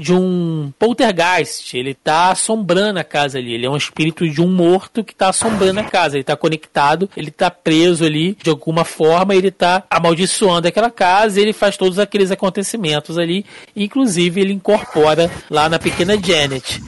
de um poltergeist. Ele tá assombrando a casa ali. Ele é um espírito de um morto que tá assombrando a casa. Ele tá conectado, ele tá preso ali de alguma forma, ele tá amaldiçoando aquela casa e ele faz todos aqueles acontecimentos ali. Inclusive, ele incorpora lá na pequena Janet.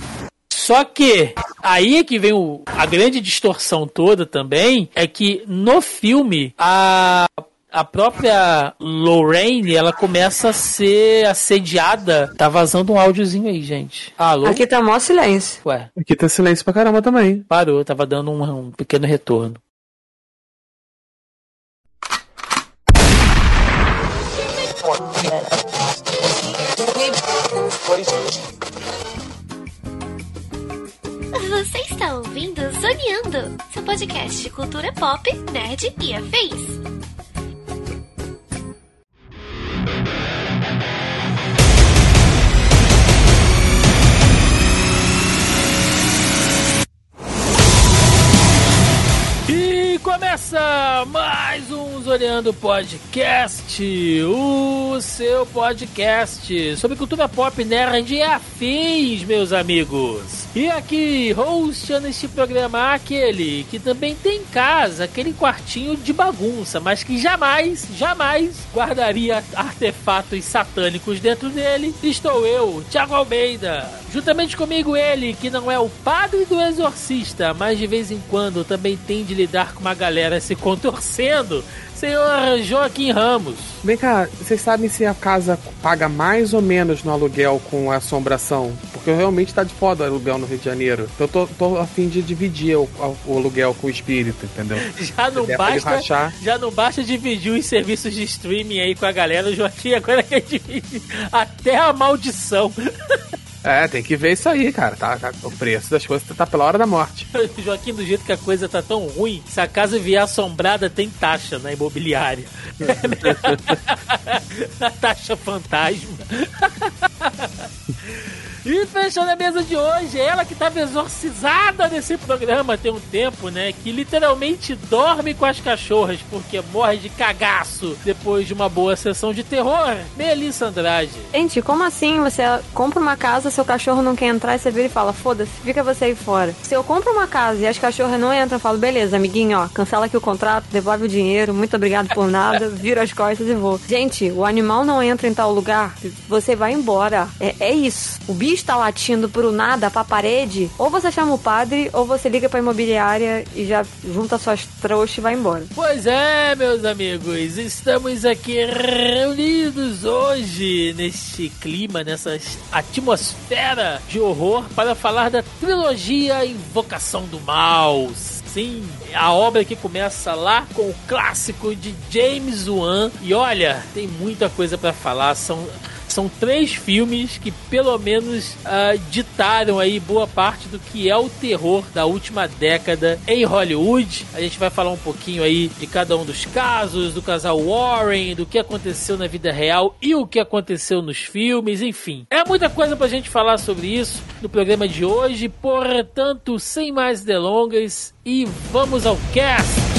Só que aí é que vem o, a grande distorção toda também é que no filme a a própria Lorraine, ela começa a ser assediada. Tá vazando um áudiozinho aí, gente. Alô? Aqui tá mó silêncio. Ué. Aqui tá silêncio pra caramba também. Parou, tava dando um, um pequeno retorno. Você está ouvindo Zoneando, seu podcast de cultura pop, nerd e afins. Começa mais um Zoreando Podcast, o seu podcast sobre cultura pop, nerd e afins, meus amigos. E aqui, hosteando este programa, aquele que também tem em casa aquele quartinho de bagunça, mas que jamais, jamais guardaria artefatos satânicos dentro dele. Estou eu, Thiago Almeida. Juntamente comigo ele, que não é o padre do exorcista, mas de vez em quando também tem de lidar com uma galera se contorcendo senhor Joaquim Ramos. Vem cá, vocês sabem se a casa paga mais ou menos no aluguel com a assombração? Porque realmente tá de foda o aluguel no Rio de Janeiro. Eu tô, tô a fim de dividir o, o aluguel com o espírito, entendeu? Já não basta. Já não basta dividir os serviços de streaming aí com a galera. O Joaquim agora quer dividir até a maldição. É, tem que ver isso aí, cara. Tá, tá, o preço das coisas tá pela hora da morte. Joaquim, do jeito que a coisa tá tão ruim, se a casa vier assombrada, tem taxa na imobiliária. taxa fantasma. E fechando a mesa de hoje, ela que estava exorcizada nesse programa tem um tempo, né? Que literalmente dorme com as cachorras porque morre de cagaço depois de uma boa sessão de terror. Melissa Andrade. Gente, como assim? Você compra uma casa, seu cachorro não quer entrar e você vira e fala: foda-se, fica você aí fora. Se eu compro uma casa e as cachorras não entram, eu falo: beleza, amiguinho, ó, cancela aqui o contrato, devolve o dinheiro, muito obrigado por nada, viro as costas e vou. Gente, o animal não entra em tal lugar, você vai embora. É, é isso. O bicho está latindo pro nada, pra parede, ou você chama o padre, ou você liga pra imobiliária e já junta suas trouxas e vai embora. Pois é, meus amigos, estamos aqui reunidos hoje neste clima, nessa atmosfera de horror para falar da trilogia Invocação do Mal. Sim, a obra que começa lá com o clássico de James Wan. E olha, tem muita coisa para falar. São são três filmes que pelo menos uh, ditaram aí boa parte do que é o terror da última década em Hollywood. A gente vai falar um pouquinho aí de cada um dos casos, do casal Warren, do que aconteceu na vida real e o que aconteceu nos filmes, enfim. É muita coisa pra gente falar sobre isso no programa de hoje, portanto, sem mais delongas e vamos ao cast.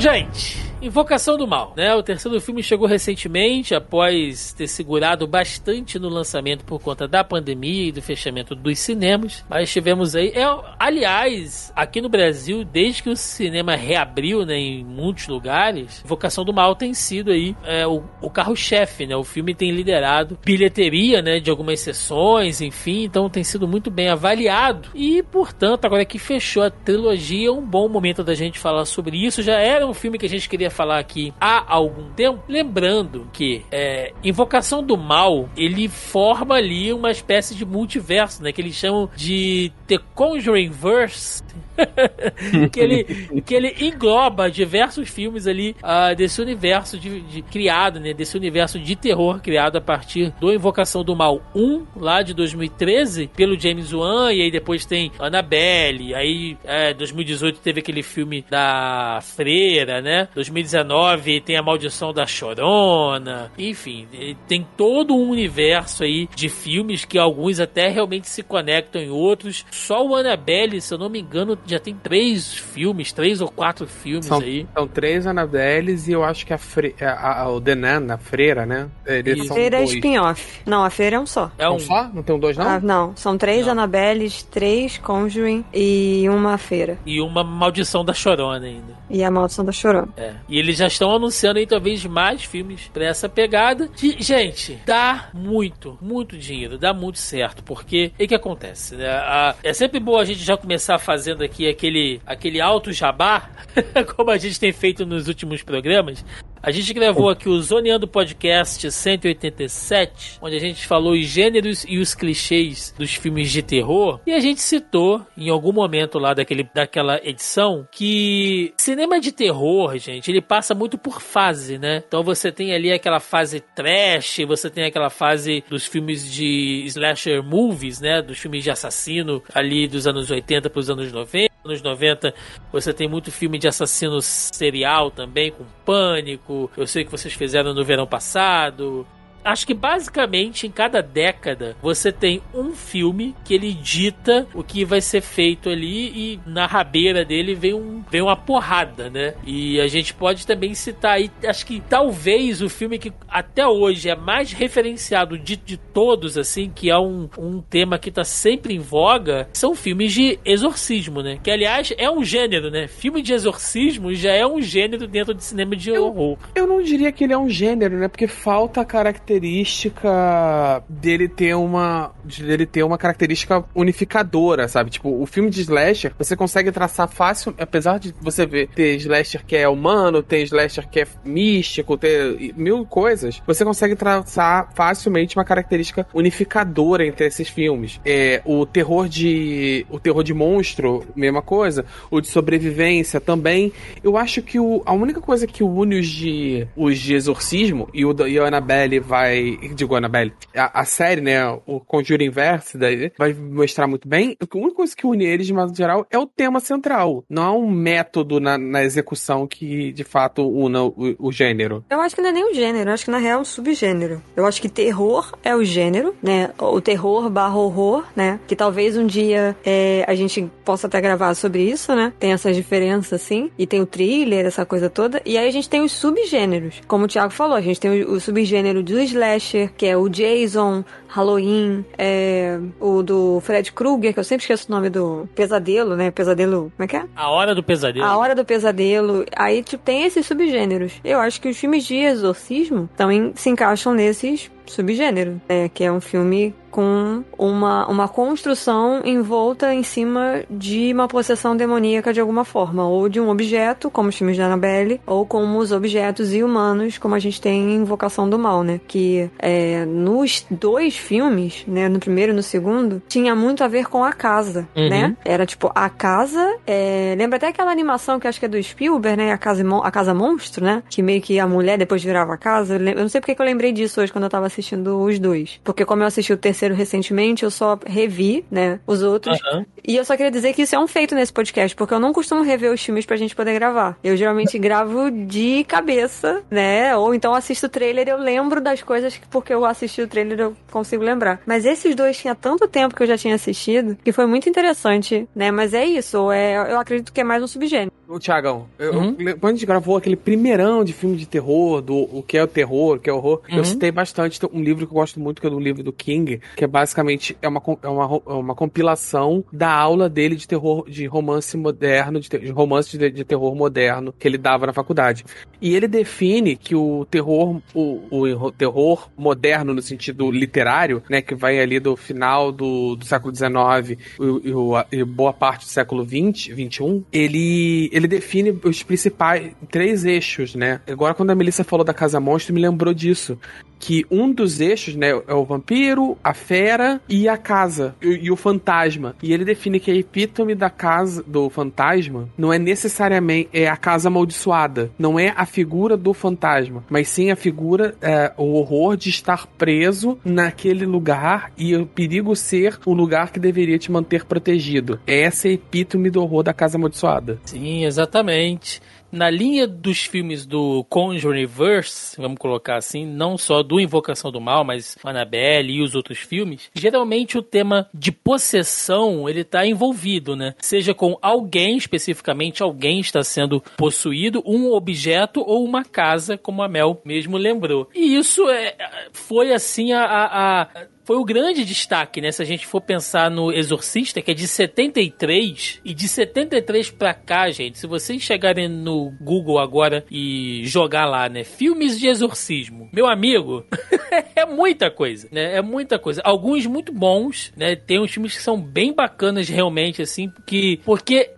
Gente, Invocação do Mal, né? O terceiro filme chegou recentemente, após ter segurado bastante no lançamento por conta da pandemia e do fechamento dos cinemas. Mas tivemos aí. É, aliás, aqui no Brasil, desde que o cinema reabriu, né, em muitos lugares, Invocação do Mal tem sido aí é, o, o carro-chefe, né? O filme tem liderado bilheteria, né, de algumas sessões, enfim, então tem sido muito bem avaliado. E, portanto, agora que fechou a trilogia, é um bom momento da gente falar sobre isso. Já era um filme que a gente queria falar aqui há algum tempo. Lembrando que é, Invocação do Mal ele forma ali uma espécie de multiverso, né? Que eles chamam de The Conjuring Verse que, ele, que ele engloba diversos filmes ali uh, desse universo de, de, criado, né? Desse universo de terror criado a partir do Invocação do Mal 1, lá de 2013, pelo James Wan, e aí depois tem Annabelle, aí é, 2018 teve aquele filme da Freira, né? 2019 tem a Maldição da Chorona, enfim, tem todo um universo aí de filmes que alguns até realmente se conectam em outros. Só o Annabelle, se eu não me engano, já tem três filmes, três ou quatro filmes são, aí. São três Annabelles e eu acho que a, Fre a, a o Denan, a Freira, né? Eles são Freira é spin-off. Não, a Freira é um só. É um, só? Não tem um dois, não? Ah, não, são três não. Annabelles, três Conjuring e uma Feira. E uma Maldição da Chorona ainda. E a Maldição da Chorona. É. E eles já estão anunciando aí talvez mais filmes pra essa pegada. De, gente, dá muito, muito dinheiro, dá muito certo. Porque o que acontece? Né? A, é sempre bom a gente já começar fazendo aqui aquele, aquele alto jabá, como a gente tem feito nos últimos programas. A gente gravou aqui o Zoneando Podcast 187, onde a gente falou os gêneros e os clichês dos filmes de terror. E a gente citou, em algum momento lá daquele, daquela edição, que cinema de terror, gente, ele passa muito por fase, né? Então você tem ali aquela fase trash, você tem aquela fase dos filmes de slasher movies, né? Dos filmes de assassino ali dos anos 80 para os anos 90. Nos 90 você tem muito filme de assassino serial também, com pânico. Eu sei que vocês fizeram no verão passado acho que basicamente em cada década você tem um filme que ele dita o que vai ser feito ali e na rabeira dele vem, um, vem uma porrada, né? E a gente pode também citar aí, acho que talvez o filme que até hoje é mais referenciado de, de todos, assim, que é um, um tema que tá sempre em voga, são filmes de exorcismo, né? Que aliás é um gênero, né? Filme de exorcismo já é um gênero dentro de cinema de eu, horror. Eu não diria que ele é um gênero, né? Porque falta a característica característica dele ter uma dele ter uma característica unificadora, sabe? Tipo, o filme de slasher, você consegue traçar fácil, apesar de você ver ter slasher que é humano, tem slasher que é místico, ter mil coisas, você consegue traçar facilmente uma característica unificadora entre esses filmes. É, o terror de o terror de monstro, mesma coisa, o de sobrevivência também. Eu acho que o, a única coisa que une os de os de exorcismo e o e a Annabelle vai vai. Digo, Annabelle, a, a série, né? O Conjuro Inverso daí, vai mostrar muito bem. A única coisa que une eles, de modo geral, é o tema central. Não há um método na, na execução que, de fato, una o, o, gênero. Eu acho que não é nem o gênero, eu acho que na real é um subgênero. Eu acho que terror é o gênero, né? O terror barra horror, né? Que talvez um dia é, a gente possa até gravar sobre isso, né? Tem essas diferenças, assim. E tem o thriller, essa coisa toda. E aí a gente tem os subgêneros. Como o Thiago falou, a gente tem o, o subgênero dos slasher, que é o Jason, Halloween, é, o do Fred Krueger, que eu sempre esqueço o nome do Pesadelo, né? Pesadelo, como é que é? A Hora do Pesadelo. A Hora do Pesadelo. Aí, tipo, tem esses subgêneros. Eu acho que os filmes de exorcismo também se encaixam nesses subgênero, é, que é um filme com uma, uma construção envolta em cima de uma possessão demoníaca de alguma forma, ou de um objeto, como os filmes de Annabelle, ou como os objetos e humanos, como a gente tem em Invocação do Mal, né? Que é, nos dois filmes, né, no primeiro e no segundo, tinha muito a ver com a casa, uhum. né? Era tipo, a casa, é... lembra até aquela animação que acho que é do Spielberg, né? A casa, a casa Monstro, né? Que meio que a mulher depois virava a casa. Eu não sei porque que eu lembrei disso hoje quando eu tava assistindo os dois. Porque como eu assisti o terceiro recentemente, eu só revi, né, os outros. Uhum. E eu só queria dizer que isso é um feito nesse podcast, porque eu não costumo rever os filmes pra gente poder gravar. Eu geralmente gravo de cabeça, né? Ou então assisto o trailer e eu lembro das coisas que porque eu assisti o trailer eu consigo lembrar. Mas esses dois tinha tanto tempo que eu já tinha assistido que foi muito interessante, né? Mas é isso, é, eu acredito que é mais um subgênero. O Tiagão, uhum. quando a gente gravou aquele primeirão de filme de terror, do o que é o terror, o que é o horror, uhum. eu citei bastante um livro que eu gosto muito, que é do livro do King, que é basicamente é uma, é uma, é uma compilação da aula dele de terror, de romance moderno, de, de romance de, de, terror moderno que ele dava na faculdade. E ele define que o terror, o, o terror moderno no sentido literário, né, que vai ali do final do, do século XIX e, e, e boa parte do século XX, XXI, ele ele define os principais três eixos, né? Agora, quando a Melissa falou da Casa Monstro, me lembrou disso. Que um dos eixos, né, é o vampiro, a fera e a casa, e, e o fantasma. E ele define que a epítome da casa, do fantasma, não é necessariamente é a casa amaldiçoada, não é a figura do fantasma, mas sim a figura, é, o horror de estar preso naquele lugar e o perigo ser o lugar que deveria te manter protegido. Essa é a epítome do horror da casa amaldiçoada. Sim, exatamente na linha dos filmes do Conjureverse, vamos colocar assim, não só do Invocação do Mal, mas Annabelle e os outros filmes, geralmente o tema de possessão, ele tá envolvido, né? Seja com alguém, especificamente alguém está sendo possuído, um objeto ou uma casa, como a Mel mesmo lembrou. E isso é, foi assim a, a, a foi o grande destaque, né? Se a gente for pensar no Exorcista, que é de 73, e de 73 pra cá, gente, se vocês chegarem no Google agora e jogar lá, né? Filmes de exorcismo. Meu amigo, é muita coisa, né? É muita coisa. Alguns muito bons, né? Tem uns filmes que são bem bacanas realmente, assim, porque, porque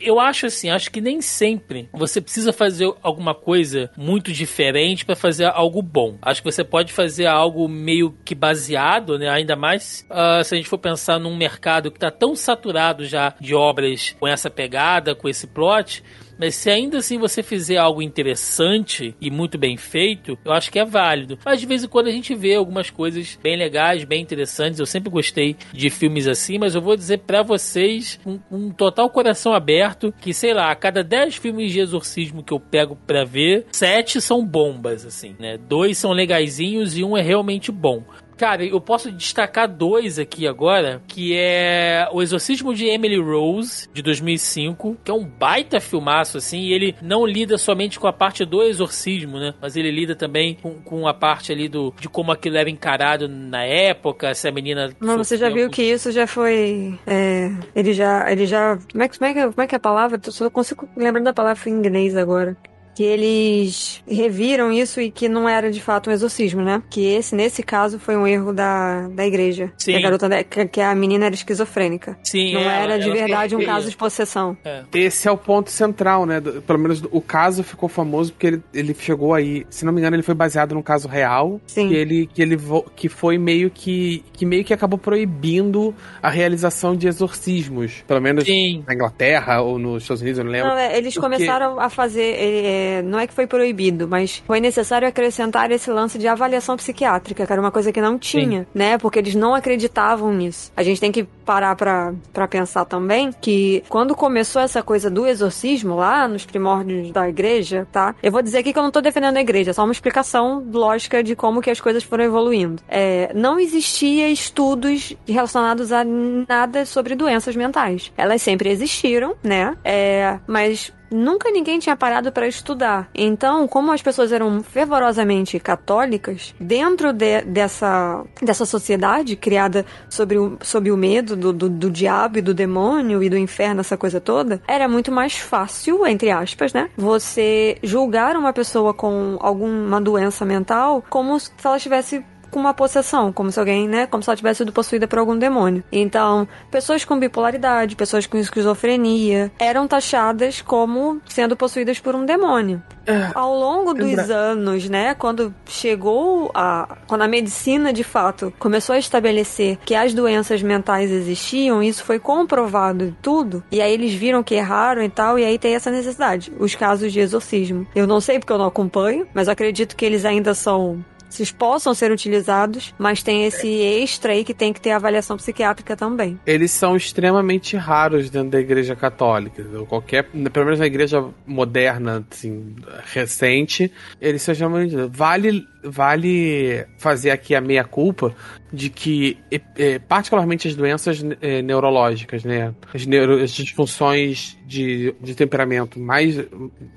eu, acho assim, acho que nem sempre você precisa fazer alguma coisa muito diferente para fazer algo bom. Acho que você pode fazer algo meio que baseado, né? Ainda mais uh, se a gente for pensar num mercado que tá tão saturado já de obras com essa pegada, com esse plot mas se ainda assim você fizer algo interessante e muito bem feito, eu acho que é válido. Mas de vez em quando a gente vê algumas coisas bem legais, bem interessantes. Eu sempre gostei de filmes assim, mas eu vou dizer para vocês um, um, total coração aberto que, sei lá, a cada 10 filmes de exorcismo que eu pego para ver, 7 são bombas, assim, né? Dois são legaisinhos e um é realmente bom. Cara, eu posso destacar dois aqui agora, que é O Exorcismo de Emily Rose, de 2005, que é um baita filmaço, assim, e ele não lida somente com a parte do exorcismo, né? Mas ele lida também com, com a parte ali do, de como aquilo era encarado na época, se a menina... Mas você já viu que isso já foi... É, ele já... Ele já como, é, como, é que, como é que é a palavra? Eu só consigo lembrando da palavra em inglês agora que eles reviram isso e que não era de fato um exorcismo, né? Que esse, nesse caso, foi um erro da, da igreja. Sim. Que a garota, que a menina era esquizofrênica. Sim, Não ela, era de verdade um caso de possessão. É. Esse é o ponto central, né? Pelo menos o caso ficou famoso porque ele, ele chegou aí, se não me engano, ele foi baseado num caso real. Sim. Que ele, que ele que foi meio que que meio que acabou proibindo a realização de exorcismos, pelo menos Sim. na Inglaterra ou nos Estados Unidos, eu não lembro. Não, é, eles porque... começaram a fazer é, não é que foi proibido, mas foi necessário acrescentar esse lance de avaliação psiquiátrica, que era uma coisa que não tinha, Sim. né? Porque eles não acreditavam nisso. A gente tem que parar pra, pensar também que quando começou essa coisa do exorcismo lá nos primórdios da igreja, tá? Eu vou dizer aqui que eu não tô defendendo a igreja, é só uma explicação lógica de como que as coisas foram evoluindo. É, não existia estudos relacionados a nada sobre doenças mentais. Elas sempre existiram, né? É, mas nunca ninguém tinha parado para estudar. Então, como as pessoas eram fervorosamente católicas, dentro de, dessa, dessa sociedade criada sobre o, sob o medo do, do, do, diabo e do demônio e do inferno, essa coisa toda, era muito mais fácil, entre aspas, né? Você julgar uma pessoa com alguma doença mental como se ela estivesse com uma possessão, como se alguém, né, como se ela tivesse sido possuída por algum demônio. Então, pessoas com bipolaridade, pessoas com esquizofrenia, eram taxadas como sendo possuídas por um demônio. É, Ao longo dos anos, né, quando chegou a quando a medicina de fato começou a estabelecer que as doenças mentais existiam, isso foi comprovado e tudo, e aí eles viram que erraram e tal, e aí tem essa necessidade, os casos de exorcismo. Eu não sei porque eu não acompanho, mas acredito que eles ainda são esses possam ser utilizados, mas tem esse extra aí que tem que ter avaliação psiquiátrica também. Eles são extremamente raros dentro da igreja católica. Qualquer, pelo menos na igreja moderna, assim, recente, eles são extremamente. Vale, vale fazer aqui a meia-culpa de que, é, particularmente as doenças é, neurológicas, né? As, neuro, as disfunções de, de temperamento mais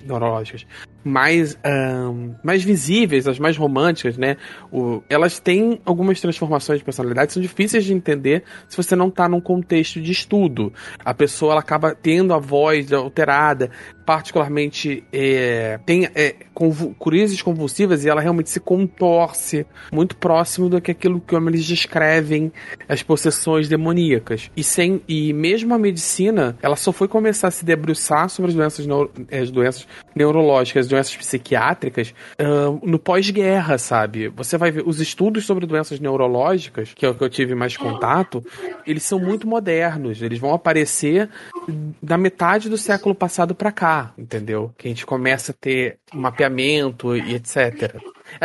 neurológicas, mais, um, mais visíveis, as mais românticas, né? O, elas têm algumas transformações de personalidade, são difíceis de entender se você não está num contexto de estudo. A pessoa ela acaba tendo a voz alterada, particularmente é, tem é, convu crises convulsivas e ela realmente se contorce muito próximo do que aquilo que eles descrevem as possessões demoníacas. E sem e mesmo a medicina, ela só foi começar a se debruçar sobre as doenças, neuro, as doenças neurológicas, as doenças psiquiátricas uh, no pós-guerra, sabe? Você vai ver os estudos sobre doenças neurológicas, que é o que eu tive mais contato, eles são muito modernos. Eles vão aparecer da metade do século passado para cá, entendeu? Que a gente começa a ter mapeamento e etc.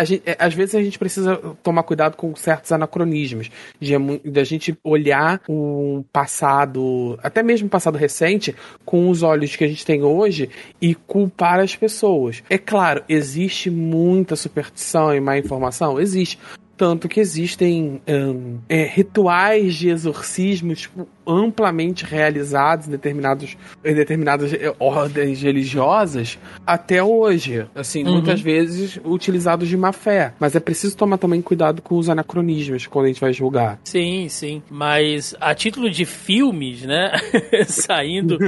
Gente, é, às vezes a gente precisa tomar cuidado com certos anacronismos, de, de a gente olhar o passado, até mesmo passado recente, com os olhos que a gente tem hoje e culpar as pessoas. É claro, existe muita superstição e má informação? Existe. Tanto que existem um, é, rituais de exorcismo tipo, amplamente realizados em, determinados, em determinadas é, ordens religiosas até hoje. Assim, uhum. muitas vezes utilizados de má fé. Mas é preciso tomar também cuidado com os anacronismos quando a gente vai julgar. Sim, sim. Mas a título de filmes, né? Saindo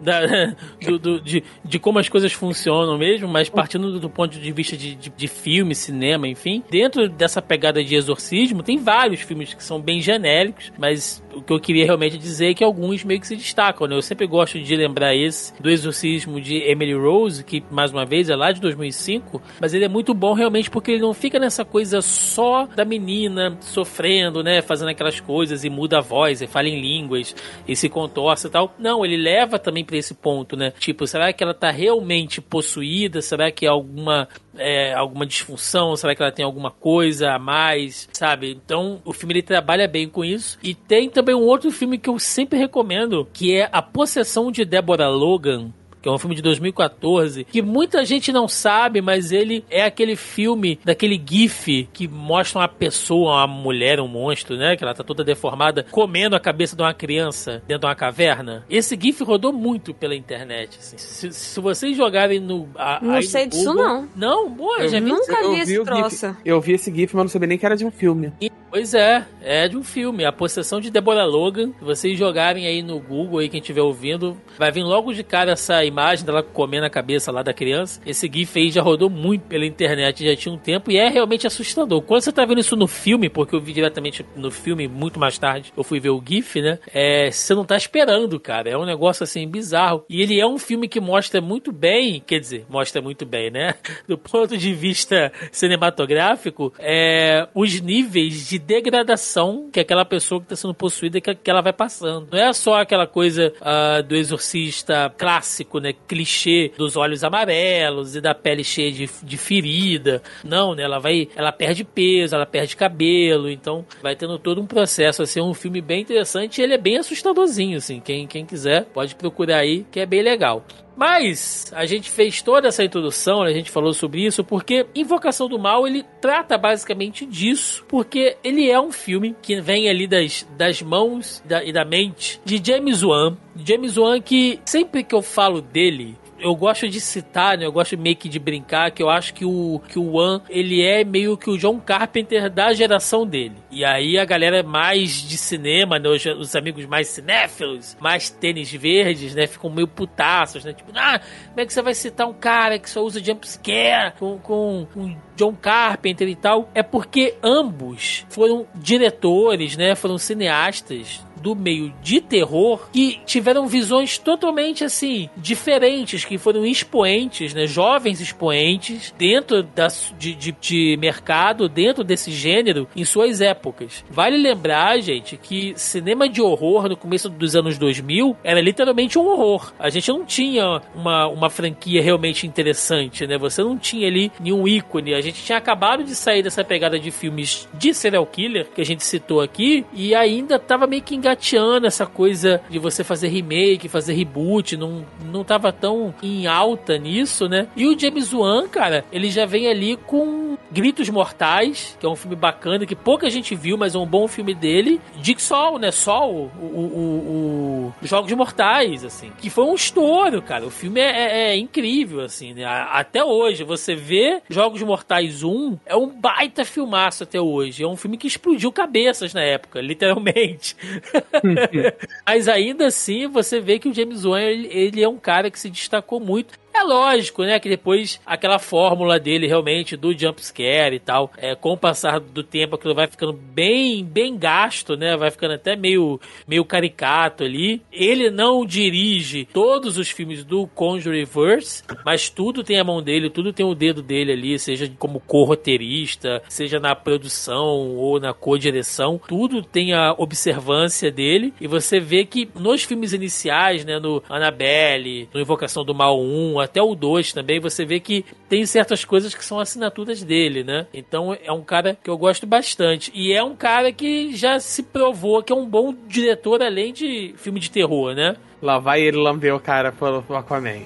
da, do, do, de, de como as coisas funcionam mesmo, mas partindo do ponto de vista de, de, de filme, cinema, enfim, dentro dessa pegada de exorcismo, tem vários filmes que são bem genéricos, mas o que eu queria realmente dizer é que alguns meio que se destacam, né? Eu sempre gosto de lembrar esse do exorcismo de Emily Rose, que mais uma vez é lá de 2005, mas ele é muito bom realmente porque ele não fica nessa coisa só da menina sofrendo, né? Fazendo aquelas coisas e muda a voz, e fala em línguas e se contorce e tal. Não, ele leva também para esse ponto, né? Tipo, será que ela tá realmente possuída? Será que é alguma é, alguma disfunção? Será que ela tem alguma coisa a mais? Sabe? Então, o filme ele trabalha bem com isso. E tem também um outro filme que eu sempre recomendo, que é A Possessão de Deborah Logan, que é um filme de 2014, que muita gente não sabe, mas ele é aquele filme daquele GIF que mostra uma pessoa, uma mulher, um monstro, né? Que ela tá toda deformada, comendo a cabeça de uma criança dentro de uma caverna. Esse GIF rodou muito pela internet. Assim. Se, se, vocês jogarem no. A, não sei no disso, não. Não? Boa, eu já vi. Nunca vi esse troço. Eu vi esse GIF, mas não sabia nem que era de um filme. E, pois é, é de um filme. A possessão de Deborah Logan. Se vocês jogarem aí no Google, aí, quem estiver ouvindo, vai vir logo de cara essa imagem dela comendo a cabeça lá da criança. Esse GIF aí já rodou muito pela internet, já tinha um tempo, e é realmente assustador. Quando você tá vendo isso no filme, porque eu vi diretamente no filme muito mais tarde, eu fui ver o GIF, né? É, você não tá esperando, cara. É um negócio assim bizarro. E ele é um filme que mostra muito bem, quer dizer, mostra muito bem, né? Do ponto de vista cinematográfico, é, os níveis de degradação que aquela pessoa que tá sendo possuída que, que ela vai passando. Não é só aquela coisa uh, do exorcista clássico, né? clichê dos olhos amarelos e da pele cheia de, de ferida. Não, né? Ela vai. Ela perde peso, ela perde cabelo. Então vai tendo todo um processo. Assim, é um filme bem interessante e ele é bem assustadorzinho, assim. Quem, quem quiser pode procurar aí, que é bem legal. Mas a gente fez toda essa introdução, né? a gente falou sobre isso, porque Invocação do Mal ele trata basicamente disso, porque ele é um filme que vem ali das, das mãos da, e da mente de James Wan. James Wan que sempre que eu falo dele, eu gosto de citar, né? Eu gosto meio que de brincar que eu acho que o que o One, ele é meio que o John Carpenter da geração dele. E aí a galera mais de cinema, né? Os, os amigos mais cinéfilos, mais tênis verdes, né? Ficam meio putaços, né? Tipo, ah, como é que você vai citar um cara que só usa jumpscare com, com, com John Carpenter e tal? É porque ambos foram diretores, né? Foram cineastas do meio de terror que tiveram visões totalmente assim diferentes, que foram expoentes, né, jovens expoentes dentro da, de, de, de mercado, dentro desse gênero em suas épocas. Vale lembrar, gente, que cinema de horror no começo dos anos 2000 era literalmente um horror. A gente não tinha uma, uma franquia realmente interessante, né? Você não tinha ali nenhum ícone. A gente tinha acabado de sair dessa pegada de filmes de serial killer que a gente citou aqui e ainda estava meio que engateando essa coisa de você fazer remake, fazer reboot, não, não tava tão em alta nisso, né? E o James Wan, cara, ele já vem ali com Gritos Mortais, que é um filme bacana, que pouca gente viu, mas é um bom filme dele. Dick Sol, né? Sol, o, o, o, o Jogos Mortais, assim. Que foi um estouro, cara. O filme é, é, é incrível, assim, né? Até hoje, você vê Jogos Mortais 1, é um baita filmaço até hoje. É um filme que explodiu cabeças na época, literalmente. Mas ainda assim, você vê que o James Wan, ele, ele é um cara que se destacou muito É lógico, né, que depois aquela fórmula dele realmente do jump scare e tal, é, com o passar do tempo aquilo vai ficando bem, bem gasto, né? Vai ficando até meio, meio caricato ali. Ele não dirige todos os filmes do Conjureverse, mas tudo tem a mão dele, tudo tem o dedo dele ali, seja como co-roteirista, seja na produção ou na co-direção, tudo tem a observância dele e você vê que nos filmes iniciais, né, no Annabelle, no Invocação do Mal 1, até o 2 também, você vê que tem certas coisas que são assinaturas dele, né? Então é um cara que eu gosto bastante. E é um cara que já se provou que é um bom diretor além de filme de terror, né? Lá vai ele lamber o cara pelo Aquaman.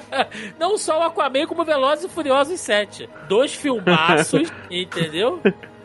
Não só o Aquaman, como Velozes e Furiosos 7. Dois filmaços, entendeu?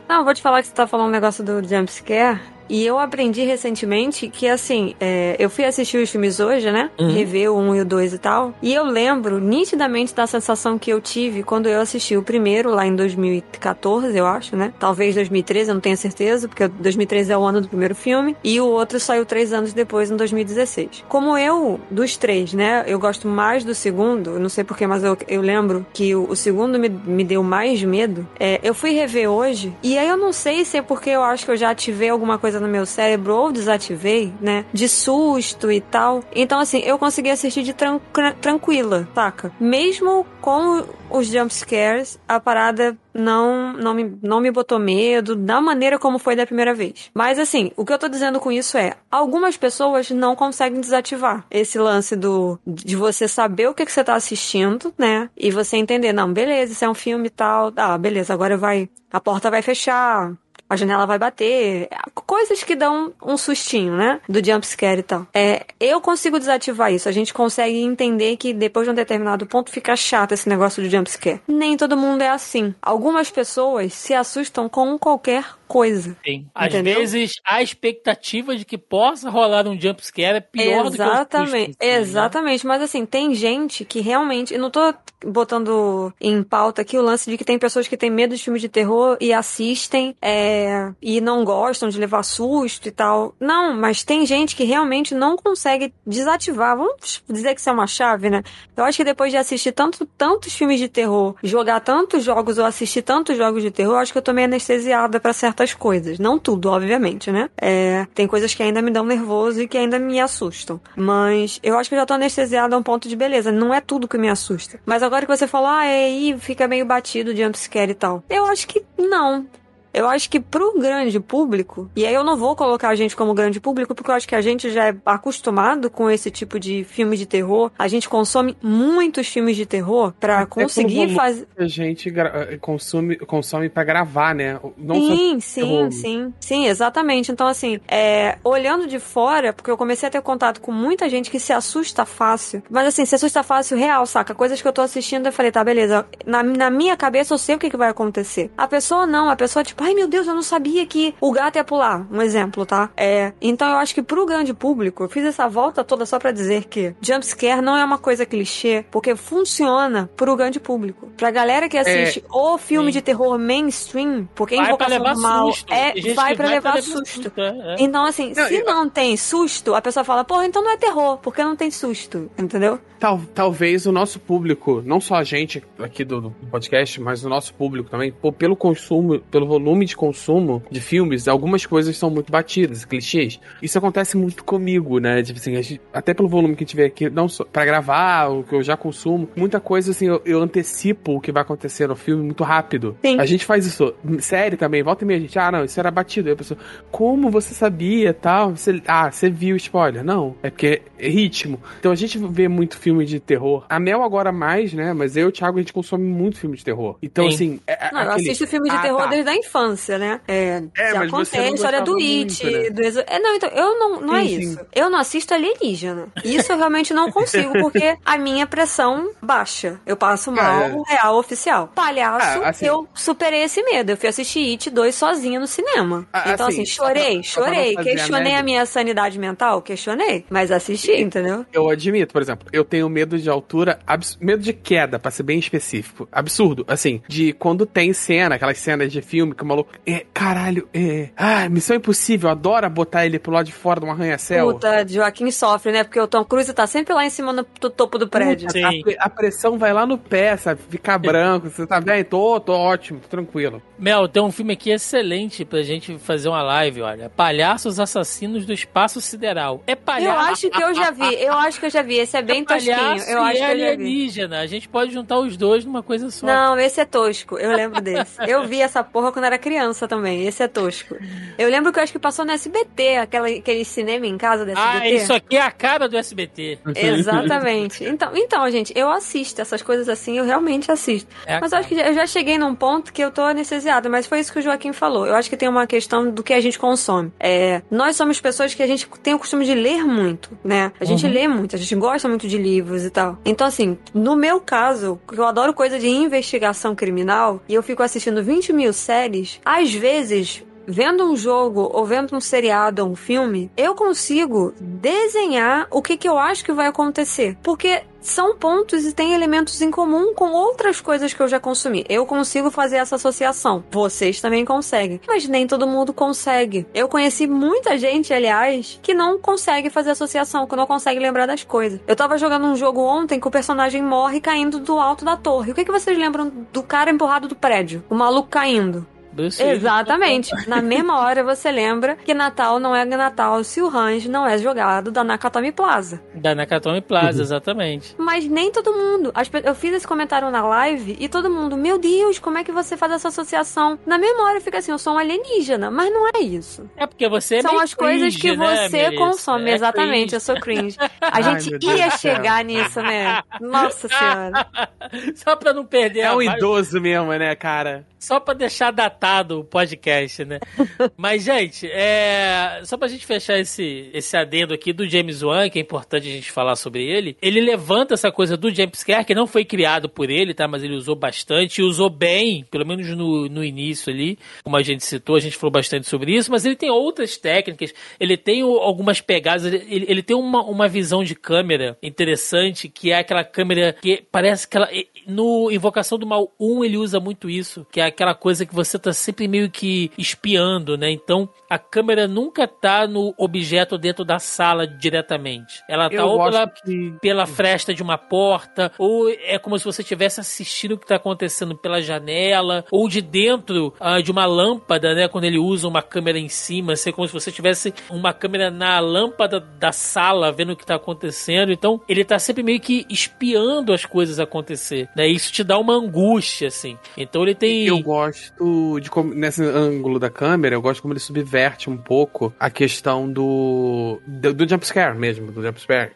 Não, vou te falar que você tá falando um negócio do jumpscare. E eu aprendi recentemente que, assim, é, eu fui assistir os filmes hoje, né? Uhum. Rever o 1 e o 2 e tal. E eu lembro nitidamente da sensação que eu tive quando eu assisti o primeiro, lá em 2014, eu acho, né? Talvez 2013, eu não tenho certeza, porque 2013 é o ano do primeiro filme. E o outro saiu três anos depois, em 2016. Como eu, dos três, né? Eu gosto mais do segundo, não sei porquê, mas eu, eu lembro que o, o segundo me, me deu mais medo. É, eu fui rever hoje, e aí eu não sei se é porque eu acho que eu já ativei alguma coisa no meu cérebro ou desativei, né? De susto e tal. Então, assim, eu consegui assistir de tran tranquila, saca? Mesmo com os jump scares, a parada não, não, me, não me botou medo da maneira como foi da primeira vez. Mas assim, o que eu tô dizendo com isso é, algumas pessoas não conseguem desativar esse lance do de você saber o que, que você tá assistindo, né? E você entender, não, beleza, isso é um filme e tal. Ah, beleza, agora vai. A porta vai fechar, a janela vai bater, coisas que dão um sustinho, né? Do jumpscare e tal. É, eu consigo desativar isso. A gente consegue entender que depois de um determinado ponto fica chato esse negócio de jumpscare. Nem todo mundo é assim. Algumas pessoas se assustam com qualquer coisa. Sim. Às Entendeu? vezes a expectativa de que possa rolar um jumpscare é pior Exatamente, do que o susto, né? exatamente. Mas assim, tem gente que realmente. Eu não tô botando em pauta aqui o lance de que tem pessoas que têm medo de filmes de terror e assistem é, e não gostam de levar susto e tal. Não, mas tem gente que realmente não consegue desativar. Vamos dizer que isso é uma chave, né? Eu acho que depois de assistir tanto, tantos filmes de terror, jogar tantos jogos ou assistir tantos jogos de terror, acho que eu tô meio anestesiada pra certas coisas. Não tudo, obviamente, né? É, tem coisas que ainda me dão nervoso e que ainda me assustam. Mas eu acho que eu já tô anestesiada a um ponto de beleza. Não é tudo que me assusta. Mas agora que você falou, ah, é aí fica meio batido de jumpscare e tal. Eu acho que não. Eu acho que pro grande público, e aí eu não vou colocar a gente como grande público, porque eu acho que a gente já é acostumado com esse tipo de filme de terror. A gente consome muitos filmes de terror pra Até pelo conseguir fazer. A gente eh, consome, consome pra gravar, né? Não Sim, sim, terror. sim. Sim, exatamente. Então, assim, é, olhando de fora, porque eu comecei a ter contato com muita gente que se assusta fácil. Mas, assim, se assusta fácil real, saca? Coisas que eu tô assistindo, eu falei, tá, beleza. Na, na minha cabeça eu sei o que, que vai acontecer. A pessoa não, a pessoa, tipo, ai meu Deus, eu não sabia que o gato ia pular. Um exemplo, tá? É. Então, eu acho que pro grande público, eu fiz essa volta toda só pra dizer que jumpscare não é uma coisa clichê, porque funciona pro grande público. Pra galera que assiste o filme sim. de terror mainstream, porque Vai Invocação levar do Mal susto. é vai que pra levar susto. é, é. Então, assim, Não, se eu- não tem susto, a pessoa fala, porra, então não é terror, porque não tem susto, entendeu? Tal, talvez o nosso público, não só a gente aqui do, do podcast, mas o nosso público também, pô, pelo consumo, pelo volume de consumo de filmes, algumas coisas são muito batidas, clichês. Isso acontece muito comigo, né? Tipo assim, gente- até pelo volume que a gente vê aqui, não só pra gravar, o que eu já consumo, muita coisa assim, eu, eu antecipo o que vai acontecer no filme muito rápido. Sim. A gente faz isso, série também, volta e meia, a gente, ah, não, isso era batido. Aí a pessoa, como você sabia tal? Você, ah, você viu spoiler? Não, é porque é ritmo. Então a gente vê muito filme de terror. A Mel agora mais, né? Mas eu e o Thiago, a gente consome muito filme de terror. Então, Sim. assim. É, Não, eu aquele- assisto filme de Ah, terror tá. desde a infância, né? É, É, já mas contei a história do It, né? do Exo... É, não, então, eu não, não é Sim, isso. sim. Eu não assisto alienígena. Isso eu realmente não consigo, porque a minha pressão baixa. Eu passo mal É. o real oficial. Palhaço, Ah, assim- eu superei esse medo. Eu fui assistir It 2 sozinha no cinema. Ah, então, assim, assim, chorei, chorei. a Questionei média. a minha sanidade mental? Questionei. Mas assisti, entendeu? Eu admito, por exemplo, eu tenho medo de altura, abs- medo de queda, pra ser bem específico. Absurdo, assim, de quando tem cena, aquelas cenas de filme que uma maluco. É, caralho, é. Ah, Missão Impossível, adora botar ele pro lado de fora de um arranha-céu. Puta, Joaquim sofre, né? Porque o Tom Cruise tá sempre lá em cima no do topo do prédio. Puta, a, a, pressão vai lá no pé, sabe? Ficar branco. Você tá bem? Tô, tô ótimo, tô tranquilo. Mel, tem um filme aqui excelente pra gente fazer uma live, olha. Palhaços Assassinos do Espaço Sideral. É palhaço. Eu acho que eu já vi, eu acho que eu já vi. Esse é bem é tosquinho. Eu acho é que eu já alienígena. A gente pode juntar os dois numa coisa só. Não, esse é tosco. Eu lembro desse. Eu vi essa porra quando era criança também. Esse é tosco. Eu lembro que eu acho que passou no SBT, aquela, aquele cinema em casa do SBT. Ah, isso aqui é a cara do SBT. Exatamente. Então, então, gente, eu assisto essas coisas assim, eu realmente assisto. É mas eu acho que eu já cheguei num ponto que eu tô anestesiada, mas foi isso que o Joaquim falou. Eu acho que tem uma questão do que a gente consome. É, nós somos pessoas que a gente tem o costume de ler muito, né? A gente uhum. lê muito, a gente gosta muito de livros e tal. Então, assim, no meu caso, eu adoro coisa de investigação criminal e eu fico assistindo 20 mil séries, às vezes vendo um jogo ou vendo um seriado ou um filme, eu consigo desenhar o que, que eu acho que vai acontecer. Porque são pontos e têm elementos em comum com outras coisas que eu já consumi. Eu consigo fazer essa associação. Vocês também conseguem. Mas nem todo mundo consegue. Eu conheci muita gente, aliás, que não consegue fazer associação, que não consegue lembrar das coisas. Eu tava jogando um jogo ontem que o personagem morre caindo do alto da torre. O que, que vocês lembram do cara empurrado do prédio? O maluco caindo. Exatamente. Na mesma hora você lembra que Natal não é Natal se o Range não é jogado da Nakatomi Plaza. Da Nakatomi Plaza, uhum. exatamente. Mas nem todo mundo. Eu fiz esse comentário na live e todo mundo, meu Deus, como é que você faz essa associação? Na mesma hora fica assim, eu sou um alienígena, mas não é isso. É porque você é São as cringe, coisas que né, você consome. É Exatamente, cringe. eu sou cringe. A gente Ai, ia chegar nisso, né? Nossa senhora. Só pra não perder É um idoso mesmo, né, cara? Só pra deixar datado o podcast, né? Mas, gente, é... só pra gente fechar esse, esse adendo aqui do James Wan, que é importante a gente falar sobre ele, ele levanta essa coisa do jumpscare, que não foi criado por ele, tá? Mas ele usou bastante, e usou bem, pelo menos no, no início ali, como a gente citou, a gente falou bastante sobre isso, mas ele tem outras técnicas, ele tem algumas pegadas, ele, ele tem uma, uma visão de câmera interessante, que é aquela câmera que parece que ela no Invocação do Mal 1 ele usa muito isso, que é aquela coisa que você tá sempre meio que espiando, né? Então a câmera nunca tá no objeto dentro da sala diretamente. Ela tá Eu ou pela, que... pela fresta de uma porta, ou é como se você estivesse assistindo o que tá acontecendo pela janela, ou de dentro uh, de uma lâmpada, né? Quando ele usa uma câmera em cima, assim, é como se você tivesse uma câmera na lâmpada da sala vendo o que tá acontecendo. Então ele tá sempre meio que espiando as coisas acontecer. Né? Isso te dá uma angústia, assim. Então ele tem. Eu gosto de como, nesse ângulo da câmera, eu gosto como ele subverte um pouco a questão do. do, do jumpscare mesmo, do jumpscare.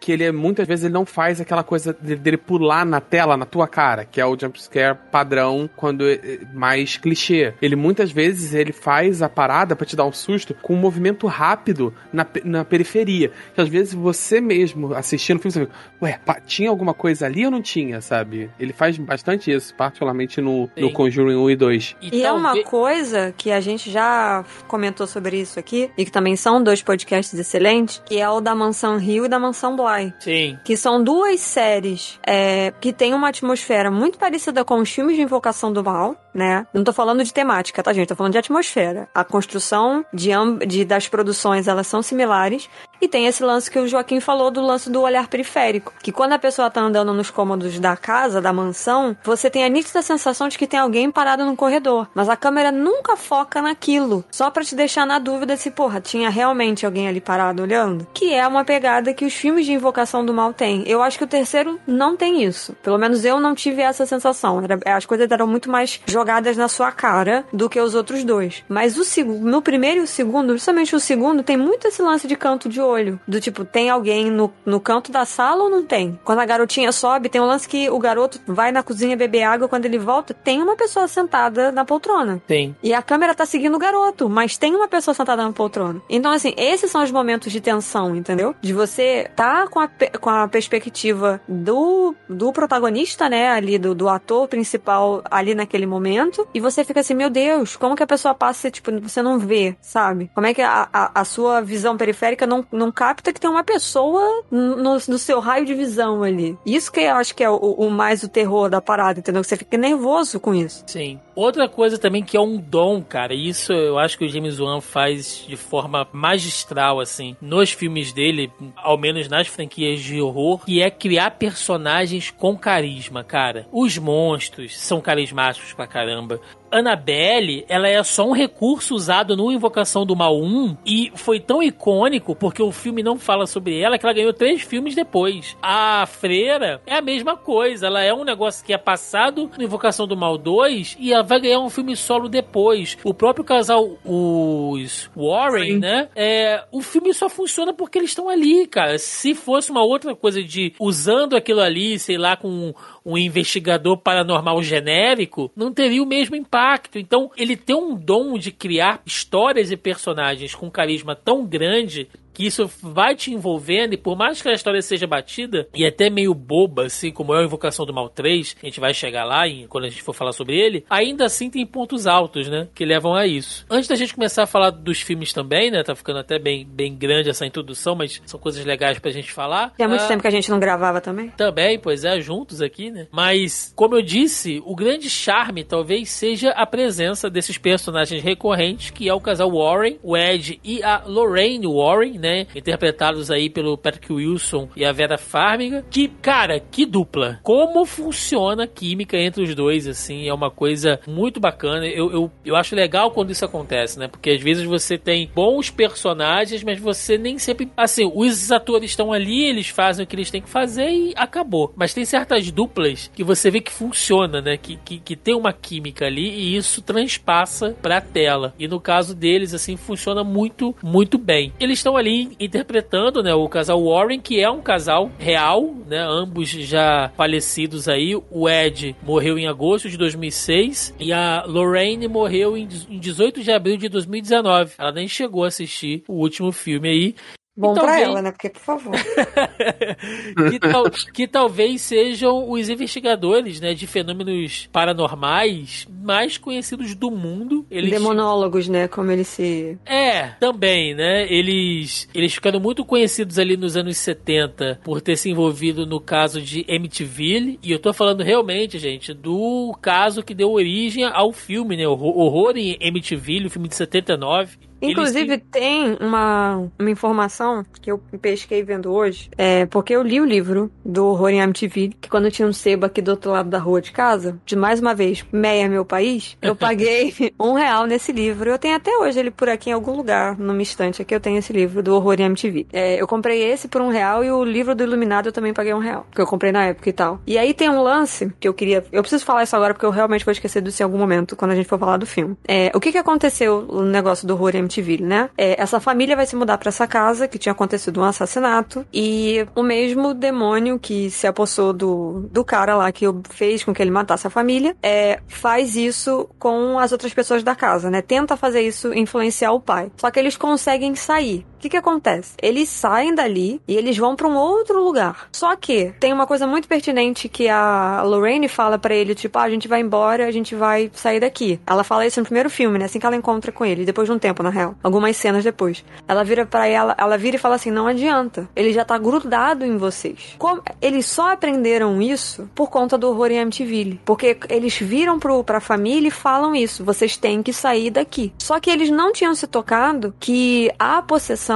Que é ele muitas vezes ele não faz aquela coisa dele pular na tela, na tua cara, que é o jumpscare padrão quando é, é mais clichê. Ele muitas vezes ele faz a parada para te dar um susto com um movimento rápido na, na periferia. Que às vezes você mesmo assistindo o filme, você vê, ué, tinha alguma coisa ali ou não tinha, sabe? Ele faz bastante isso, particularmente no, no Conjuring 1 e 2. E, é uma coisa que a gente já comentou sobre isso aqui, e que também são dois podcasts excelentes, que é o da Mansão Rio e da Mansão Black Sim. Que são duas séries é, que têm uma atmosfera muito parecida com os filmes de Invocação do Mal, né? Não tô falando de temática, tá, gente? Tô falando de atmosfera. A construção de, de das produções, elas são similares. E tem esse lance que o Joaquim falou do lance do olhar periférico. Que quando a pessoa tá andando nos cômodos da casa, da mansão, você tem a nítida sensação de que tem alguém parado no corredor. Mas a câmera nunca foca naquilo. Só para te deixar na dúvida se, porra, tinha realmente alguém ali parado olhando. Que é uma pegada que os filmes de Invocação do Mal têm. Eu acho que o terceiro não tem isso. Pelo menos eu não tive essa sensação. Era, as coisas eram muito mais jogadas na sua cara do que os outros dois. Mas o segundo, no primeiro e o segundo, principalmente o segundo, tem muito esse lance de canto de olho. Do tipo, tem alguém no, no canto da sala ou não tem? Quando a garotinha sobe, tem um lance que o garoto vai na cozinha beber água, quando ele volta, tem uma pessoa sentada na poltrona. Tem. E a câmera tá seguindo o garoto, mas tem uma pessoa sentada na poltrona. Então, assim, esses são os momentos de tensão, entendeu? De você tá com a, com a perspectiva do, do protagonista, né? Ali, do, do ator principal ali naquele momento. E você fica assim, meu Deus, como que a pessoa passa, tipo, você não vê, sabe? Como é que a, a, a sua visão periférica não, não capta que tem uma pessoa no, no seu raio de visão ali. Isso que eu acho que é o, o mais o terror da parada, entendeu? Você fica nervoso com isso. Sim. Outra coisa também que é um dom, cara, e isso eu acho que o James Wan faz de forma magistral, assim, nos filmes dele, ao menos nas franquias de horror, que é criar personagens com carisma, cara. Os monstros são carismáticos pra caramba caramba. Annabelle, ela é só um recurso usado no Invocação do Mal 1 e foi tão icônico porque o filme não fala sobre ela que ela ganhou três filmes depois. A Freira é a mesma coisa, ela é um negócio que é passado no Invocação do Mal 2 e ela vai ganhar um filme solo depois. O próprio casal, os Warren, Sim. né? É, o filme só funciona porque eles estão ali, cara. Se fosse uma outra coisa de usando aquilo ali, sei lá, com um investigador paranormal genérico, não teria o mesmo impacto. Então, ele tem um dom de criar histórias e personagens com carisma tão grande que isso vai te envolvendo, e por mais que a história seja batida e até meio boba, assim como é a Invocação do Mal 3, a gente vai chegar lá em, quando a gente for falar sobre ele, ainda assim tem pontos altos, né? Que levam a isso. Antes da gente começar a falar dos filmes também, né? Tá ficando até bem, bem grande essa introdução, mas são coisas legais pra gente falar. Tem muito ah, tempo que a gente não gravava também. Também, pois é, juntos aqui, né? Mas, como eu disse, o grande charme talvez seja a presença desses personagens recorrentes, que é o casal Warren, o Ed e a Lorraine Warren, né? Né? Interpretados aí pelo Patrick Wilson e a Vera Farmiga. Que, cara, que dupla. Como funciona a química entre os dois, assim, é uma coisa muito bacana. Eu, eu, eu acho legal quando isso acontece, né? Porque às vezes você tem bons personagens, mas você nem sempre. Assim, os atores estão ali, eles fazem o que eles têm que fazer e acabou. Mas tem certas duplas que você vê que funciona, né? Que, que, que tem uma química ali e isso transpassa pra tela. E no caso deles, assim, funciona muito, muito bem. Eles estão ali interpretando, né, o casal Warren, que é um casal real, né, ambos já falecidos aí. O Ed morreu em agosto de 2006 e a Lorraine morreu em 18 de abril de 2019. Ela nem chegou a assistir o último filme aí. Bom talvez... pra ela, né? Porque, por favor. que, tal... que, talvez sejam os investigadores, né, de fenômenos paranormais mais conhecidos do mundo. Eles... Demonólogos, né? Como eles se. É, também, né? Eles, eles ficaram muito conhecidos ali nos anos 70 por ter se envolvido no caso de Amityville. E eu tô falando realmente, gente, do caso que deu origem ao filme, né? Horror em Amityville, o filme de 79. Inclusive, tem uma, uma informação que eu pesquei vendo hoje, é, porque eu li o livro do Horror em MTV, que quando tinha um sebo aqui do outro lado da rua de casa, de mais uma vez, meia meu país, eu paguei um real nesse livro. Eu tenho até hoje ele por aqui em algum lugar, numa estante aqui, eu tenho esse livro do Horror em MTV. É, eu comprei esse por um real e o livro do Iluminado eu também paguei um real, que eu comprei na época e tal. E aí tem um lance que eu queria. Eu preciso falar isso agora porque eu realmente vou esquecer disso em algum momento, quando a gente for falar do filme. É, o que que aconteceu no negócio do Horror em MTV, né? É, essa família vai se mudar para essa casa que tinha acontecido um assassinato e o mesmo demônio que se apossou do, do cara lá que fez com que ele matasse a família é, faz isso com as outras pessoas da casa, né? Tenta fazer isso influenciar o pai. Só que eles conseguem sair. O que que acontece? Eles saem dali e eles vão para um outro lugar. Só que tem uma coisa muito pertinente que a Lorraine fala para ele, tipo, ah, a gente vai embora, a gente vai sair daqui. Ela fala isso no primeiro filme, né? Assim que ela encontra com ele, depois de um tempo, na real. Algumas cenas depois. Ela vira para ela, ela vira e fala assim: "Não adianta. Ele já tá grudado em vocês". Como eles só aprenderam isso por conta do horror em Amityville, porque eles viram pro pra família e falam isso, vocês têm que sair daqui. Só que eles não tinham se tocado que a possessão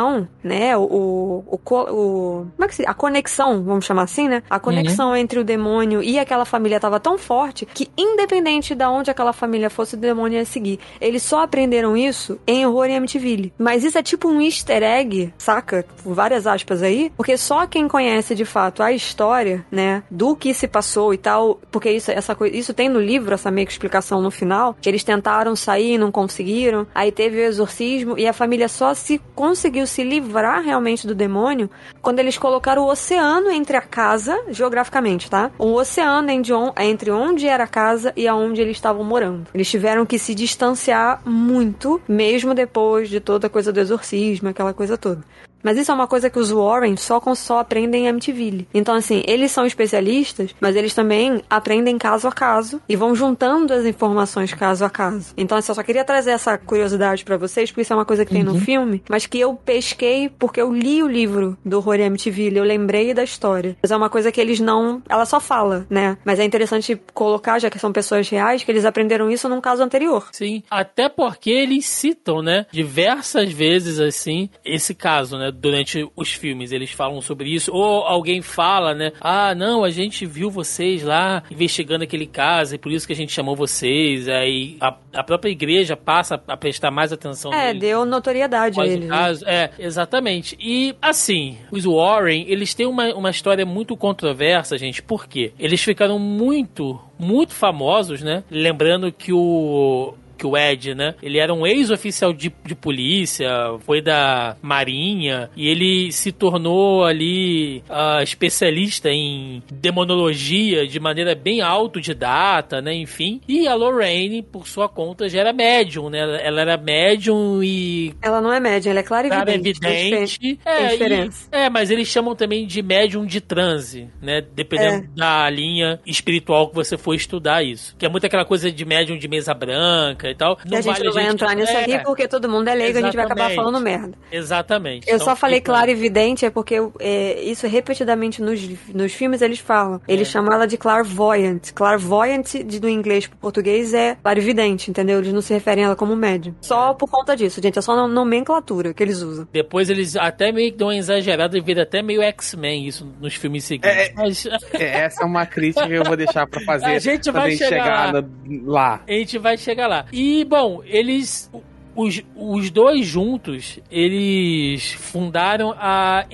né? O, o, o, como é que se, a conexão, vamos chamar assim, né? A conexão uhum. entre o demônio e aquela família estava tão forte que, independente de onde aquela família fosse, o demônio ia seguir. Eles só aprenderam isso em Horror em Amityville. Mas isso é tipo um easter egg, saca? Várias aspas aí, porque só quem conhece de fato a história, né, do que se passou e tal, porque isso, essa coisa, isso tem no livro, essa meio que explicação no final, que eles tentaram sair, não conseguiram, aí teve o exorcismo e a família só se conseguiu conseguiu se livrar realmente do demônio quando eles colocaram o oceano entre a casa, geograficamente, tá? Um oceano entre onde era a casa e aonde eles estavam morando. Eles tiveram que se distanciar muito, mesmo depois de toda a coisa do exorcismo, aquela coisa toda. Mas isso é uma coisa que os Warren só, com- só aprendem em Amityville. Então, assim, eles são especialistas, mas eles também aprendem caso a caso e vão juntando as informações caso a caso. Então, assim, eu só queria trazer essa curiosidade pra vocês, porque isso é uma coisa que tem no filme, mas que eu pesquei porque eu li o livro do Horror em Amityville, eu lembrei da história. Mas é uma coisa que eles não... Ela só fala, né? Mas é interessante colocar, já que são pessoas reais, que eles aprenderam isso num caso anterior. Sim, até porque eles citam, né, diversas vezes assim, esse caso, né, durante os filmes, eles falam sobre isso, ou alguém fala, né, ah, não, a gente viu vocês lá investigando aquele caso e por isso que a gente chamou vocês, aí a, a própria igreja passa a prestar mais atenção É, neles. deu notoriedade a eles. né? caso, é, exatamente. E, assim, os Warren, eles têm uma, uma história muito controversa, gente. Por quê? Eles ficaram muito, muito famosos, né? Lembrando que o que o Ed, né? Ele era um ex-oficial de, de polícia, foi da Marinha e ele se tornou ali ah, especialista em demonologia de maneira bem autodidata, né? Enfim. E a Lorraine, por sua conta, já era médium, né? Ela- era médium e Ela não é média, ela é e Claro, evidente. evidente. Tem É, diferença. e- é, mas eles chamam também de médium de transe, né? Dependendo É. da linha espiritual que você for estudar isso. Que é muito aquela coisa de médium de mesa branca e tal. E a gente vale não vai entrar nisso é, aqui porque todo mundo é leigo, a gente vai acabar Exatamente. falando merda. Exatamente. Eu Então, só falei claro e evidente é porque é, isso repetidamente nos, nos filmes eles falam. Eles chamam ela de clairvoyant. Clairvoyant de, do inglês pro português é clarividente, entendeu? Eles não se referem a ela como médium. Só por conta disso, gente. É só na nomenclatura que eles usam. Depois eles até meio que dão uma exagerada e vira até meio X-Men isso nos filmes seguintes. É, Mas É, essa é uma crítica que eu vou deixar pra fazer A gente vai a gente chegar chegar lá. lá. A gente vai chegar lá. E, bom, eles. Os, os dois juntos, eles fundaram a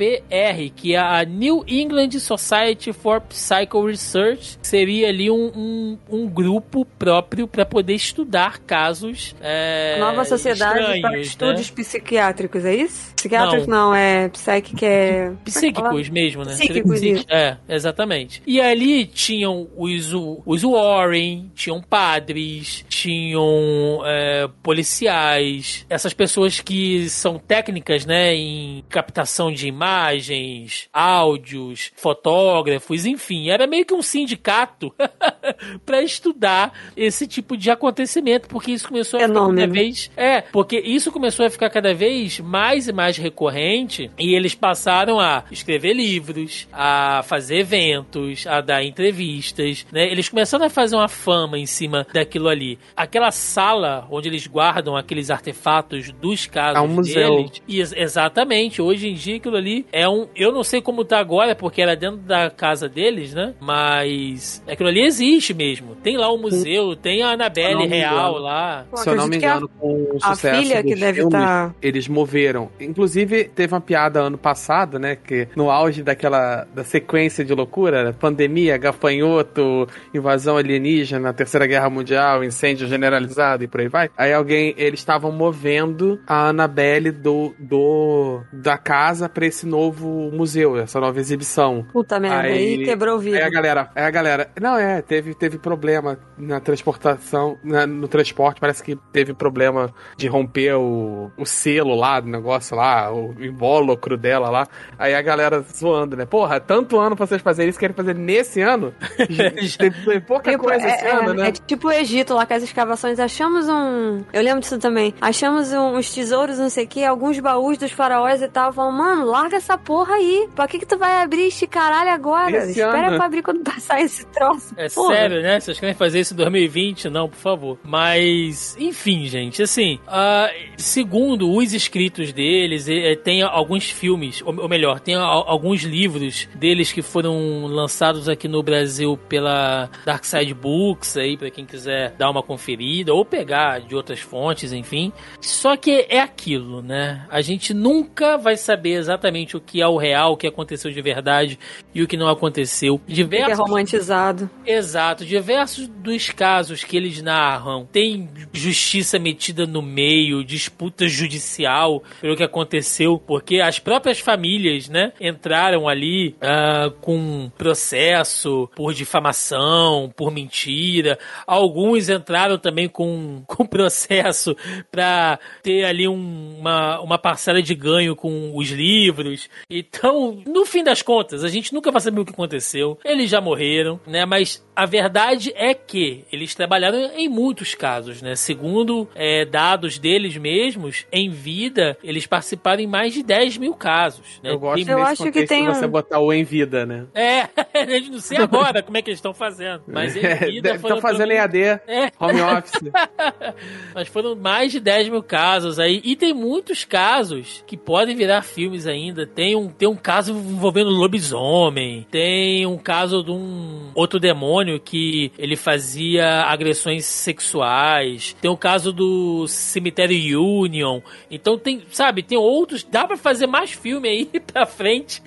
NESPR, que é a New England Society for Psycho Research. Seria ali um, um, um grupo próprio para poder estudar casos. É, Nova Sociedade para estranhos, Estudos né? Psiquiátricos, é isso? Psiquiátricos não, é psique é... Psíquicos mesmo, né? Psíquicos, isso. É, exatamente. E ali tinham os, os Warren, tinham padres, tinham é, policiais, essas pessoas que são técnicas, né, em captação de imagens, áudios, fotógrafos, enfim, era meio que um sindicato para estudar esse tipo de acontecimento, porque isso começou a ficar cada vez é, porque isso começou a ficar cada vez mais e mais recorrente e eles passaram a escrever livros, a fazer eventos, a dar entrevistas, né? Eles começaram a fazer uma fama em cima daquilo ali. Aquela sala onde eles guardam aqueles artefatos dos casos É um museu. deles. Ex- exatamente. Hoje em dia aquilo ali é um, eu não sei como tá agora porque era dentro da casa deles, né? Mas aquilo ali existe mesmo. Tem lá o museu, tem a Se eu Annabelle não me real engano. lá. Pô, Se eu não me que a- engano, com o a sucesso filha que deve filmes, tá- eles moveram. Inclusive, teve uma piada ano passado, né? Que no auge daquela da sequência de loucura, pandemia, gafanhoto, invasão alienígena, Terceira Guerra Mundial, incêndio generalizado e por aí vai. Aí alguém, eles estavam movendo a Annabelle do, do da casa pra esse novo museu, essa nova exibição. Puta merda, aí, Aí- quebrou o vidro. Aí a galera, aí a galera, não é, teve, teve problema na transportação, na- no transporte, parece que teve problema de romper o, o selo lá do negócio lá, o invólucro dela lá. Aí a galera zoando, né? Porra, tanto ano pra vocês fazerem isso, querem fazer nesse ano? teve, teve pouca Tipo, coisa é, esse ano, é- né? é tipo o Egito lá com as escavações. Achamos um. Eu lembro disso também. Achamos um- uns tesouros, não sei o que, alguns baús dos faraós e tal. Falam, mano, larga essa porra aí. Pra que que tu vai abrir este caralho agora? Esse Espera ano. pra abrir quando passar esse troço. É Porra. sério, né? Vocês querem fazer isso em 2020? Não, por favor. Mas, enfim, gente, assim, ah, segundo os escritos deles, eh, tem alguns filmes, ou ou melhor, tem al- alguns livros deles que foram lançados aqui no Brasil pela Dark Side Books, aí, pra quem quiser dar uma conferida, ou pegar de outras fontes, enfim. Só que é aquilo, né? A gente nunca vai saber exatamente exatamente o que é o real, o que aconteceu de verdade e o que não aconteceu. Diversos... Que é romantizado. Exato. Diversos dos casos que eles narram tem justiça metida no meio, disputa judicial pelo que aconteceu, porque as próprias famílias, né, entraram ali uh, com processo por difamação, por mentira. Alguns entraram também com, com processo para ter ali um, uma, uma parcela de ganho com os livros. Então, no fim das contas, a gente nunca vai saber o que aconteceu. Eles já morreram, né? Mas a verdade é que eles trabalharam em muitos casos, né? Segundo é, dados deles mesmos, em vida, eles participaram em mais de 10 mil casos. Né? Eu gosto tem... Eu acho que tem você botar o em vida, né? É, a gente não sei agora como é que eles estão fazendo. Mas em vida. Estão fazendo EAD, é. home office. mas foram mais de 10 mil casos aí. E tem muitos casos que podem virar filmes ainda. Tem um, tem um caso envolvendo lobisomem. Tem um caso de um outro demônio que ele fazia agressões sexuais. Tem o caso do cemitério Union. Então tem, sabe, tem outros. Dá para fazer mais filme aí pra frente.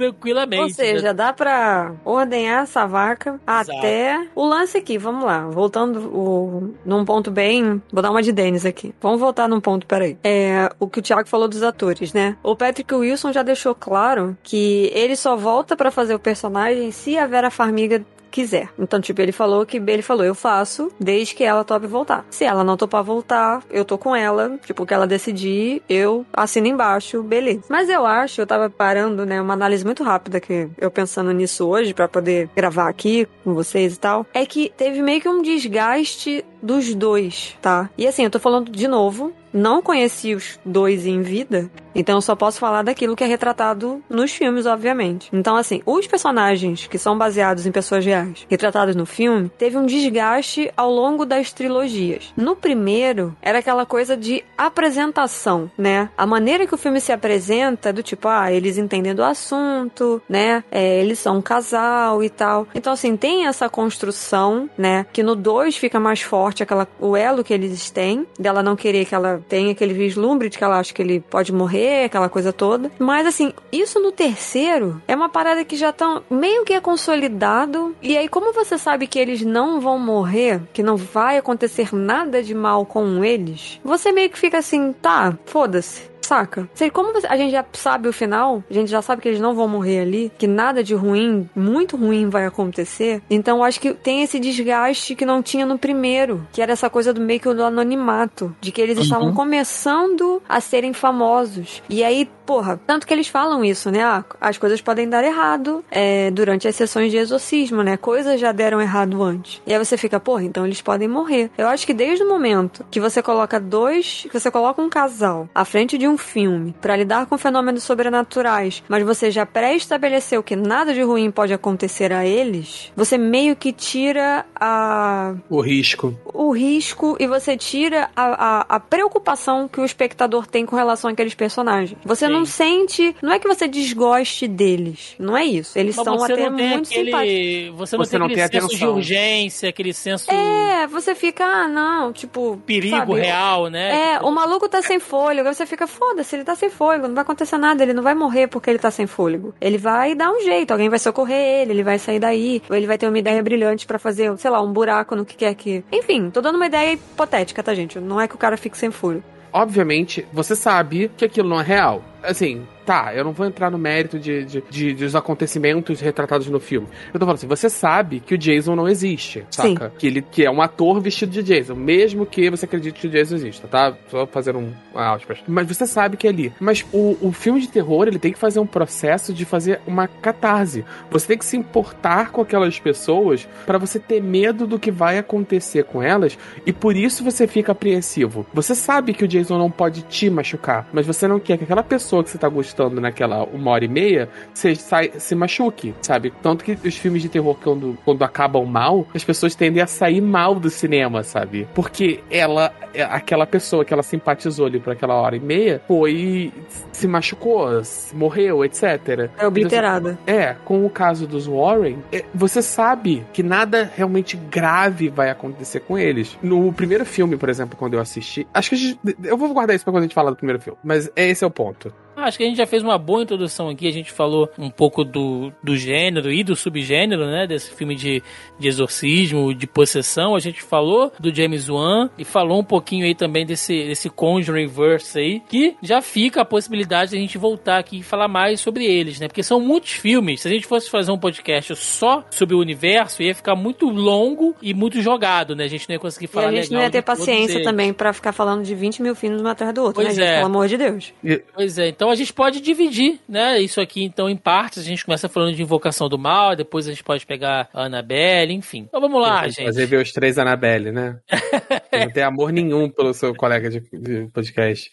Tranquilamente. Ou seja, né? dá pra ordenhar essa vaca Exato. até o lance aqui. Vamos lá. Voltando o, num ponto bem. Vou dar uma de Denis aqui. Vamos voltar num ponto, peraí. É o que o Thiago falou dos atores, né? O Patrick Wilson já deixou claro que ele só volta para fazer o personagem se a Vera Farmiga quiser. Então, tipo, ele falou que ele falou, eu faço desde que ela tope voltar. Se ela não topar voltar, eu tô com ela, tipo, que ela decidir, eu assino embaixo, beleza. Mas eu acho, eu tava parando, né, uma análise muito rápida que eu pensando nisso hoje para poder gravar aqui com vocês e tal, é que teve meio que um desgaste dos dois, tá? E assim, eu tô falando de novo, não conheci os dois em vida, então eu só posso falar daquilo que é retratado nos filmes, obviamente. Então, assim, os personagens que são baseados em pessoas reais, retratados no filme, teve um desgaste ao longo das trilogias. No primeiro, era aquela coisa de apresentação, né? A maneira que o filme se apresenta é do tipo, ah, eles entendem do assunto, né? É, eles são um casal e tal. Então, assim, tem essa construção, né? Que no 2 fica mais forte aquela, o elo que eles têm, dela não querer que ela tenha aquele vislumbre de que ela acha que ele pode morrer, aquela coisa toda. Mas assim, isso no terceiro é uma parada que já tá meio que é consolidado. E aí, como você sabe que eles não vão morrer, que não vai acontecer nada de mal com eles, você meio que fica assim, tá, foda-se saca? Sei, como você, a gente já sabe o final, a gente já sabe que eles não vão morrer ali, que nada de ruim, muito ruim vai acontecer. Então eu acho que tem esse desgaste que não tinha no primeiro, que era essa coisa do meio que do anonimato, de que eles uhum. estavam começando a serem famosos. E aí, porra, tanto que eles falam isso, né? Ah, as coisas podem dar errado é, durante as sessões de exorcismo, né? Coisas já deram errado antes. E aí você fica, porra, então eles podem morrer. Eu acho que desde o momento que você coloca dois, que você coloca um casal à frente de um filme para lidar com fenômenos sobrenaturais, mas você já pré-estabeleceu que nada de ruim pode acontecer a eles, você meio que tira a. O risco. O risco e você tira a, a, a preocupação que o espectador tem com relação àqueles personagens. Você Sim. não sente. Não é que você desgoste deles. Não é isso. Eles mas são até muito aquele, simpáticos. Você não você tem não aquele tem senso de urgência, aquele senso. É, você fica, ah, não, tipo. Perigo sabe, real, né? É, o maluco tá sem fôlego. Você fica, foda-se, ele tá sem fôlego, não vai acontecer nada, ele não vai morrer porque ele tá sem fôlego. Ele vai dar um jeito, alguém vai socorrer ele, ele vai sair daí, ou ele vai ter uma ideia brilhante para fazer, sei lá, um buraco no que quer que. Enfim, tô dando uma ideia hipotética, tá, gente? Não é que o cara fique sem fôlego. Obviamente, você sabe que aquilo não é real. Assim, tá, eu não vou entrar no mérito de, de, de, dos acontecimentos retratados no filme. Eu tô falando assim, você sabe que o Jason não existe, saca? Sim. Que ele que é um ator vestido de Jason, mesmo que você acredite que o Jason exista, tá? Só fazer um aspas. Mas você sabe que é ali. Mas o, o filme de terror, ele tem que fazer um processo de fazer uma catarse. Você tem que se importar com aquelas pessoas para você ter medo do que vai acontecer com elas e por isso você fica apreensivo. Você sabe que o Jason não pode te machucar, mas você não quer que aquela pessoa que você tá gostando gastando naquela uma hora e meia, você sai, se machuque, sabe? Tanto que os filmes de terror, quando, quando acabam mal, as pessoas tendem a sair mal do cinema, sabe? Porque ela, é, aquela pessoa que ela simpatizou ali por aquela hora e meia, foi. se machucou, se morreu, etc. É obliterada. Então, é, com o caso dos Warren, é, você sabe que nada realmente grave vai acontecer com eles. No primeiro filme, por exemplo, quando eu assisti, acho que a gente, eu vou guardar isso pra quando a gente falar do primeiro filme, mas esse é o ponto Acho que a gente já fez uma boa introdução aqui. A gente falou um pouco do, do gênero e do subgênero, né? Desse filme de, de exorcismo, de possessão. A gente falou do James Wan e falou um pouquinho aí também desse, desse Conjuring Verse aí, que já fica a possibilidade de a gente voltar aqui e falar mais sobre eles, né? Porque são muitos filmes. Se a gente fosse fazer um podcast só sobre o universo, ia ficar muito longo e muito jogado, né? A gente não ia conseguir falar E a gente não ia ter paciência também pra ficar falando de 20 mil filmes um atrás do outro, Pois né, gente? é. Pelo amor de Deus. Pois é, então a gente pode dividir, né? Isso aqui então em partes. A gente começa falando de Invocação do Mal, depois a gente pode pegar a Annabelle, enfim. Então vamos lá, gente. Fazer ver os três Annabelle, né? não tem amor nenhum pelo seu colega de, de podcast.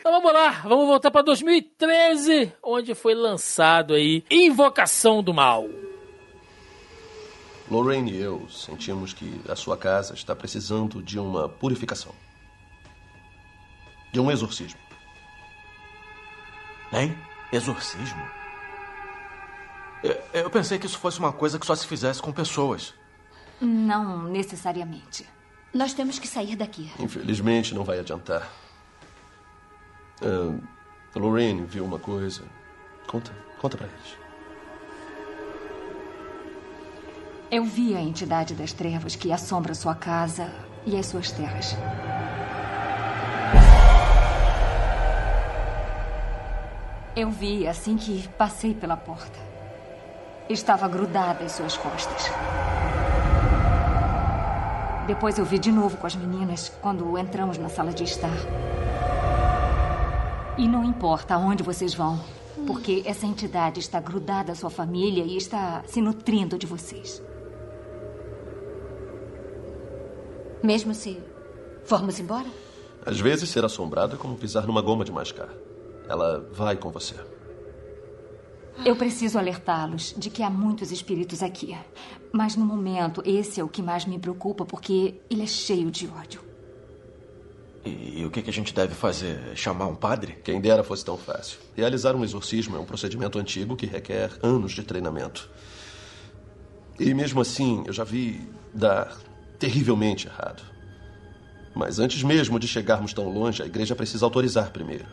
Então vamos lá, vamos voltar para 2013, onde foi lançado aí Invocação do Mal. Lorraine e eu sentimos que a sua casa está precisando de uma purificação. De um exorcismo. Hein? Exorcismo? Eu, eu pensei que isso fosse uma coisa que só se fizesse com pessoas. Não necessariamente. Nós temos que sair daqui. Infelizmente, não vai adiantar. A Lorraine viu uma coisa. Conta, conta pra eles. Eu vi a entidade das trevas que assombra sua casa e as suas terras. Eu vi assim que passei pela porta. Estava grudada às suas costas. Depois eu vi de novo com as meninas quando entramos na sala de estar. E não importa aonde vocês vão, porque essa entidade está grudada à sua família e está se nutrindo de vocês. Mesmo se formos embora? Às vezes, ser assombrado é como pisar numa goma de mascar. Ela vai com você. Eu preciso alertá-los de que há muitos espíritos aqui. Mas no momento, esse é o que mais me preocupa, porque ele é cheio de ódio. E, o que, que a gente deve fazer? Chamar um padre? Quem dera fosse tão fácil. Realizar um exorcismo é um procedimento antigo que requer anos de treinamento. E mesmo assim, eu já vi dar terrivelmente errado. Mas antes mesmo de chegarmos tão longe, a igreja precisa autorizar primeiro.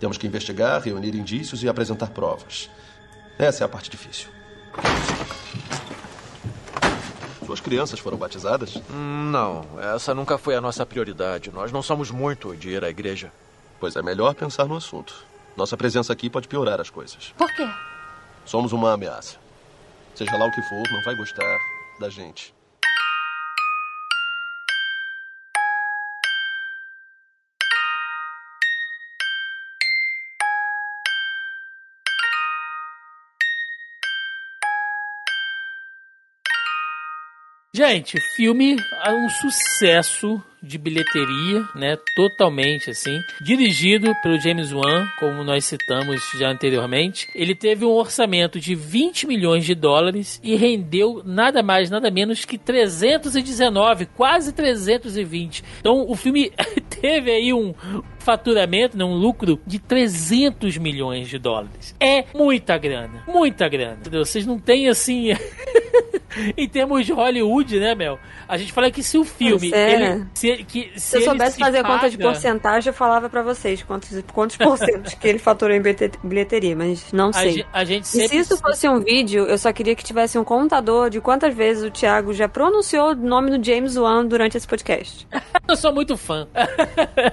Temos que investigar, reunir indícios e apresentar provas. Essa é a parte difícil. Suas crianças foram batizadas? Hum, Não, essa nunca foi a nossa prioridade. Nós não somos muito de ir à igreja. Pois é melhor pensar no assunto. Nossa presença aqui pode piorar as coisas. Por quê? Somos uma ameaça. Seja lá o que for, não vai gostar da gente. Gente, filme é um sucesso de bilheteria, né? Totalmente assim. Dirigido pelo James Wan, como nós citamos já anteriormente. Ele teve um orçamento de 20 milhões de dólares e rendeu nada mais, nada menos que 319, quase 320. Então o filme teve aí um faturamento, né, um lucro de 300 milhões de dólares. É muita grana, muita grana. Entendeu? Vocês não têm assim. em termos de Hollywood, né, Mel? A gente fala que se o filme. É. ele- se, que, se Se eu soubesse se fazer conta de paga- porcentagem, eu falava pra vocês quantos, quantos porcentos que ele faturou em bilhete- bilheteria, mas não A, sei. ge- a gente E sempre. se isso fosse um vídeo, eu só queria que tivesse um contador de quantas vezes o Thiago já pronunciou o nome do James Wan durante esse podcast. Eu sou muito fã.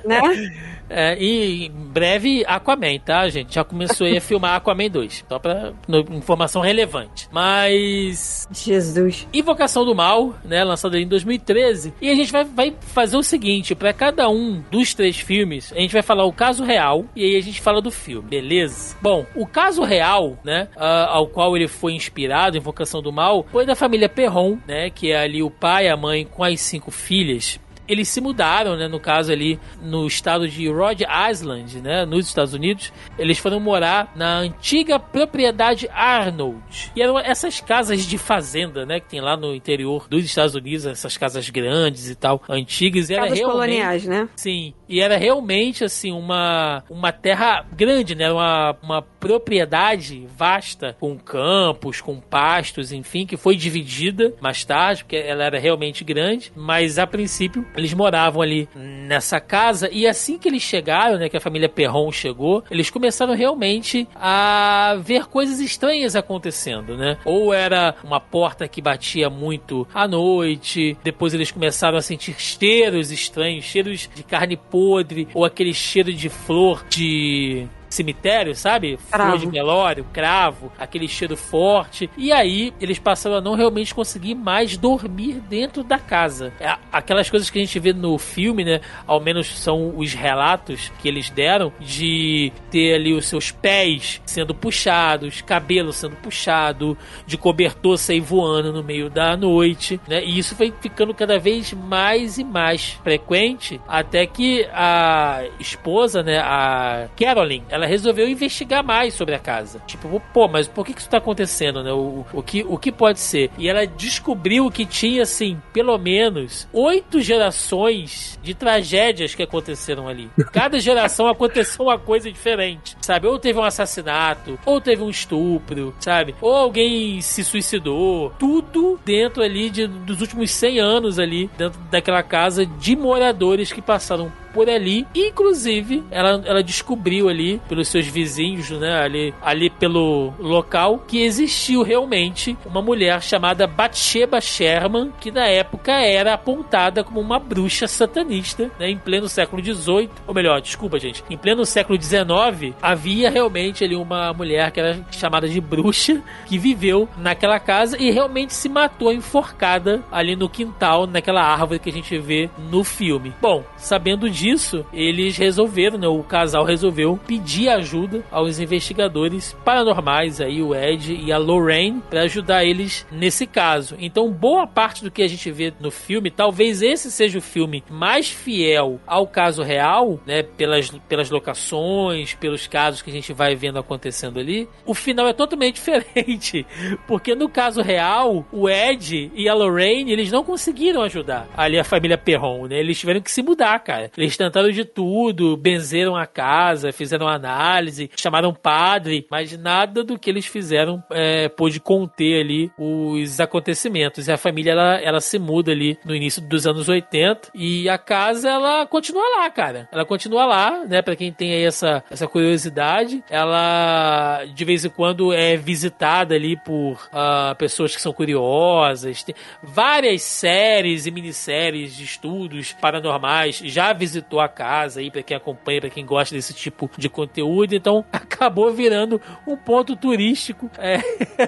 né? É, e em breve, Aquaman, tá, gente? Já começou aí a filmar Aquaman 2. Só pra no- informação relevante. Mas. Jesus. Invocação do Mal, né? Lançado em 2013. E a gente vai, vai fazer o seguinte: pra cada um dos três filmes, a gente vai falar o caso real e aí a gente fala do filme, beleza? Bom, o caso real, né? ao qual ele foi inspirado, Invocação do Mal, foi da família Perron, né? Que é ali o pai, a mãe com as cinco filhas eles se mudaram, né, no caso ali no estado de Rhode Island, né, nos Estados Unidos. Eles foram morar na antiga propriedade Arnold. E eram essas casas de fazenda, né, que tem lá no interior dos Estados Unidos, essas casas grandes e tal, antigas. E era Casas realmente... coloniais, né? Sim, e era realmente assim uma, uma terra grande, né? Uma, uma propriedade vasta, com campos, com pastos, enfim, que foi dividida mais tarde, porque ela era realmente grande, mas a princípio eles moravam ali nessa casa e assim que eles chegaram, né, que a família Perron chegou, eles começaram realmente a ver coisas estranhas acontecendo, né? Ou era uma porta que batia muito à noite, depois eles começaram a sentir cheiros estranhos, cheiros de carne podre, ou aquele cheiro de flor de cemitério, sabe? Cravo. Flor de velório, cravo, aquele cheiro forte. E aí eles passaram a não realmente conseguir mais dormir dentro da casa. É, Aquelas coisas que a gente vê no filme, né? Ao menos são os relatos que eles deram de ter ali os seus pés sendo puxados, cabelo sendo puxado, de cobertor sair voando no meio da noite, né? E isso foi ficando cada vez mais e mais frequente até que a esposa, né, a Carolyn, ela resolveu investigar mais sobre a casa. Tipo, pô, mas por que que isso tá acontecendo, né? O, o, que, o que pode ser? E ela descobriu que tinha, assim, pelo menos oito gerações de tragédias que aconteceram ali. Cada geração aconteceu uma coisa diferente, sabe? Ou teve um assassinato, ou teve um estupro, sabe? Ou alguém se suicidou. Tudo dentro ali de, dos últimos 100 anos ali, dentro daquela casa de moradores que passaram por ali. Inclusive, ela, ela descobriu ali, pelos seus vizinhos, né, ali, ali pelo local, que existiu realmente uma mulher chamada Bathsheba Sherman, que na época era apontada como uma bruxa satanista, né, em pleno século XVIII. Ou melhor, desculpa, gente, em pleno século XIX, havia realmente ali uma mulher que era chamada de bruxa, que viveu naquela casa e realmente se matou enforcada ali no quintal, naquela árvore que a gente vê no filme. Bom, sabendo disso, eles resolveram, né, o casal resolveu pedir ajuda aos investigadores paranormais aí, o Ed e a Lorraine, para ajudar eles nesse caso. Então, boa parte do que a gente vê no filme, talvez esse seja o filme mais fiel ao caso real, né, pelas, pelas locações, pelos casos que a gente vai vendo acontecendo ali. O final é totalmente diferente, porque no caso real, o Ed e a Lorraine, eles não conseguiram ajudar ali a família Perron, né? Eles tiveram que se mudar, cara. Eles tentaram de tudo, benzeram a casa, fizeram análise, chamaram padre, mas nada do que eles fizeram é, pôde conter ali os acontecimentos. E a família, ela, ela se muda ali no início dos anos 80 e a casa, ela continua lá, cara. Ela continua lá, né? Pra quem tem aí essa, essa curiosidade, ela de vez em quando é visitada ali por ah, pessoas que são curiosas. Tem várias séries e minisséries de estudos paranormais já visitou a casa aí, pra quem acompanha, pra quem gosta desse tipo de conteúdo. Então acabou virando um ponto turístico é,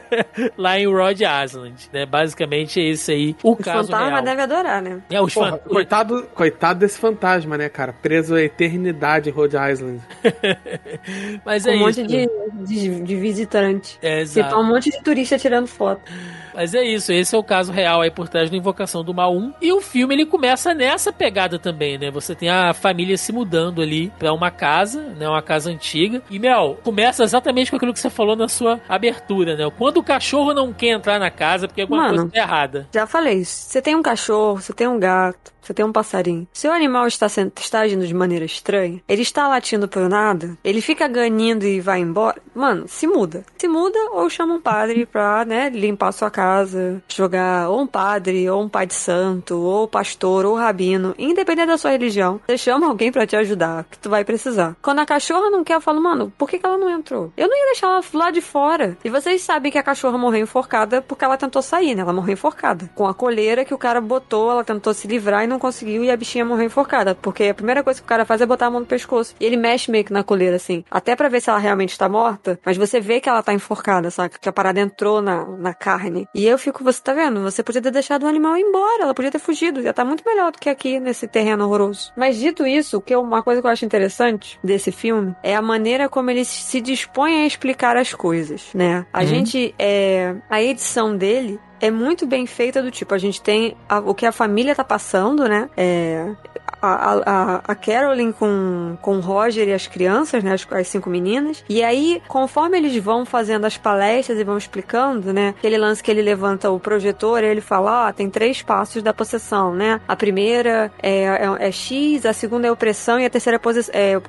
lá em Rhode Island, né? Basicamente é esse aí o O caso fantasma real. deve adorar, né? É, os Porra, fan- coitado, coitado desse fantasma, né, cara? Preso a eternidade em Rhode Island. Mas Com é um monte isso. de, de, de visitante. É, exato. tá um monte de turista tirando foto. Mas é isso, esse é o caso real aí por trás da Invocação do Mal 1. E o filme ele começa nessa pegada também, né? Você tem a família se mudando ali pra uma casa, né? Uma casa antiga. E, Mel, começa exatamente com aquilo que você falou na sua abertura, né? Quando o cachorro não quer entrar na casa porque alguma Mano. coisa tá errada. Já falei isso. Você tem um cachorro, você tem um gato, você tem um passarinho. Se o animal está, sendo, está agindo de maneira estranha, ele está latindo por nada, ele fica ganindo e vai embora, mano, se muda. Se muda ou chama um padre pra, né, limpar sua casa, jogar ou um padre, ou um pai de santo, ou pastor, ou rabino, independente da sua religião. Você chama alguém pra te ajudar, que tu vai precisar. Quando a cachorra não quer, eu falo, mano, por que, que ela não entrou? Eu não ia deixar ela lá de fora. E vocês sabem que a cachorra morreu enforcada porque ela tentou sair, né? Ela morreu enforcada. Com a coleira que o cara botou, ela tentou se livrar e não conseguiu e a bichinha morreu enforcada. Porque a primeira coisa que o cara faz é botar a mão no pescoço. E ele mexe meio que na coleira, assim. Até pra ver se ela realmente está morta, mas você vê que ela tá enforcada, saca? Que a parada entrou na, na carne. E eu fico, você tá vendo? Você podia ter deixado o animal ir embora, ela podia ter fugido. Já tá muito melhor do que aqui nesse terreno horroroso. Mas dito isso, que uma coisa que eu acho interessante desse filme é a maneira como ele se dispõe a explicar as coisas, né? A gente, é, a edição dele é muito bem feita do tipo, a gente tem a- o que a família tá passando, né? É, a, a, a Carolyn com, com o Roger e as crianças, né? As, as cinco meninas. E aí, conforme eles vão fazendo as palestras e vão explicando, né? Aquele lance que ele levanta o projetor ele fala, ó, tem três passos da possessão, né? A primeira é, é, é X, a segunda é opressão e a terceira é, é,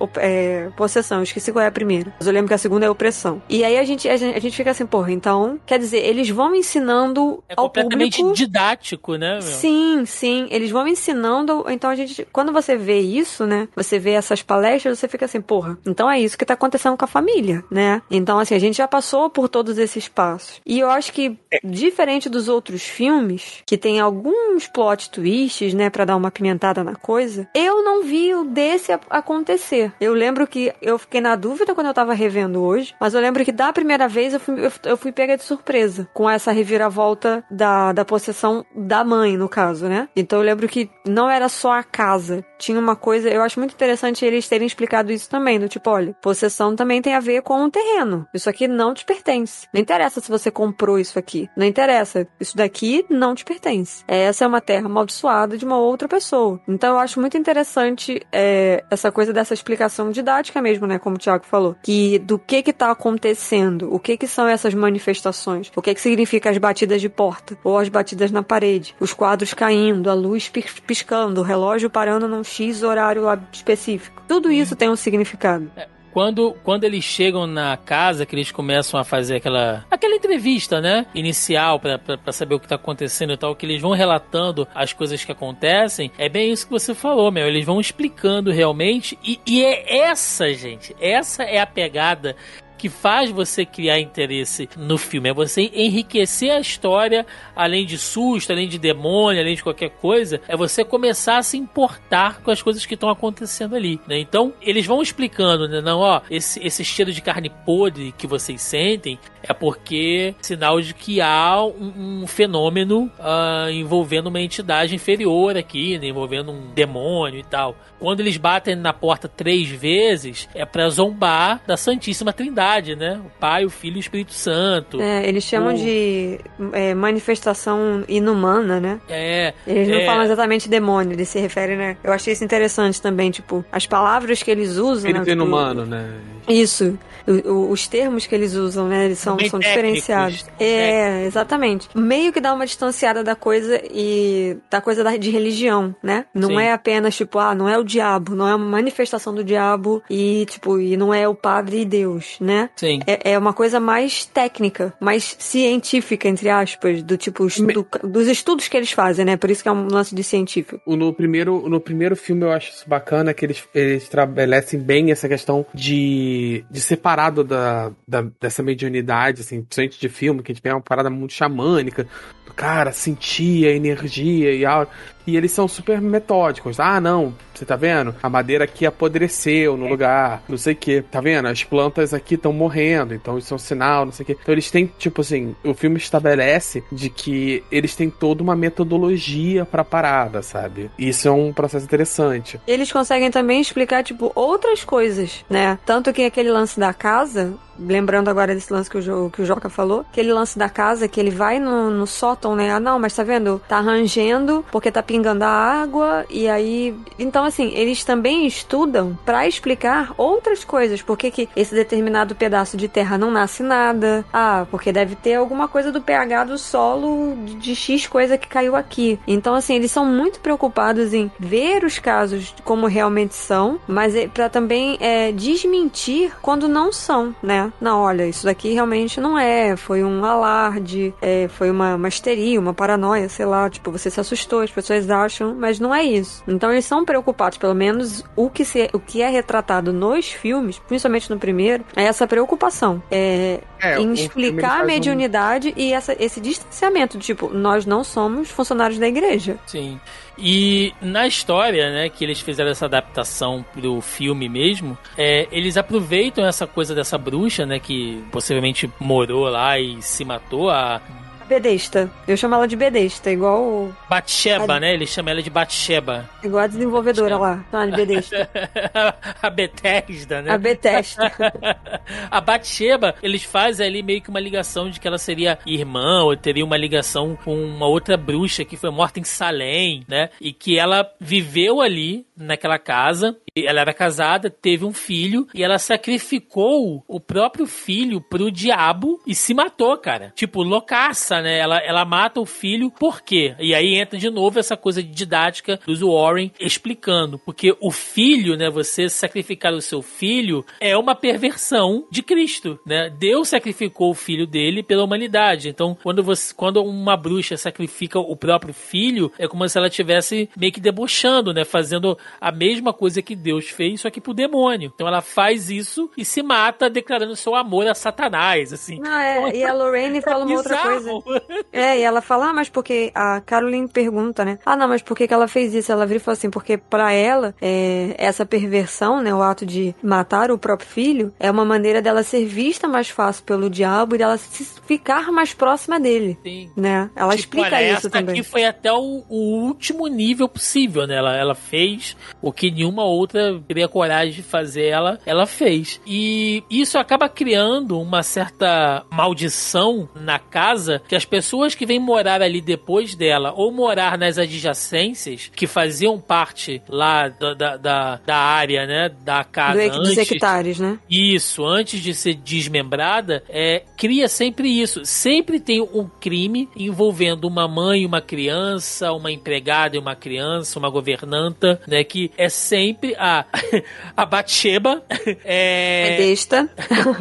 é possessão. Eu esqueci qual é a primeira. Mas eu lembro que a segunda é opressão. E aí a gente, a gente, a gente fica assim, porra, então, quer dizer, eles vão ensinando É completamente público... didático, né, meu? Sim, sim. Eles vão ensinando. Então a gente. Quando você vê isso, né? Você vê essas palestras, você fica assim, porra, então é isso que tá acontecendo com a família, né? Então, assim, a gente já passou por todos esses passos. E eu acho que, diferente dos outros filmes, que tem alguns plot twists, né, pra dar uma pimentada na coisa, eu não vi o desse acontecer. Eu lembro que eu fiquei na dúvida quando eu tava revendo hoje, mas eu lembro que da primeira vez eu fui, eu, eu fui pega de surpresa com essa reviravolta da, da possessão da mãe, no caso, né? Então eu lembro que não era só a casa. Tinha uma coisa, eu acho muito interessante eles terem explicado isso também, do tipo, olha, possessão também tem a ver com o terreno. Isso aqui não te pertence. Não interessa se você comprou isso aqui. Não interessa. Isso daqui não te pertence. Essa é uma terra amaldiçoada de uma outra pessoa. Então eu acho muito interessante é, essa coisa dessa explicação didática mesmo, né? Como o Thiago falou. Que do que que tá acontecendo, o que que são essas manifestações, o que que significa as batidas de porta, ou as batidas na parede, os quadros caindo, a luz pis- piscando, o relógio parando num X horário lá específico. Tudo isso tem um significado. Quando, quando eles chegam na casa, que eles começam a fazer aquela aquela entrevista, né? Inicial, pra saber o que tá acontecendo e tal, que eles vão relatando as coisas que acontecem, é bem isso que você falou, meu. Eles vão explicando realmente. E, e é essa, gente, essa é a pegada que faz você criar interesse no filme. É você enriquecer a história, além de susto, além de demônio, além de qualquer coisa, é você começar a se importar com as coisas que estão acontecendo ali. né? Então, eles vão explicando, né? Não, ó, esse, esse cheiro de carne podre que vocês sentem é porque sinal de que há um, um fenômeno ah, envolvendo uma entidade inferior aqui, né? envolvendo um demônio e tal. Quando eles batem na porta três vezes, é pra zombar da Santíssima Trindade, né? O Pai, o Filho e o Espírito Santo. É, eles chamam O- de é, manifestação inumana, né? É. Eles não é, falam exatamente demônio, eles se referem, né? Eu achei isso interessante também, tipo, as palavras que eles usam. né? Espírito Tipo, inumano, né? Isso. O- os termos que eles usam, né? Eles são, Bem são técnicos, diferenciados. É, exatamente. Meio que dá uma distanciada da coisa e da coisa da, de religião, né? Não Sim. é apenas, tipo, ah, não é o diabo, não é uma manifestação do diabo e, tipo, e não é o padre e Deus, né? Sim. É, é uma coisa mais técnica, mais científica, entre aspas, do tipo, estudo- dos estudos que eles fazem, né? Por isso que é um lance de científico. No primeiro, no primeiro filme eu acho isso bacana, que eles, eles estabelecem bem essa questão de, de separado da, da- dessa mediunidade, assim, principalmente de filme, que a gente tem uma parada muito xamânica, do cara sentir a energia e a E eles são super metódicos. Ah, não, você tá vendo? A madeira aqui apodreceu no lugar, não sei o que. Tá vendo? As plantas aqui estão morrendo, então isso é um sinal, não sei o que. Então eles têm, tipo assim, o filme estabelece de que eles têm toda uma metodologia pra parada, sabe? Isso é um processo interessante. Eles conseguem também explicar, tipo, outras coisas, né? Tanto que aquele lance da casa, casa lembrando agora desse lance que o, que o Joca falou, aquele lance da casa que ele vai no, no sótão, né? Ah, não, mas tá vendo? Tá rangendo porque tá pingando a água e aí. Então, assim, eles também estudam pra explicar outras coisas. Por que, que esse determinado pedaço de terra não nasce nada? Ah, porque deve ter alguma coisa do pH do solo de, de X coisa que caiu aqui. Então, assim, eles são muito preocupados em ver os casos como realmente são, mas é para também é, desmentir quando não são, né? Não, olha, isso daqui realmente não é, foi um alarde, é, foi uma, uma histeria, uma paranoia, sei lá, tipo, você se assustou, as pessoas acham, mas não é isso. Então eles são preocupados, pelo menos o que, se, o que é retratado nos filmes, principalmente no primeiro, é essa preocupação. É, É, em explicar a faz um- mediunidade e essa, esse distanciamento, tipo, nós não somos funcionários da igreja. Sim. E na história, né, que eles fizeram essa adaptação pro filme mesmo, é, eles aproveitam essa coisa dessa bruxa, né, que possivelmente morou lá e se matou, a Bedesta. Eu chamo ela de Bedesta, igual, o- Batsheba, A- né? Ele chama ela de Batsheba. igual a desenvolvedora lá. Chama de Bedesta. a Bethesda, né? A Bethesda. a Batsheba, eles fazem ali meio que uma ligação de que ela seria irmã, ou teria uma ligação com uma outra bruxa que foi morta em Salem, né? E que ela viveu ali naquela casa, ela era casada, teve um filho, e ela sacrificou o próprio filho pro diabo e se matou, cara. Tipo, loucaça, né? Ela, ela mata o filho, por quê? E aí entra de novo essa coisa didática dos Warren explicando. Porque o filho, né? Você sacrificar o seu filho é uma perversão de Cristo, né? Deus sacrificou o filho dele pela humanidade. Então, quando você, quando uma bruxa sacrifica o próprio filho, é como se ela estivesse meio que debochando, né? Fazendo a mesma coisa que Deus fez, só que pro demônio. Então ela faz isso e se mata declarando seu amor a Satanás, assim. Não, é, e a Lorraine fala uma outra coisa. É, e ela fala, ah, mas porque. A Caroline pergunta, né? Ah, não, mas por que, que ela fez isso? Ela vira e fala assim, porque pra ela, é, essa perversão, né? O ato de matar o próprio filho, é uma maneira dela ser vista mais fácil pelo diabo e dela se ficar mais próxima dele. Sim. Né? Ela Tipo, explica olha, isso essa também. aqui foi até o, o último nível possível, né? Ela, ela fez o que nenhuma outra teria coragem de fazer, ela, ela fez. E isso acaba criando uma certa maldição na casa que as pessoas que vêm morar ali depois dela ou morar nas adjacências que faziam parte lá da, da, da, da área, né? Da casa Do, dos antes, hectares, né? isso, antes de ser desmembrada, é, cria sempre isso. Sempre tem um crime envolvendo uma mãe e uma criança, uma empregada e uma criança, uma governanta, né? Que é sempre a, a Batsheba é, É besta.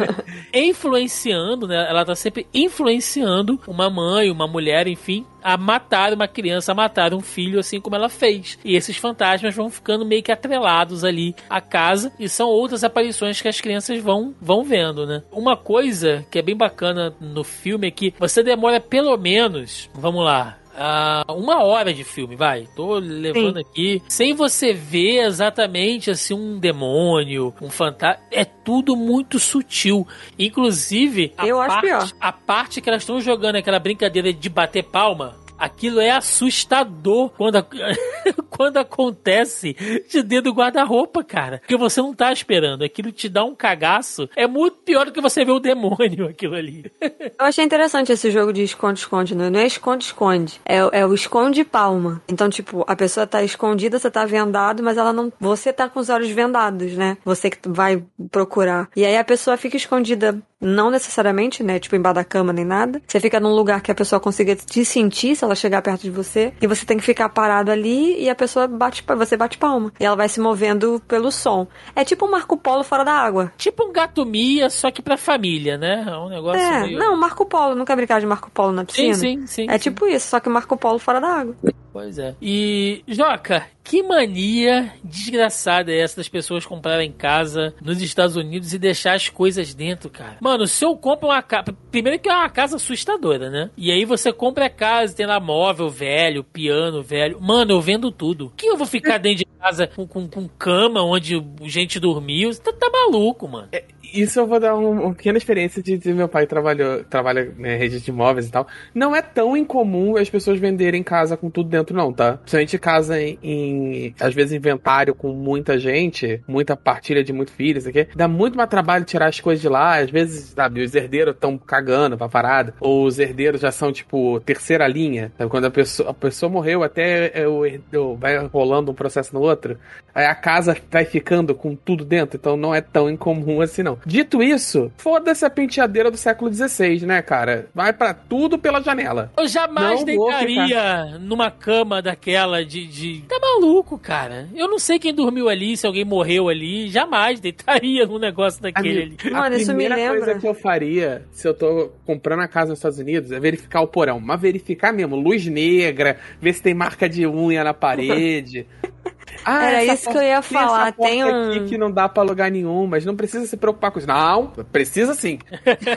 influenciando, né? Ela tá sempre influenciando uma mãe, uma mulher, enfim, a matar uma criança, a matar um filho, assim como ela fez. E esses fantasmas vão ficando meio que atrelados ali à casa e são outras aparições que as crianças vão, vão vendo, né? Uma coisa que é bem bacana no filme é que você demora pelo menos, vamos lá, ah, uma hora de filme, vai. Tô levando aqui. Sem você ver exatamente assim um demônio, um fantasma. É tudo muito sutil. Inclusive, a Eu acho parte, pior. a parte que elas estão jogando aquela brincadeira de bater palma. Aquilo é assustador quando, a- quando acontece de dentro do guarda-roupa, cara. Porque você não tá esperando. Aquilo te dá um cagaço. É muito pior do que você ver o demônio, aquilo ali. Eu achei interessante esse jogo de esconde-esconde, né? Não é esconde-esconde. É, é o esconde-palma. Então, tipo, a pessoa tá escondida, você tá vendado, mas ela não. Você tá com os olhos vendados, né? Você que vai procurar. E aí a pessoa fica escondida, não necessariamente, né? Tipo, embaixo da cama nem nada. Você fica num lugar que a pessoa consiga te sentir se ela chegar perto de você. E você tem que ficar parado ali e a pessoa bate. Você bate palma. E ela vai se movendo pelo som. É tipo um Marco Polo fora da água. Tipo um gato Mia, só que pra família, né? É um negócio É, meio... não, Marco Polo, não quer brincar de Marco Polo na Sim, piscina? sim, sim. É sim. tipo isso, só que Marco Polo fora da água. Pois é. E, Joca, que mania desgraçada é essa das pessoas comprarem casa nos Estados Unidos e deixar as coisas dentro, cara? Mano, se eu compro uma casa. Primeiro que é uma casa assustadora, né? E aí você compra a casa, tem lá móvel velho, piano velho. Mano, eu vendo tudo. Que eu vou ficar dentro de casa com, com, com cama onde gente dormiu? Tá, tá maluco, mano. Isso eu vou dar um- uma pequena experiência de, de meu pai trabalhou, trabalha em rede de imóveis e tal. Não é tão incomum as pessoas venderem casa com tudo dentro, não, tá? Principalmente casa em, em, às vezes, inventário com muita gente, muita partilha de muitos filhos, aqui. Dá muito mais trabalho tirar as coisas de lá. Às vezes, sabe, os herdeiros estão cagando pra parada. Ou os herdeiros já são, tipo, terceira linha. Sabe? Quando a pessoa, a pessoa morreu, até é, o vai rolando um processo no outro. Aí a casa vai ficando com tudo dentro, então não é tão incomum assim, não. Dito isso, foda-se a penteadeira do século XVI, né, cara? Vai pra tudo pela janela. Eu jamais Não deitaria numa cama daquela de, de. Tá maluco, cara. Eu não sei quem dormiu ali, se alguém morreu ali. Jamais deitaria num negócio daquele ali. A Mano, isso me primeira lembra- coisa que eu faria se eu tô comprando a casa nos Estados Unidos é verificar o porão. Mas verificar mesmo, luz negra, ver se tem marca de unha na parede. Ah, Era isso que eu ia falar, tem um- que não dá pra lugar nenhum, mas não precisa se preocupar com isso. Não, precisa sim.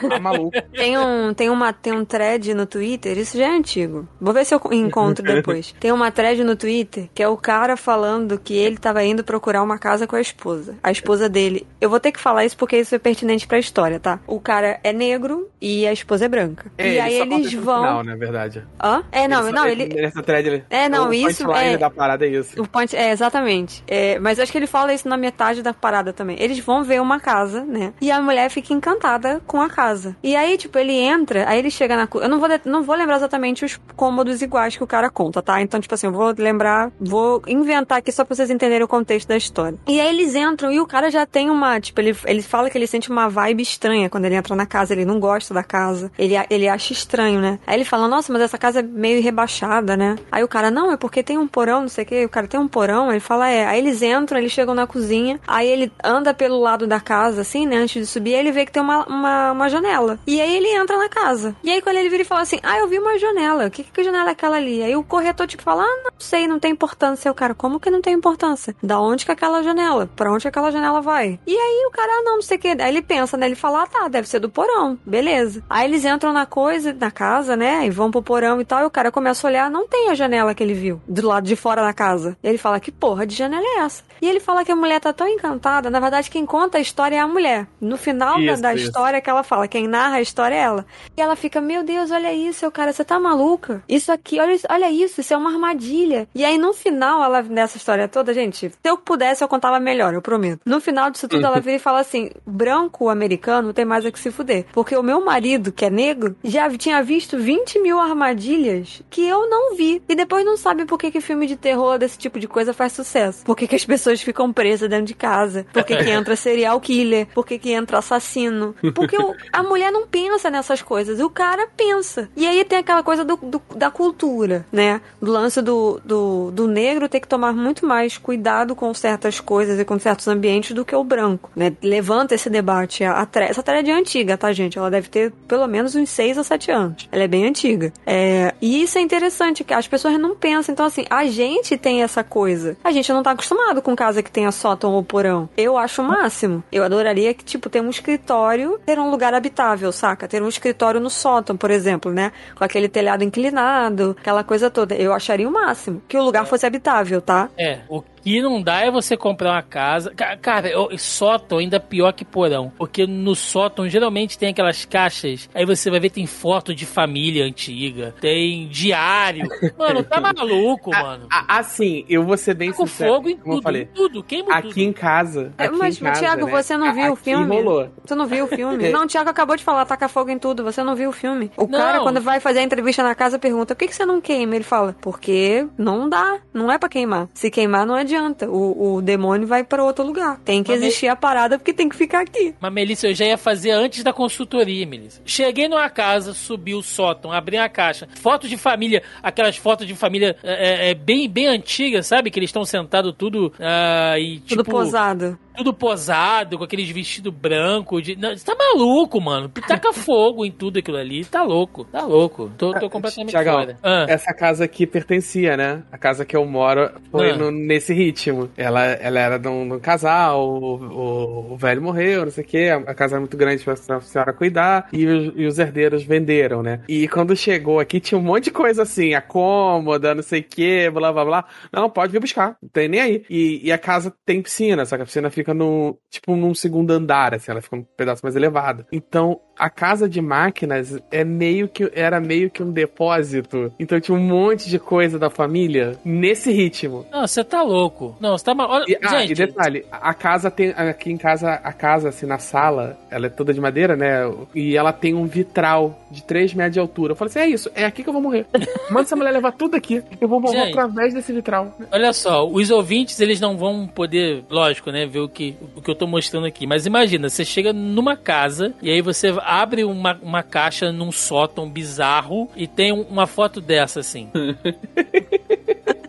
Tá maluco. Tem um, tem, uma, tem um thread no Twitter, isso já é antigo. Vou ver se eu encontro depois. Tem uma thread no Twitter que é o cara falando que ele tava indo procurar uma casa com a esposa. A esposa dele. Eu vou ter que falar isso porque isso é pertinente pra história, tá? O cara é negro e a esposa é branca. É, e aí só eles vão. Final, na verdade. Hã? É, não, Ele não, só- ele. Nessa thread, ele... É, não, o isso punchline é- da parada é isso. O punch, é, exatamente. É, mas acho que ele fala isso na metade da parada também. Eles vão ver uma casa, né? E a mulher fica encantada com a casa. E aí, tipo, ele entra, aí ele chega na. Eu não vou, não vou lembrar exatamente os cômodos iguais que o cara conta, tá? Então, tipo assim, eu vou lembrar, vou inventar aqui só pra vocês entenderem o contexto da história. E aí eles entram e o cara já tem uma. Tipo, ele, ele fala que ele sente uma vibe estranha quando ele entra na casa. Ele não gosta da casa. Ele, ele acha estranho, né? Aí ele fala, nossa, mas essa casa é meio rebaixada, né? Aí o cara, não, é porque tem um porão, não sei o que. O cara tem um porão. Ele fala, é. Aí eles entram, eles chegam na cozinha. Aí ele anda pelo lado da casa, assim, né? Antes de subir, ele vê que tem uma, uma, uma janela. E aí ele entra na casa. E aí quando ele vira e fala assim, ah, eu vi uma janela. O que, que janela é aquela ali? Aí o corretor, tipo, fala, ah, não sei, não tem importância. O cara, como que não tem importância? Da onde que é aquela janela? Pra onde que aquela janela vai? E aí o cara, ah, não, não sei o que. Aí ele pensa, né? Ele fala, ah, tá, deve ser do porão. Beleza. Aí eles entram na coisa, na casa, né? E vão pro porão e tal. E o cara começa a olhar, não tem a janela que ele viu do lado de fora da casa. E ele fala, que porra de janela é essa? E ele fala que a mulher tá tão encantada. Na verdade, quem conta a história é a mulher. No final da- Isso, da, isso. história que ela fala, quem narra a história é ela. E ela fica, meu Deus, olha isso, cara, você tá maluca? Isso aqui, olha, isso- olha isso, isso é uma armadilha. E aí, no final, ela, nessa história toda, gente, se eu pudesse, eu contava melhor, eu prometo. No final disso tudo, ela vira e fala assim: branco americano tem mais a que se fuder. Porque o meu marido, que é negro, já tinha visto 20 mil armadilhas que eu não vi. E depois não sabe por que, que filme de terror desse tipo de coisa faz sucesso. Por que, que as pessoas ficam presas dentro de casa. Por que, que entra serial killer. Por que, que entra assassino. Porque o- a mulher não pensa nessas coisas. O cara pensa. E aí tem aquela coisa do, do- da cultura, né? Do lance do, do, do negro ter que tomar muito mais cuidado com certas coisas e com certos ambientes do que o branco, né? Levanta esse debate. A, a essa thread é antiga, tá, gente? Ela deve ter pelo menos uns 6 ou 7 anos. Ela é bem antiga. É, e isso é interessante, que as pessoas não pensam. Então, assim, a gente tem essa coisa. A gente não tá acostumado com casa que tenha sótão ou porão. Eu acho o máximo. Eu adoraria que, tipo, ter um escritório, ter um lugar habitável, saca? Ter um escritório no sótão, por exemplo, né? Com aquele telhado inclinado, aquela coisa toda. Eu acharia o máximo. Que o lugar fosse habitável, tá? É, o que não dá é você comprar uma casa. Ca- Cara, eu- sótão ainda é pior que porão. Porque no sótão geralmente tem aquelas caixas. Aí você vai ver, tem foto de família antiga, tem diário. Mano, tá maluco, mano. Ah, assim, eu vou ser bem Tá com sincero. fogo em como tudo, falei. em tudo, queima Aqui tudo. em casa. É, Aqui mas, em casa, Thiago, né, você não viu o filme? rolou. Você não viu o filme? não, o Thiago acabou de falar, taca fogo em tudo. Você não viu o filme. O Não. cara, quando vai fazer a entrevista na casa, pergunta: por que, que você não queima? Ele fala: porque não dá. Não é pra queimar. Se queimar, não adianta. O, o demônio vai pra outro lugar. Tem que Mas existir a parada porque tem que ficar aqui. Mas, Melissa, eu já ia fazer antes da consultoria, Melissa. Cheguei numa casa, subi o sótão, abri a caixa. Fotos de família, aquelas fotos de família é, é, é, bem, bem antigas, sabe? Que eles estão sentados tudo ah, e Tudo tipo... posado. Tudo posado, com aqueles vestidos brancos. De... Não, você tá maluco, mano. Taca fogo em tudo aquilo ali. Tá louco, tá louco. Tô, tô completamente Tiagão, fora. Ah, essa casa aqui pertencia, né? A casa que eu moro foi Ah. no- nesse ritmo. Ela, ela era de um, de um casal, o, o- o velho morreu, não sei o quê. A, casa era muito grande pra senhora cuidar. E os, e os herdeiros venderam, né? E quando chegou aqui, tinha um monte de coisa assim, a cômoda, não sei o quê, blá blá blá. Não, pode vir buscar, não tem nem aí. E, e a casa tem piscina, só que a piscina fica no, tipo, num segundo andar, assim, ela fica um pedaço mais elevado. Então, a casa de máquinas é meio que era meio que um depósito. Então tinha um monte de coisa da família nesse ritmo. Não, você tá louco. Não, você tá maluco. E, ah, Gente, e detalhe, a casa tem aqui em casa, a casa assim na sala, ela é toda de madeira, né? E ela tem um vitral de 3 metros de altura. Eu falei assim: "É isso, é aqui que eu vou morrer. Manda essa mulher levar tudo aqui. Eu vou morrer Gente. através desse vitral." Olha só, os ouvintes eles não vão poder, lógico, né, ver o que, o que eu tô mostrando aqui. Mas imagina, você chega numa casa e aí você abre uma, uma caixa num sótão bizarro e tem um- uma foto dessa assim.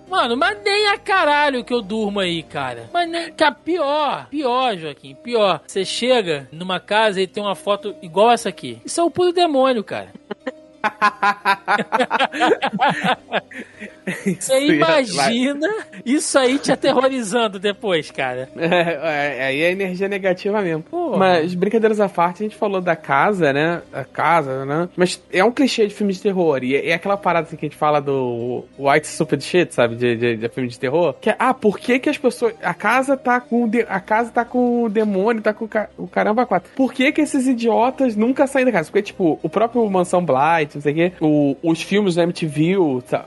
Mano, mas nem a caralho que eu durmo aí, cara. Mas nem. Cara, pior. Pior, Joaquim. Pior. Você chega numa casa e tem uma foto igual essa aqui. Isso é o puro demônio, cara. Você imagina isso aí te aterrorizando depois, cara. É, é, aí é energia negativa mesmo. Mas, brincadeiras à parte, a gente falou da casa, né? A casa, né? Mas é um clichê de filme de terror. E é aquela parada assim, que a gente fala do white stupid shit, sabe? De, de, de filme de terror. Que é, ah, por que que as pessoas... A casa tá com... De, a casa tá com o demônio, tá com o, ca, o caramba quatro. Por que que esses idiotas nunca saem da casa? Porque, tipo, o próprio Mansão Blight, não sei o quê, o, os filmes da MTV, sabe?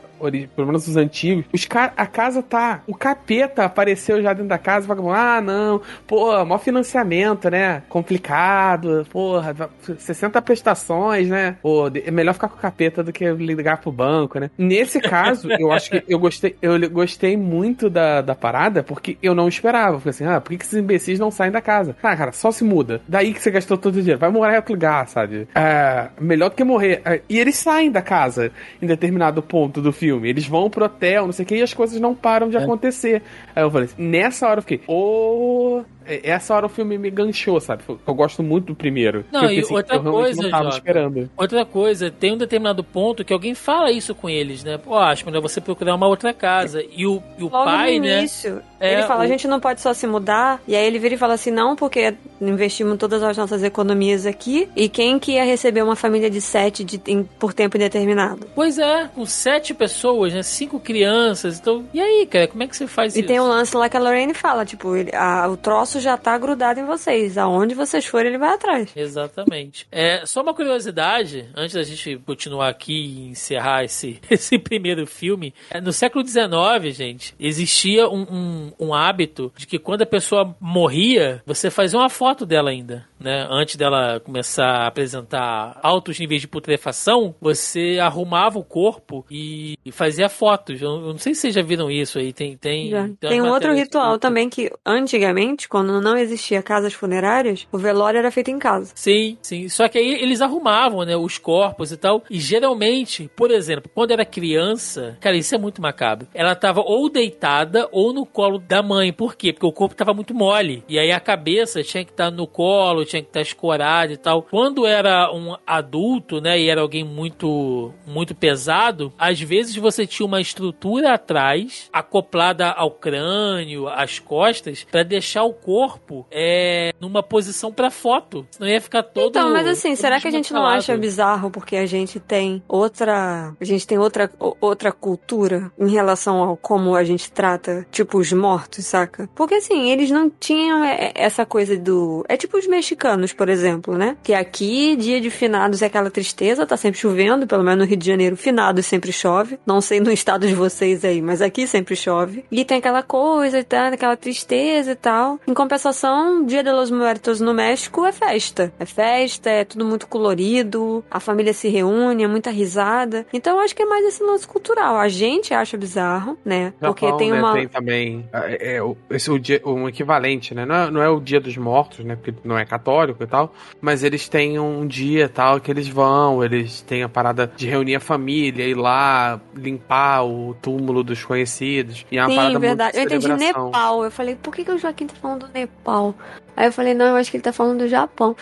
Pelo menos os antigos, os car a casa tá. O capeta apareceu já dentro da casa, falando, ah, não, pô, maior financiamento, né? Complicado, porra, 60 prestações, né? Pô, é melhor ficar com o capeta do que ligar pro banco, né? Nesse caso, eu acho que eu gostei, eu gostei muito da, da parada, porque eu não esperava. Porque assim, ah, por que, que esses imbecis não saem da casa? Ah, cara, só se muda. Daí que você gastou todo o dinheiro. Vai morar em outro lugar, sabe? É, melhor do que morrer. É, e eles saem da casa em determinado ponto do filme filme. Eles vão pro hotel, não sei o que, e as coisas não param de é. acontecer. Aí eu falei, nessa hora eu fiquei, ô. Oh essa hora o filme me ganchou, sabe? Eu gosto muito do primeiro. Não, e outra coisa, não tava esperando. Outra coisa, tem um determinado ponto que alguém fala isso com eles, né? Pô, acho melhor você procurar uma outra casa. E o, e o Logo pai, no né? Início, é, ele fala, o... a gente não pode só se mudar. E aí ele vira e fala assim, não, porque investimos todas as nossas economias aqui. E quem que ia receber uma família de sete de, em, por tempo indeterminado? Pois é, com sete pessoas, né? Cinco crianças. Então, e aí, cara, como é que você faz e isso? E tem um lance lá que a Lorraine fala, tipo, ele, a, o troço já tá grudado em vocês. Aonde vocês forem, ele vai atrás. Exatamente. É, só uma curiosidade, antes da gente continuar aqui e encerrar esse, esse primeiro filme. É, no século XIX, gente, existia um, um, um hábito de que quando a pessoa morria, você fazia uma foto dela ainda né, antes dela começar a apresentar altos níveis de putrefação, você arrumava o corpo e fazia fotos. Eu não sei se vocês já viram isso aí. Tem, tem, tem, tem um outro ritual também que, antigamente, quando não existia casas funerárias, o velório era feito em casa. Sim, sim. Só que aí eles arrumavam, né, os corpos e tal. E geralmente, por exemplo, quando era criança, cara, isso é muito macabro. Ela tava ou deitada ou no colo da mãe. Por quê? Porque o corpo tava muito mole. E aí a cabeça tinha que estar no colo, tinha que estar escorado e tal. Quando era um adulto, né, e era alguém muito muito pesado, às vezes você tinha uma estrutura atrás acoplada ao crânio, às costas, para deixar o corpo é, numa posição para foto. Senão ia ficar todo Então, mas assim, será que a gente não acha bizarro porque a gente tem outra, a gente tem outra outra cultura em relação ao como a gente trata tipo os mortos, saca? Porque assim, eles não tinham é, essa coisa do é tipo os mexicanos americanos, por exemplo, né? Que aqui, dia de finados é aquela tristeza, tá sempre chovendo, pelo menos no Rio de Janeiro, finados sempre chove. Não sei no estado de vocês aí, mas aqui sempre chove. E tem aquela coisa e tal, aquela tristeza e tal. Em compensação, Dia de los Muertos no México é festa. É festa, é tudo muito colorido, a família se reúne, é muita risada. Então eu acho que é mais esse lance cultural. A gente acha bizarro, né? Porque Japão, tem né, uma. Tem também é, é, esse, o dia, um equivalente, né? Não é, não é o Dia dos Mortos, né? Porque não é católico católico e tal, mas eles têm um dia tal que eles vão, eles têm a parada de reunir a família, ir lá limpar o túmulo dos conhecidos. E é uma Sim, parada verdade. Eu entendi Nepal. Eu falei, por que, que o Joaquim tá falando do Nepal? Aí eu falei, não, eu acho que ele tá falando do Japão.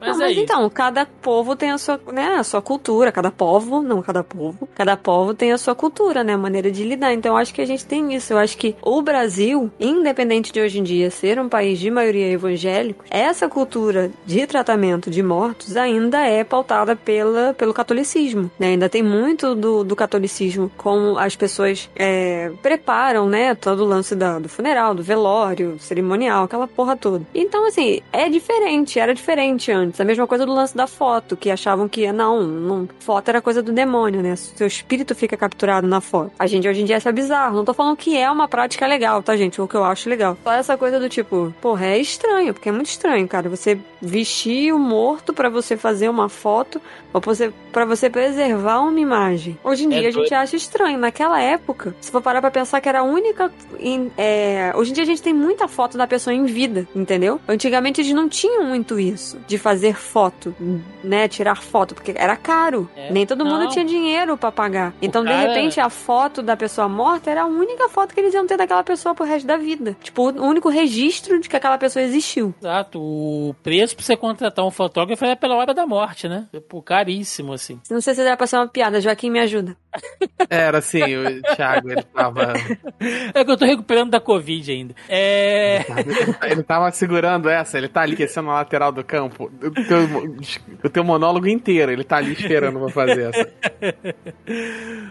mas, não, mas então, cada povo tem a sua, né, a sua cultura, cada povo, não cada povo, cada povo tem a sua cultura, né, a maneira de lidar. Então eu acho que a gente tem isso. Eu acho que o Brasil, independente de hoje em dia ser um país de maioria evangélico, essa cultura de tratamento de mortos ainda é pautada pela, pelo catolicismo, né? Ainda tem muito do, do catolicismo como as pessoas é, preparam, né, todo o lance da, do funeral, do velório, cerimonial, aquela porra toda. Então, assim, é diferente era diferente antes. A mesma coisa do lance da foto, que achavam que não, não foto era coisa do demônio, né? Seu espírito fica capturado na foto. A gente hoje em dia acha bizarro. Não tô falando que é uma prática legal, tá, gente? O que eu acho legal. Só essa coisa do tipo, porra, é estranho, porque é muito estranho, cara. Você vestir o morto para você fazer uma foto ou você, pra você preservar uma imagem. Hoje em é dia doido. a gente acha estranho. Naquela época, se for parar pra pensar que era a única. É... Hoje em dia a gente tem muita foto da da pessoa em vida, entendeu? Antigamente eles não tinham muito isso, de fazer foto, né? Tirar foto, porque era caro. É, Nem todo mundo não. tinha dinheiro pra pagar. Então, de repente, a foto da pessoa morta era a única foto que eles iam ter daquela pessoa pro resto da vida. Tipo, o único registro de que aquela pessoa existiu. Exato. O preço pra você contratar um fotógrafo era pela hora da morte, né? Pô, caríssimo, assim. Não sei se era pra ser uma piada, Joaquim me ajuda. Era assim, o Thiago, ele tava. É que eu tô recuperando da Covid ainda. É. Ele tava segurando essa, ele tá ali aquecendo na lateral do campo. O teu, teu monólogo inteiro, ele tá ali esperando pra fazer essa.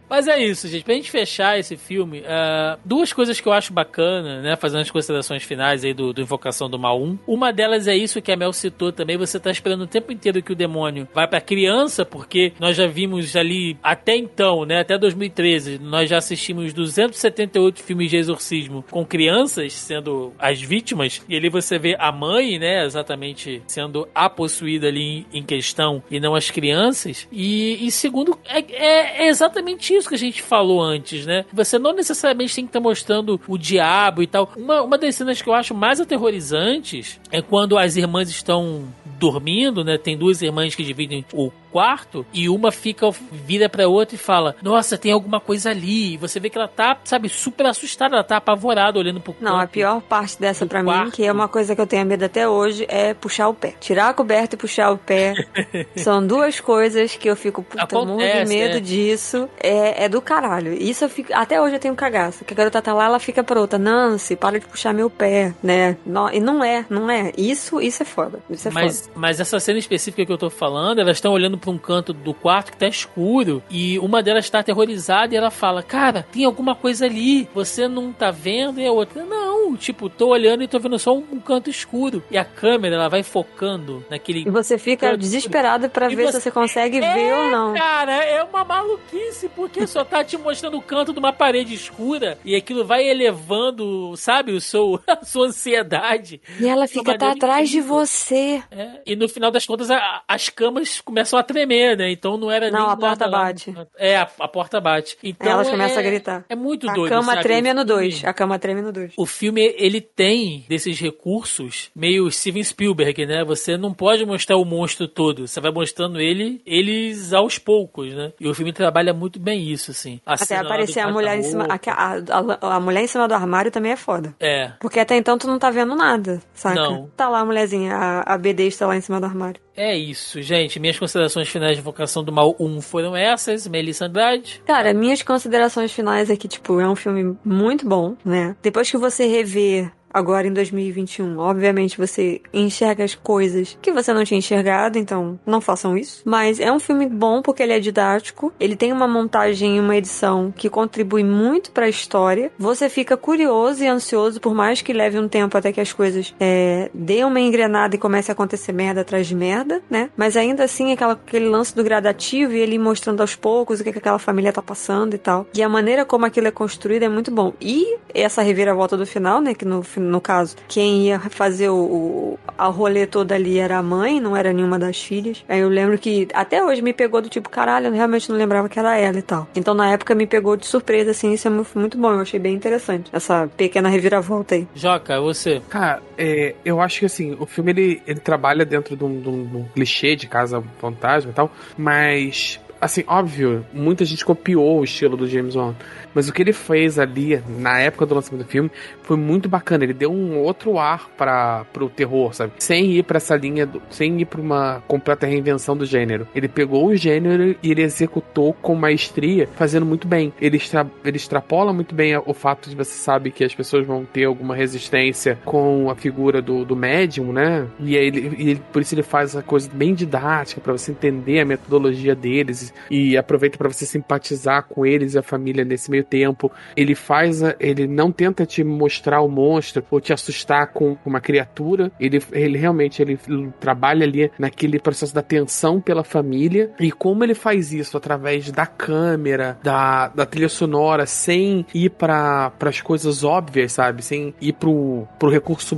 Mas é isso, gente. Pra gente fechar esse filme, ah, duas coisas que eu acho bacana, né? Fazendo as considerações finais aí do, do Invocação do Mal 1. Uma delas é isso que a Mel citou também. Você tá esperando o tempo inteiro que o demônio vai pra criança, porque nós já vimos ali, até então, né? Até 2013, nós já assistimos 278 filmes de exorcismo com crianças sendo as vítimas. E ali você vê a mãe, né? Exatamente sendo a possuída ali em questão e não as crianças. E, e segundo, é, é- é exatamente isso que a gente falou antes, né? Você não necessariamente tem que estar mostrando o diabo e tal. Uma, uma das cenas que eu acho mais aterrorizantes é quando as irmãs estão dormindo, né? Tem duas irmãs que dividem o quarto e uma fica vira pra outra e fala: "Nossa, tem alguma coisa ali". E você vê que ela tá, sabe, super assustada, ela tá apavorada olhando pro Não, a pior parte dessa pra mim, que é uma coisa que eu tenho medo até hoje, é puxar o pé. Tirar a coberta e puxar o pé. São duas coisas que eu fico, puta, morro de Acontece, medo é. disso. É, é do caralho. Isso eu fico. Até hoje eu tenho cagaço. Que a garota tá lá, ela fica pra outra. Nancy, para de puxar meu pé, né? Não- e não é, não é. Isso, isso é foda. Isso é Mas, foda. mas essa cena específica que eu tô falando, elas estão olhando pra um canto do quarto que tá escuro e uma delas tá aterrorizada e ela fala: Cara, tem alguma coisa ali, você não tá vendo? E a outra: Não, tipo, tô olhando e tô vendo só um, um canto escuro. E a câmera, ela vai focando naquele. E você fica desesperado pra E ver você- se você consegue ver É, ou não. Cara, é uma maluquice, porque só tá te mostrando o canto de uma parede escura e aquilo vai elevando, sabe, o seu, a sua ansiedade. E ela de fica tá atrás de incrível. você. É, e no final das contas, a- as camas começam a tremer, né? Então não era Não, nem a porta nada lá. bate. É, a, a porta bate. Então Elas é, começam a gritar. É muito A doido, cama treme no 2. A cama treme no 2. O filme, ele tem desses recursos meio Steven Spielberg, né? Você não pode mostrar o monstro todo. Você vai mostrando ele, eles aos poucos, né? E o filme trabalha muito bem isso, assim. A Até lá aparecer a mulher em cima. A, a- a mulher em cima do armário também é foda. É. Porque até então tu não tá vendo nada, saca? Não. Tá lá a mulherzinha, a, a BD está lá em cima do armário. É isso, gente. Minhas considerações finais de Vocação do Mal 1 foram essas. Melissa Andrade. Cara, minhas considerações finais é que, tipo, é um filme muito bom, né? Depois que você rever agora em 2021, obviamente você enxerga as coisas que você não tinha enxergado, então não façam isso. Mas é um filme bom porque ele é didático, ele tem uma montagem e uma edição que contribui muito pra história. Você fica curioso e ansioso, por mais que leve um tempo até que as coisas é, dêem uma engrenada e comece a acontecer merda atrás de merda, né? Mas ainda assim, aquela, aquele lance do gradativo e ele mostrando aos poucos o que, que aquela família tá passando e tal. E a maneira como aquilo é construído é muito bom. E essa reviravolta do final, né? Que no, fi- no caso, quem ia fazer o, o a rolê toda ali era a mãe, não era nenhuma das filhas. Aí eu lembro que até hoje me pegou do tipo, caralho, eu realmente não lembrava que era ela e tal. Então na época me pegou de surpresa, assim, isso é mu- muito bom. Eu achei bem interessante. Essa pequena reviravolta aí. Joca, você. Cara, é, eu acho que assim, o filme ele, ele trabalha dentro de um, de um- de um clichê de casa fantasma e tal, mas. Assim, óbvio, muita gente copiou o estilo do James Wan. Mas o que ele fez ali, na época do lançamento do filme, foi muito bacana. Ele deu um outro ar para pro terror, sabe? Sem ir pra essa linha, do- sem ir pra uma completa reinvenção do gênero. Ele pegou o gênero e ele executou com maestria, fazendo muito bem. Ele, extra, ele extrapola muito bem o fato de você sabe que as pessoas vão ter alguma resistência com a figura do, do médium, né? E aí ele, ele- por isso ele faz a coisa bem didática para você entender a metodologia deles e aproveita para você simpatizar com eles e a família nesse meio tempo. Ele faz, a- ele não tenta te mostrar o monstro ou te assustar com uma criatura. Ele, ele realmente ele trabalha ali naquele processo da tensão pela família e como ele faz isso através da câmera, da, da trilha sonora, sem ir para as coisas óbvias, sabe? Sem ir pro, pro recurso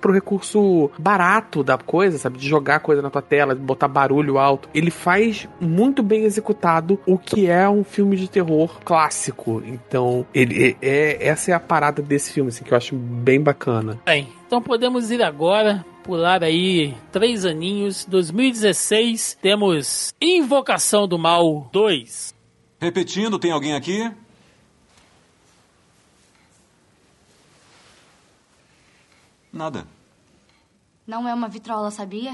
pro recurso barato da coisa, sabe? De jogar coisa na tua tela, de botar barulho alto. Ele faz muito bem bem executado o que é um filme de terror clássico. Então, ele é, essa é a parada desse filme, assim, que eu acho bem bacana. Bem, então podemos ir agora pular aí três aninhos. 2016 temos Invocação do Mal 2. Repetindo, tem alguém aqui? Nada. Não é uma vitrola, sabia?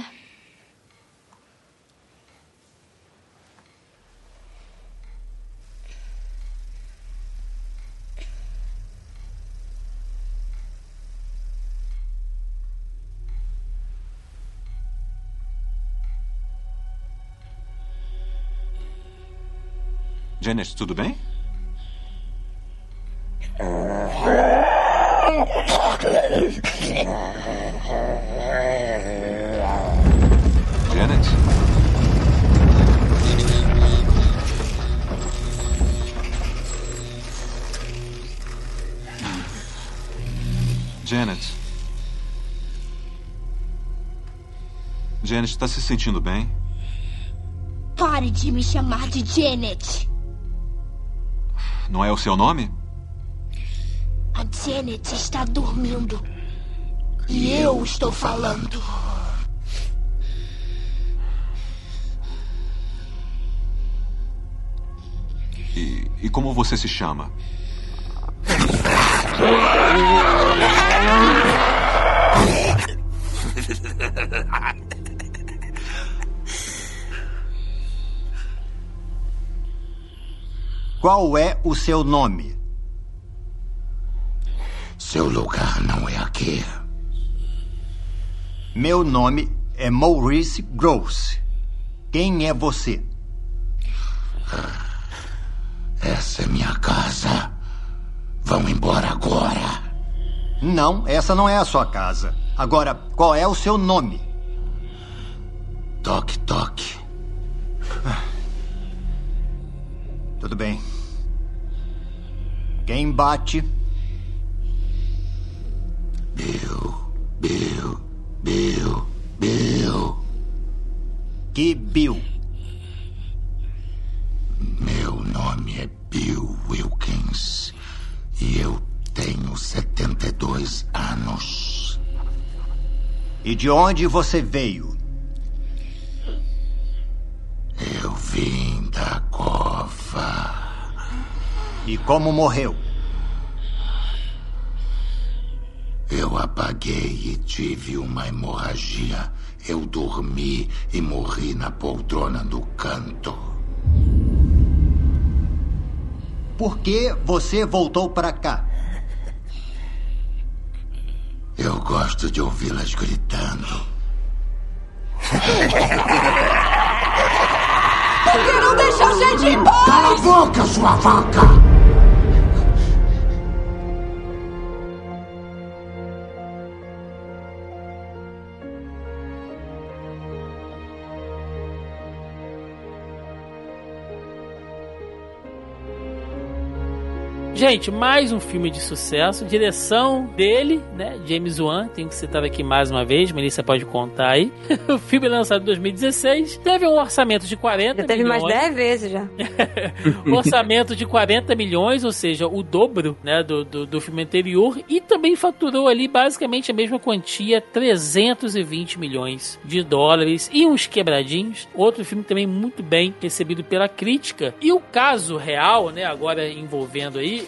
Janet, tudo bem? Janet? Janet. Janet, está se sentindo bem? Pare de me chamar de Janet. Não é o seu nome? A Janet está dormindo. E eu estou falando. E, e como você se chama? Qual é o seu nome? Seu lugar não é aqui. Meu nome é Maurice Gross. Quem é você? Essa é minha casa. Vão embora agora. Não, essa não é a sua casa. Agora, qual é o seu nome? Toque, toque. Tudo bem. Quem bate? Bill, Bill, Bill, Bill. Que Bill? Meu nome é Bill Wilkins. E eu tenho 72 anos. E de onde você veio? Eu vim da cova. E como morreu? Eu apaguei e tive uma hemorragia. Eu dormi e morri na poltrona do canto. Por que você voltou para cá? Eu gosto de ouvi-las gritando. Que não deixa a gente ir embora? Cala a boca, sua vaca! Gente, mais um filme de sucesso, direção dele, né, James Wan, tenho que citar aqui mais uma vez, Melissa pode contar aí. o filme lançado em 2016, teve um orçamento de 40 Já teve milhões. mais 10 vezes já. orçamento de 40 milhões, ou seja, o dobro né, do, do, do, filme anterior, e também faturou ali basicamente a mesma quantia, 320 milhões de dólares e uns quebradinhos. Outro filme também muito bem recebido pela crítica. E o caso real, né, agora envolvendo aí,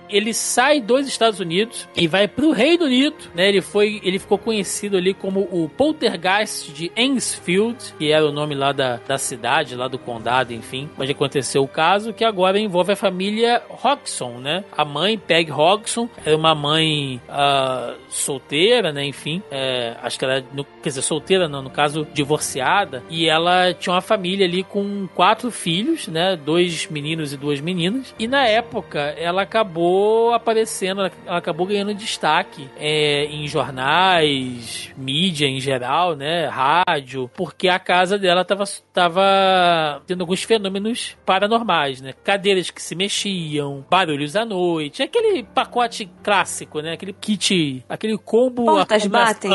ele sai dos Estados Unidos e vai pro Reino Unido, né? Ele foi, ele ficou conhecido ali como o Poltergeist de Ensfield, que era o nome lá da, da cidade, lá do condado, enfim. Onde aconteceu o caso, que agora envolve a família Hodgson, né? A mãe, Peg Hodgson, era uma mãe uh, solteira, né? Enfim, é, acho que ela, no, quer dizer, solteira não, no caso, divorciada. E ela tinha uma família ali com quatro filhos, né? Dois meninos e duas meninas. E na época, ela acabou acabou aparecendo, ela acabou ganhando destaque é, em jornais, mídia em geral, né? Rádio, porque a casa dela tava, tava tendo alguns fenômenos paranormais, né? Cadeiras que se mexiam, barulhos à noite, aquele pacote clássico, né? Aquele kit, aquele combo Portas batem,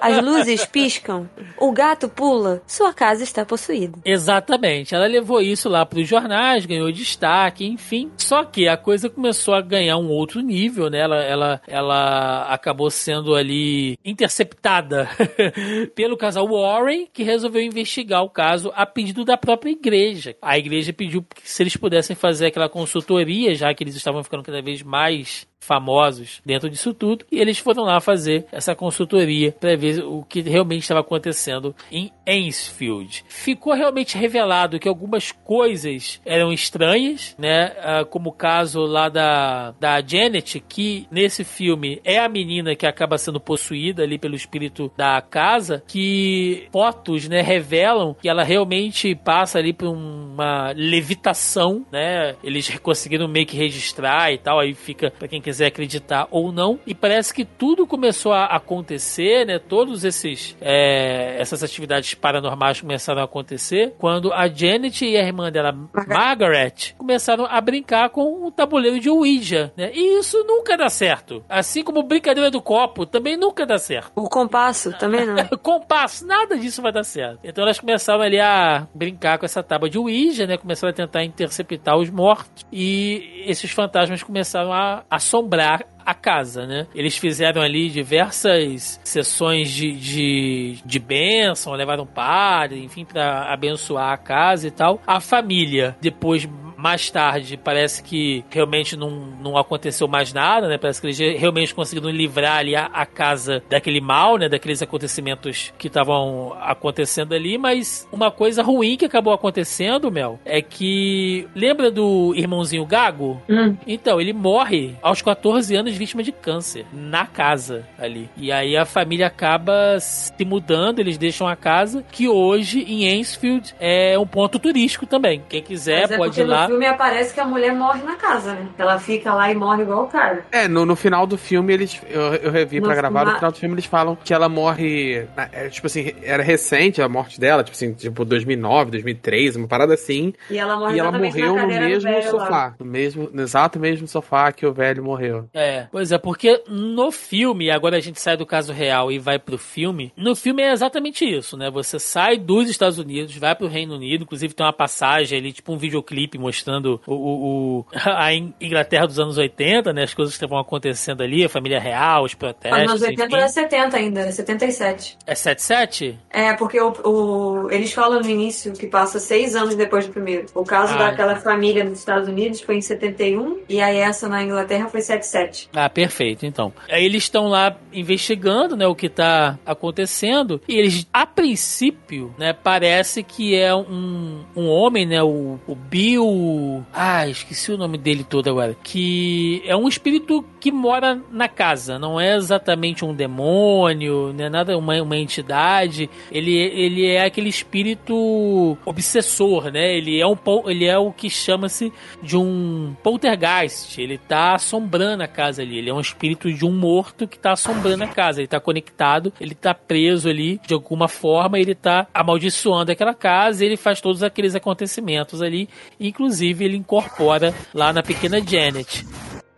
as luzes piscam, o gato pula, sua casa está possuída. Exatamente. Ela levou isso lá para os jornais, ganhou destaque, enfim. Só que a coisa começou a ganhar um outro nível, né? Ela, ela, ela acabou sendo ali interceptada pelo casal Warren, que resolveu investigar o caso a pedido da própria igreja. A igreja pediu que se eles pudessem fazer aquela consultoria, já que eles estavam ficando cada vez mais famosos dentro disso tudo, e eles foram lá fazer essa consultoria para ver o que realmente estava acontecendo em Ainsfield. Ficou realmente revelado que algumas coisas eram estranhas, né? Ah, como o caso lá da, da Janet, que nesse filme é a menina que acaba sendo possuída ali pelo espírito da casa, que fotos, né, revelam que ela realmente passa ali por uma levitação, né? Eles conseguiram meio que registrar e tal, aí fica para quem quiser acreditar ou não. E parece que tudo começou a acontecer, né? Todos esses é, essas atividades paranormais começaram a acontecer quando a Janet e a irmã dela, Margaret, começaram a brincar com o tabuleiro de Ouija, né? E isso nunca dá certo. Assim como brincadeira do copo também nunca dá certo. O compasso também não. compasso, nada disso vai dar certo. Então elas começaram ali a brincar com essa tábua de Ouija, né? Começaram a tentar interceptar os mortos e esses fantasmas começaram a assombrar a casa, né? Eles fizeram ali diversas sessões de, de, de bênção, levaram padre, enfim, para abençoar a casa e tal. A família, depois mais tarde, parece que realmente não, não aconteceu mais nada, né? Parece que eles realmente conseguiram livrar ali a, a casa daquele mal, né? Daqueles acontecimentos que estavam acontecendo ali, mas uma coisa ruim que acabou acontecendo, Mel, é que lembra do irmãozinho Gago? Hum. Então, ele morre aos 14 anos vítima de câncer na casa ali. E aí a família acaba se mudando, eles deixam a casa, que hoje em Ainsfield é um ponto turístico também. Quem quiser é pode ir lá. Filme aparece que a mulher morre na casa, né? Ela fica lá e morre igual o cara. É, no, no final do filme, eles. Eu, eu revi pra gravar, no fina- final do filme eles falam que ela morre. é, tipo assim, era recente a morte dela, tipo assim, tipo 2009, 2003, uma parada assim. E ela morre E ela morreu na no mesmo lá. sofá. No, mesmo, no exato mesmo sofá que o velho morreu. É, pois é, porque no filme, agora a gente sai do caso real e vai pro filme. No filme é exatamente isso, né? Você sai dos Estados Unidos, vai pro Reino Unido, inclusive tem uma passagem ali, tipo um videoclipe mostrando o, o- o- a In- Inglaterra dos anos 80, né? As coisas que estavam acontecendo ali, a família real, os protestos. Mas 80 enfim. era 70 ainda, era 77. É 77? É, porque o, o- eles falam no início que passa seis anos depois do primeiro. O caso Ah. daquela família nos Estados Unidos foi em 71 e aí essa na Inglaterra foi 77. Ah, perfeito, então. Aí eles estão lá investigando, né, o que tá acontecendo, e eles, a princípio, né, parece que é um, um homem, né, o, o Bill... Ah, esqueci o nome dele todo agora. Que é um espírito que mora na casa, não é exatamente um demônio, não é nada, uma, uma entidade, ele, ele é aquele espírito obsessor, né, ele é, um, ele é o que chama-se de um poltergeist, ele tá assombrando a casa ali, ele é um espírito de um morto que tá assombrando a casa, ele tá conectado, ele tá preso ali de alguma forma, ele tá amaldiçoando aquela casa, ele faz todos aqueles acontecimentos ali, inclusive ele incorpora lá na pequena Janet.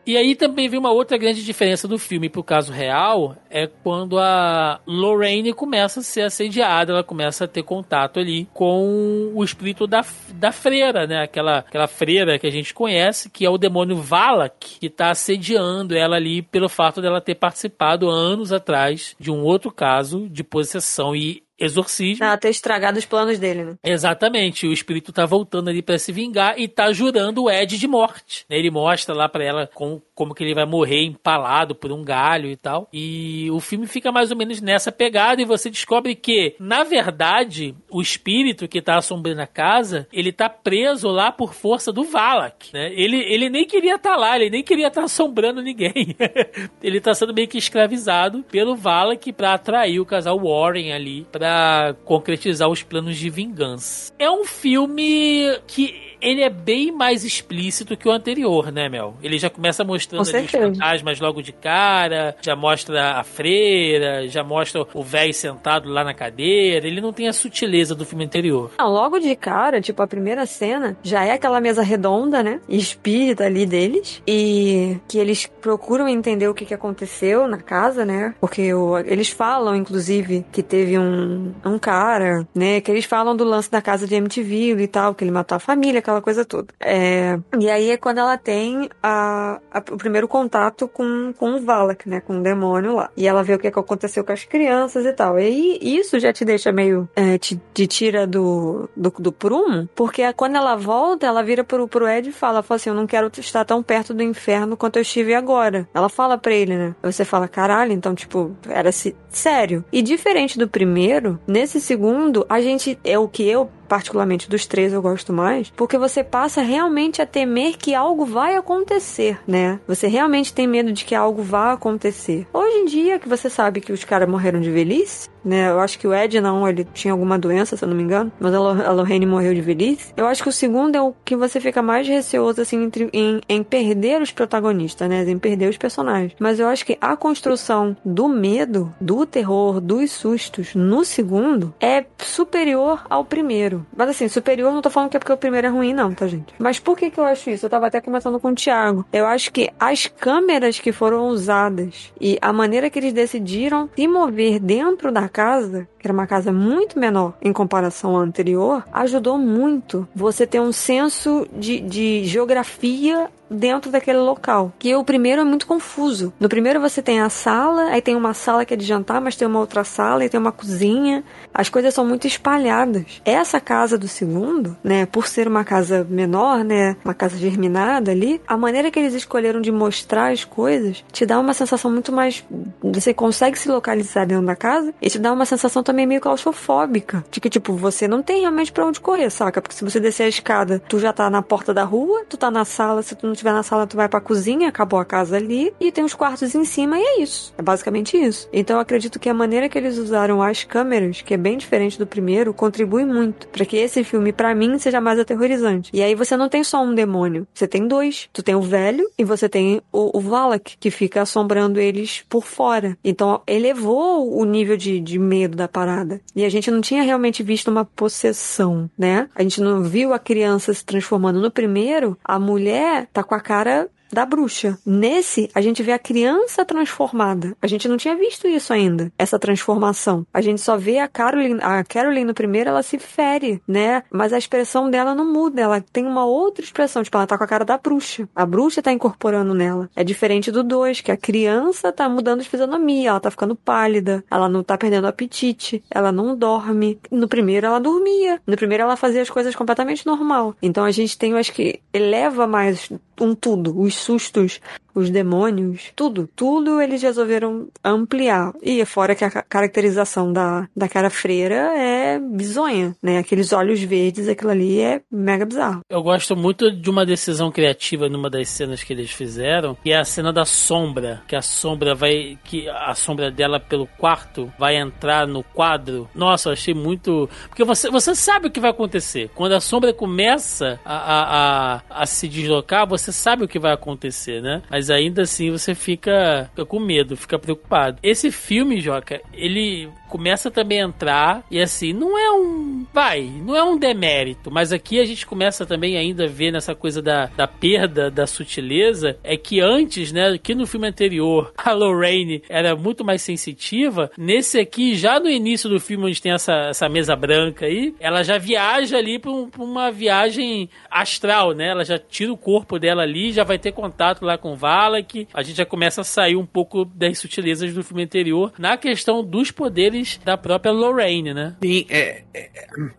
E aí também vem uma outra grande diferença do filme pro caso real, é quando a Lorraine começa a ser assediada, ela começa a ter contato ali com o espírito da, da freira, né? Aquela, aquela freira que a gente conhece, que é o demônio Valak, que tá assediando ela ali pelo fato dela ter participado anos atrás de um outro caso de possessão e exorcismo. Ela ter estragado os planos dele, né? Exatamente, o espírito tá voltando ali pra se vingar e tá jurando o Ed de morte. né? Ele mostra lá pra ela como, como que ele vai morrer empalado por um galho e tal. E o filme fica mais ou menos nessa pegada e você descobre que, na verdade, o espírito que tá assombrando a casa, ele tá preso lá por força do Valak, né? Ele, ele nem queria estar lá, ele nem queria estar assombrando ninguém. ele tá sendo meio que escravizado pelo Valak pra atrair o casal Warren ali para concretizar os planos de vingança. É um filme que ele é bem mais explícito que o anterior, né, Mel? Ele já começa mostrando ali os fantasmas logo de cara, já mostra a freira, já mostra o velho sentado lá na cadeira. Ele não tem a sutileza do filme anterior. Não, logo de cara, tipo, a primeira cena já é aquela mesa redonda, né? Espírita ali deles. E que eles procuram entender o que, que aconteceu na casa, né? Porque o, eles falam, inclusive, que teve um, um cara, né? Que eles falam do lance da casa de MTV e tal, que ele matou a família, aquela coisa toda. É, e aí é quando ela tem a, a, o primeiro contato com, com o Valak, né? Com o demônio lá. E ela vê o que, que aconteceu com as crianças e tal. E isso já te deixa meio. É, te, te, tira do, do, do prumo, porque quando ela volta, ela vira pro, pro Ed e fala, fala assim: Eu não quero estar tão perto do inferno quanto eu estive agora. Ela fala pra ele, né? Aí você fala, caralho, então, tipo, era sério. E diferente do primeiro, nesse segundo, a gente. É o que eu particularmente dos três eu gosto mais, porque você passa realmente a temer que algo vai acontecer, né? Você realmente tem medo de que algo vá acontecer. Hoje em dia, que você sabe que os caras morreram de velhice, né? Eu acho que o Ed não, ele tinha alguma doença, se eu não me engano, mas a Lorraine morreu de velhice. Eu acho que o segundo é o que você fica mais receoso, assim, entre, em, em perder os protagonistas, né? Em perder os personagens. Mas eu acho que a construção do medo, do terror, dos sustos no segundo é superior ao primeiro. Mas assim, superior não tô falando que é porque o primeiro é ruim, não, tá, gente? Mas por que que eu acho isso? Eu tava até começando com o Thiago. Eu acho que as câmeras que foram usadas e a maneira que eles decidiram se mover dentro da casa, que era uma casa muito menor em comparação à anterior, ajudou muito você ter um senso de, de geografia dentro daquele local. Que o primeiro é muito confuso. No primeiro você tem a sala, aí tem uma sala que é de jantar, mas tem uma outra sala e tem uma cozinha. As coisas são muito espalhadas. Essa casa do segundo, né, por ser uma casa menor, né, uma casa germinada ali, a maneira que eles escolheram de mostrar as coisas te dá uma sensação muito mais você consegue se localizar dentro da casa e te dá uma sensação também meio claustrofóbica, de que tipo, você não tem realmente para onde correr, saca? Porque se você descer a escada, tu já tá na porta da rua, tu tá na sala, se tu não estiver na sala, tu vai pra cozinha, acabou a casa ali, e tem os quartos em cima, e é isso. É basicamente isso. Então eu acredito que a maneira que eles usaram as câmeras, que é bem diferente do primeiro, contribui muito para que esse filme, para mim, seja mais aterrorizante. E aí você não tem só um demônio, você tem dois. Tu tem o velho e você tem o, o Valak, que fica assombrando eles por fora. Então elevou o nível de, de medo da parada. E a gente não tinha realmente visto uma possessão, né? A gente não viu a criança se transformando. No primeiro, a mulher tá com a cara da bruxa. Nesse, a gente vê a criança transformada. A gente não tinha visto isso ainda, essa transformação. A gente só vê a Caroline, a Caroline no primeiro, ela se fere, né? Mas a expressão dela não muda, ela tem uma outra expressão, tipo, ela tá com a cara da bruxa. A bruxa tá incorporando nela. É diferente do dois, que a criança tá mudando de fisionomia, ela tá ficando pálida, ela não tá perdendo apetite, ela não dorme. No primeiro ela dormia, no primeiro ela fazia as coisas completamente normal. Então a gente tem, eu acho que eleva mais um tudo, os sustos, os demônios, tudo, tudo eles resolveram ampliar. E fora que a caracterização da, da cara freira é bizonha, né? Aqueles olhos verdes, aquilo ali é mega bizarro. Eu gosto muito de uma decisão criativa numa das cenas que eles fizeram, que é a cena da sombra, que a sombra vai, que a sombra dela pelo quarto vai entrar no quadro. Nossa, eu achei muito, porque você, você sabe o que vai acontecer. Quando a sombra começa a, a, a, a se deslocar, você sabe o que vai acontecer, né? Mas ainda assim você fica, fica com medo, fica preocupado. Esse filme, Joca, ele começa também a entrar e assim, não é um. Vai, não é um demérito, mas aqui a gente começa também ainda a ver nessa coisa da, da perda da sutileza. É que antes, né, que no filme anterior a Lorraine era muito mais sensitiva, nesse aqui, já no início do filme, onde tem essa, essa mesa branca aí, ela já viaja ali pra, um, pra uma viagem astral, né? Ela já tira o corpo dela ali, já vai ter contato lá com o Valak. A gente já começa a sair um pouco das sutilezas do filme anterior na questão dos poderes da própria Lorraine, né? Sim, é, é,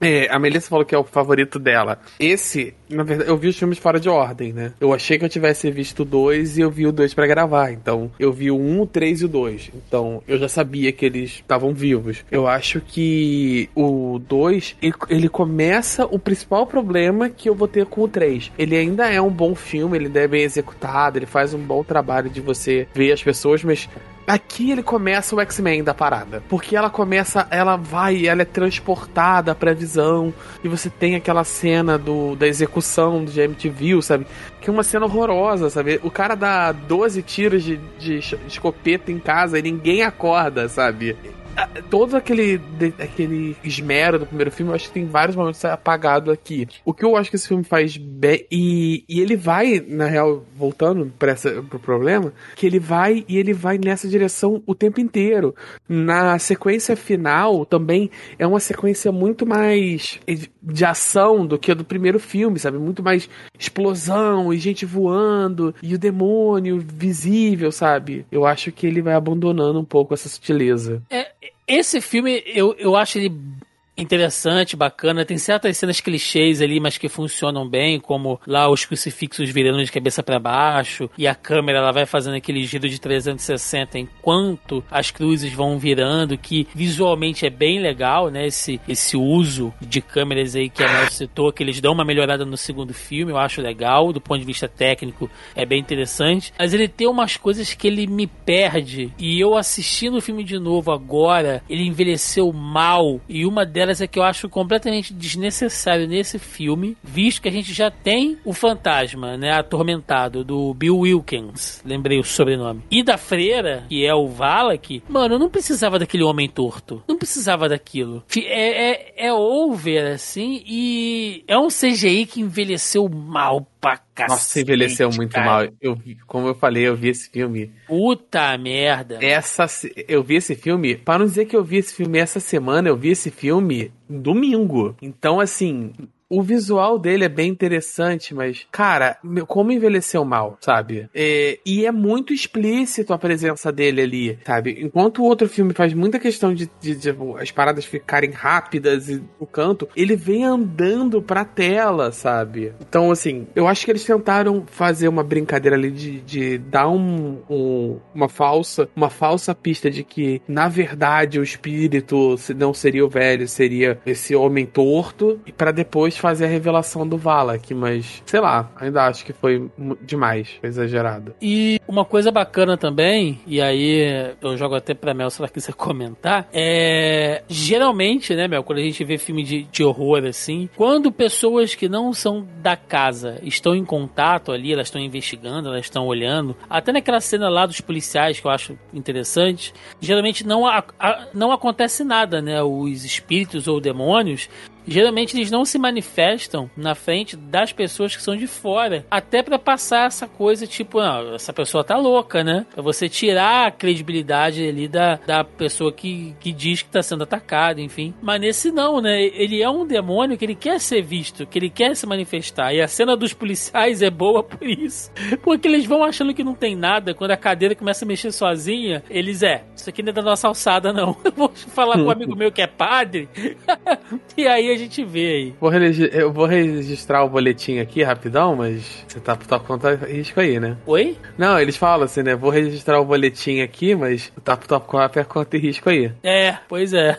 é, a Melissa falou que é o favorito dela. Esse, na verdade, eu vi os filmes fora de ordem, né? Eu achei que eu tivesse visto dois e eu vi o dois para gravar. Então, eu vi o um, o três e o dois. Então, eu já sabia que eles estavam vivos. Eu acho que o dois, ele, ele começa o principal problema que eu vou ter com o três. Ele ainda é um bom filme, ele é bem executado, ele faz um bom trabalho de você ver as pessoas, mas aqui ele começa o X-Men da parada. Porque ela começa, ela vai, ela é transportada pra visão. E você tem aquela cena do, da execução do GMTV, sabe? Que é uma cena horrorosa, sabe? O cara dá 12 tiros de, de escopeta em casa e ninguém acorda, sabe? Todo aquele, de, aquele esmero do primeiro filme, eu acho que tem vários momentos apagado aqui. O que eu acho que esse filme faz bem. E, e ele vai, na real, voltando para essa, pro problema, que ele vai e ele vai nessa direção o tempo inteiro. Na sequência final também é uma sequência muito mais de ação do que a do primeiro filme, sabe? Muito mais explosão e gente voando e o demônio visível, sabe? Eu acho que ele vai abandonando um pouco essa sutileza. É, esse filme, eu, eu acho ele interessante, bacana. Tem certas cenas clichês ali, mas que funcionam bem, como lá os crucifixos virando de cabeça para baixo e a câmera ela vai fazendo aquele giro de 360 enquanto as cruzes vão virando, que visualmente é bem legal, né? Esse, esse uso de câmeras aí que a Mel citou, que eles dão uma melhorada no segundo filme, eu acho legal, do ponto de vista técnico é bem interessante. Mas ele tem umas coisas que ele me perde e eu assistindo o filme de novo agora, ele envelheceu mal e uma delas é que eu acho completamente desnecessário nesse filme, visto que a gente já tem o fantasma, né, atormentado do Bill Wilkins, lembrei o sobrenome, e da freira, que é o Valak, mano, não precisava daquele homem torto, não precisava daquilo. É, é, é over, assim, e é um CGI que envelheceu mal pra cacete. Nossa, envelheceu muito cara. mal. Eu, como eu falei, eu vi esse filme. Puta merda. Essa, eu vi esse filme, para não dizer que eu vi esse filme essa semana, eu vi esse filme domingo. Então, assim, o visual dele é bem interessante, mas, cara, como envelheceu mal, sabe? É, e é muito explícito a presença dele ali, sabe? Enquanto o outro filme faz muita questão de, de, de as paradas ficarem rápidas e o canto, ele vem andando pra tela, sabe? Então, assim, eu acho que eles tentaram fazer uma brincadeira ali de, de dar um, um, uma falsa uma falsa pista de que, na verdade, o espírito não seria o velho, seria esse homem torto, e para depois fazer a revelação do Valak, mas sei lá, ainda acho que foi demais, foi exagerado. E uma coisa bacana também, e aí eu jogo até pra Mel se ela quiser comentar, é. Geralmente, né, Mel, quando a gente vê filme de, de horror assim, quando pessoas que não são da casa estão em contato ali, elas estão investigando, elas estão olhando, até naquela cena lá dos policiais que eu acho interessante, geralmente não, a, a, não acontece nada, né? Os espíritos ou demônios geralmente eles não se manifestam na frente das pessoas que são de fora, até para passar essa coisa tipo, não, essa pessoa tá louca, né? Pra você tirar a credibilidade ali da, da pessoa que, que diz que tá sendo atacada, enfim. Mas nesse não, né? Ele é um demônio que ele quer ser visto, que ele quer se manifestar. E a cena dos policiais é boa por isso. Porque eles vão achando que não tem nada, quando a cadeira começa a mexer sozinha, eles é, isso aqui não é da nossa alçada, não. Eu vou falar com um amigo meu que é padre. e aí a gente vê aí. Vou eu vou registrar o boletim aqui rapidão, mas você tá, tá conta risco aí, né? Oi? Não, eles falam assim, né? Vou registrar o boletim aqui, mas tá, tá com a conta risco aí. É, pois é.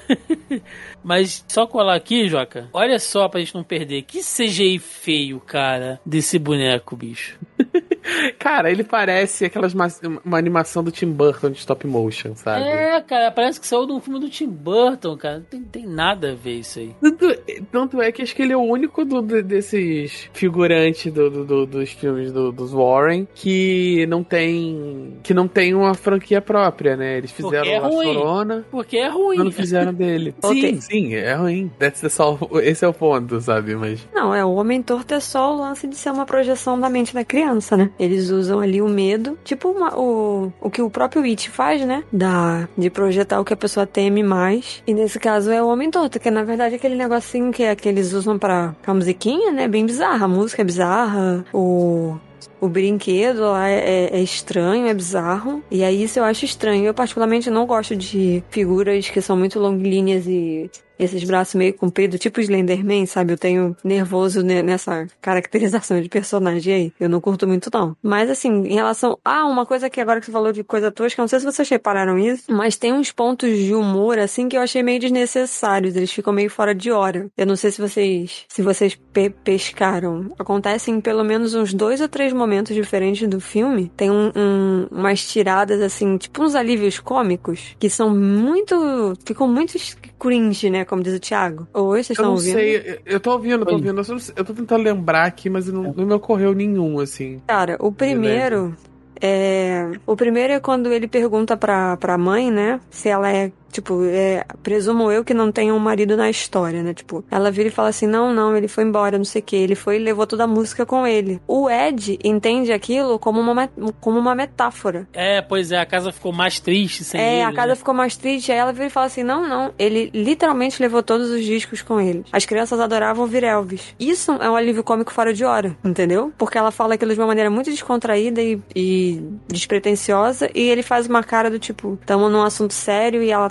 mas só colar aqui, Joca. Olha só pra gente não perder. Que CGI feio, cara, desse boneco, bicho. cara, ele parece aquelas uma, uma, animação do Tim Burton de stop motion, sabe? É, cara, parece que saiu de um filme do Tim Burton, cara. Não tem, tem nada a ver isso aí. Tanto, tanto é que acho que ele é o único do, desses figurantes do, do, dos filmes dos Warren que não tem que não tem uma franquia própria, né? Eles fizeram é a Sorona. Porque é ruim. Não fizeram dele. sim, sim, é ruim. Só, esse é o ponto, sabe? Mas não, é o Homem Torto é só o lance de ser uma projeção da mente da criança, né? Eles usam ali o medo, tipo uma, o, o que o próprio It faz, né? Da, de projetar o que a pessoa teme mais. E nesse caso é o Homem Torto, que na verdade é aquele negocinho que, é, que eles usam pra, pra musiquinha, né? Bem bizarra. A música é bizarra, o o brinquedo lá é, é, é, estranho, é bizarro. E aí isso eu acho estranho. Eu particularmente não gosto de figuras que são muito longilíneas e esses braços meio compridos, tipo Slenderman, sabe? Eu tenho nervoso nessa caracterização de personagem aí. Eu não curto muito, não. Mas, assim, em relação. Ah, uma coisa que agora que você falou de coisa tosca, não sei se vocês repararam isso, mas tem uns pontos de humor, assim, que eu achei meio desnecessários. Eles ficam meio fora de hora. Eu não sei se vocês. Se vocês pe pescaram. Acontecem pelo menos uns dois ou três momentos momentos diferentes do filme, tem um, um, umas tiradas, assim, tipo uns alívios cômicos, que são muito. ficam muito cringe, né? Como diz o Thiago. Oi, vocês Eu estão não ouvindo? sei, eu tô ouvindo, eu tô ouvindo. Eu, não eu tô tentando lembrar aqui, mas não, não me ocorreu nenhum, assim. Cara, o primeiro. É, o primeiro é quando ele pergunta pra, pra mãe, né? Se ela é, tipo, é, presumo eu que não tenha um marido na história, né? Tipo, ela vira e fala assim: não, não, ele foi embora, não sei o que. Ele foi e levou toda a música com ele. O Ed entende aquilo como uma, como uma metáfora. É, pois é, a casa ficou mais triste sem É, ele, a casa né? ficou mais triste. Aí ela vira e fala assim: não, não. Ele literalmente levou todos os discos com ele. As crianças adoravam ouvir Elvis. Isso é um alívio cômico fora de hora, entendeu? Porque ela fala aquilo de uma maneira muito descontraída e, e despretensiosa. E ele faz uma cara do tipo: tamo num assunto sério e ela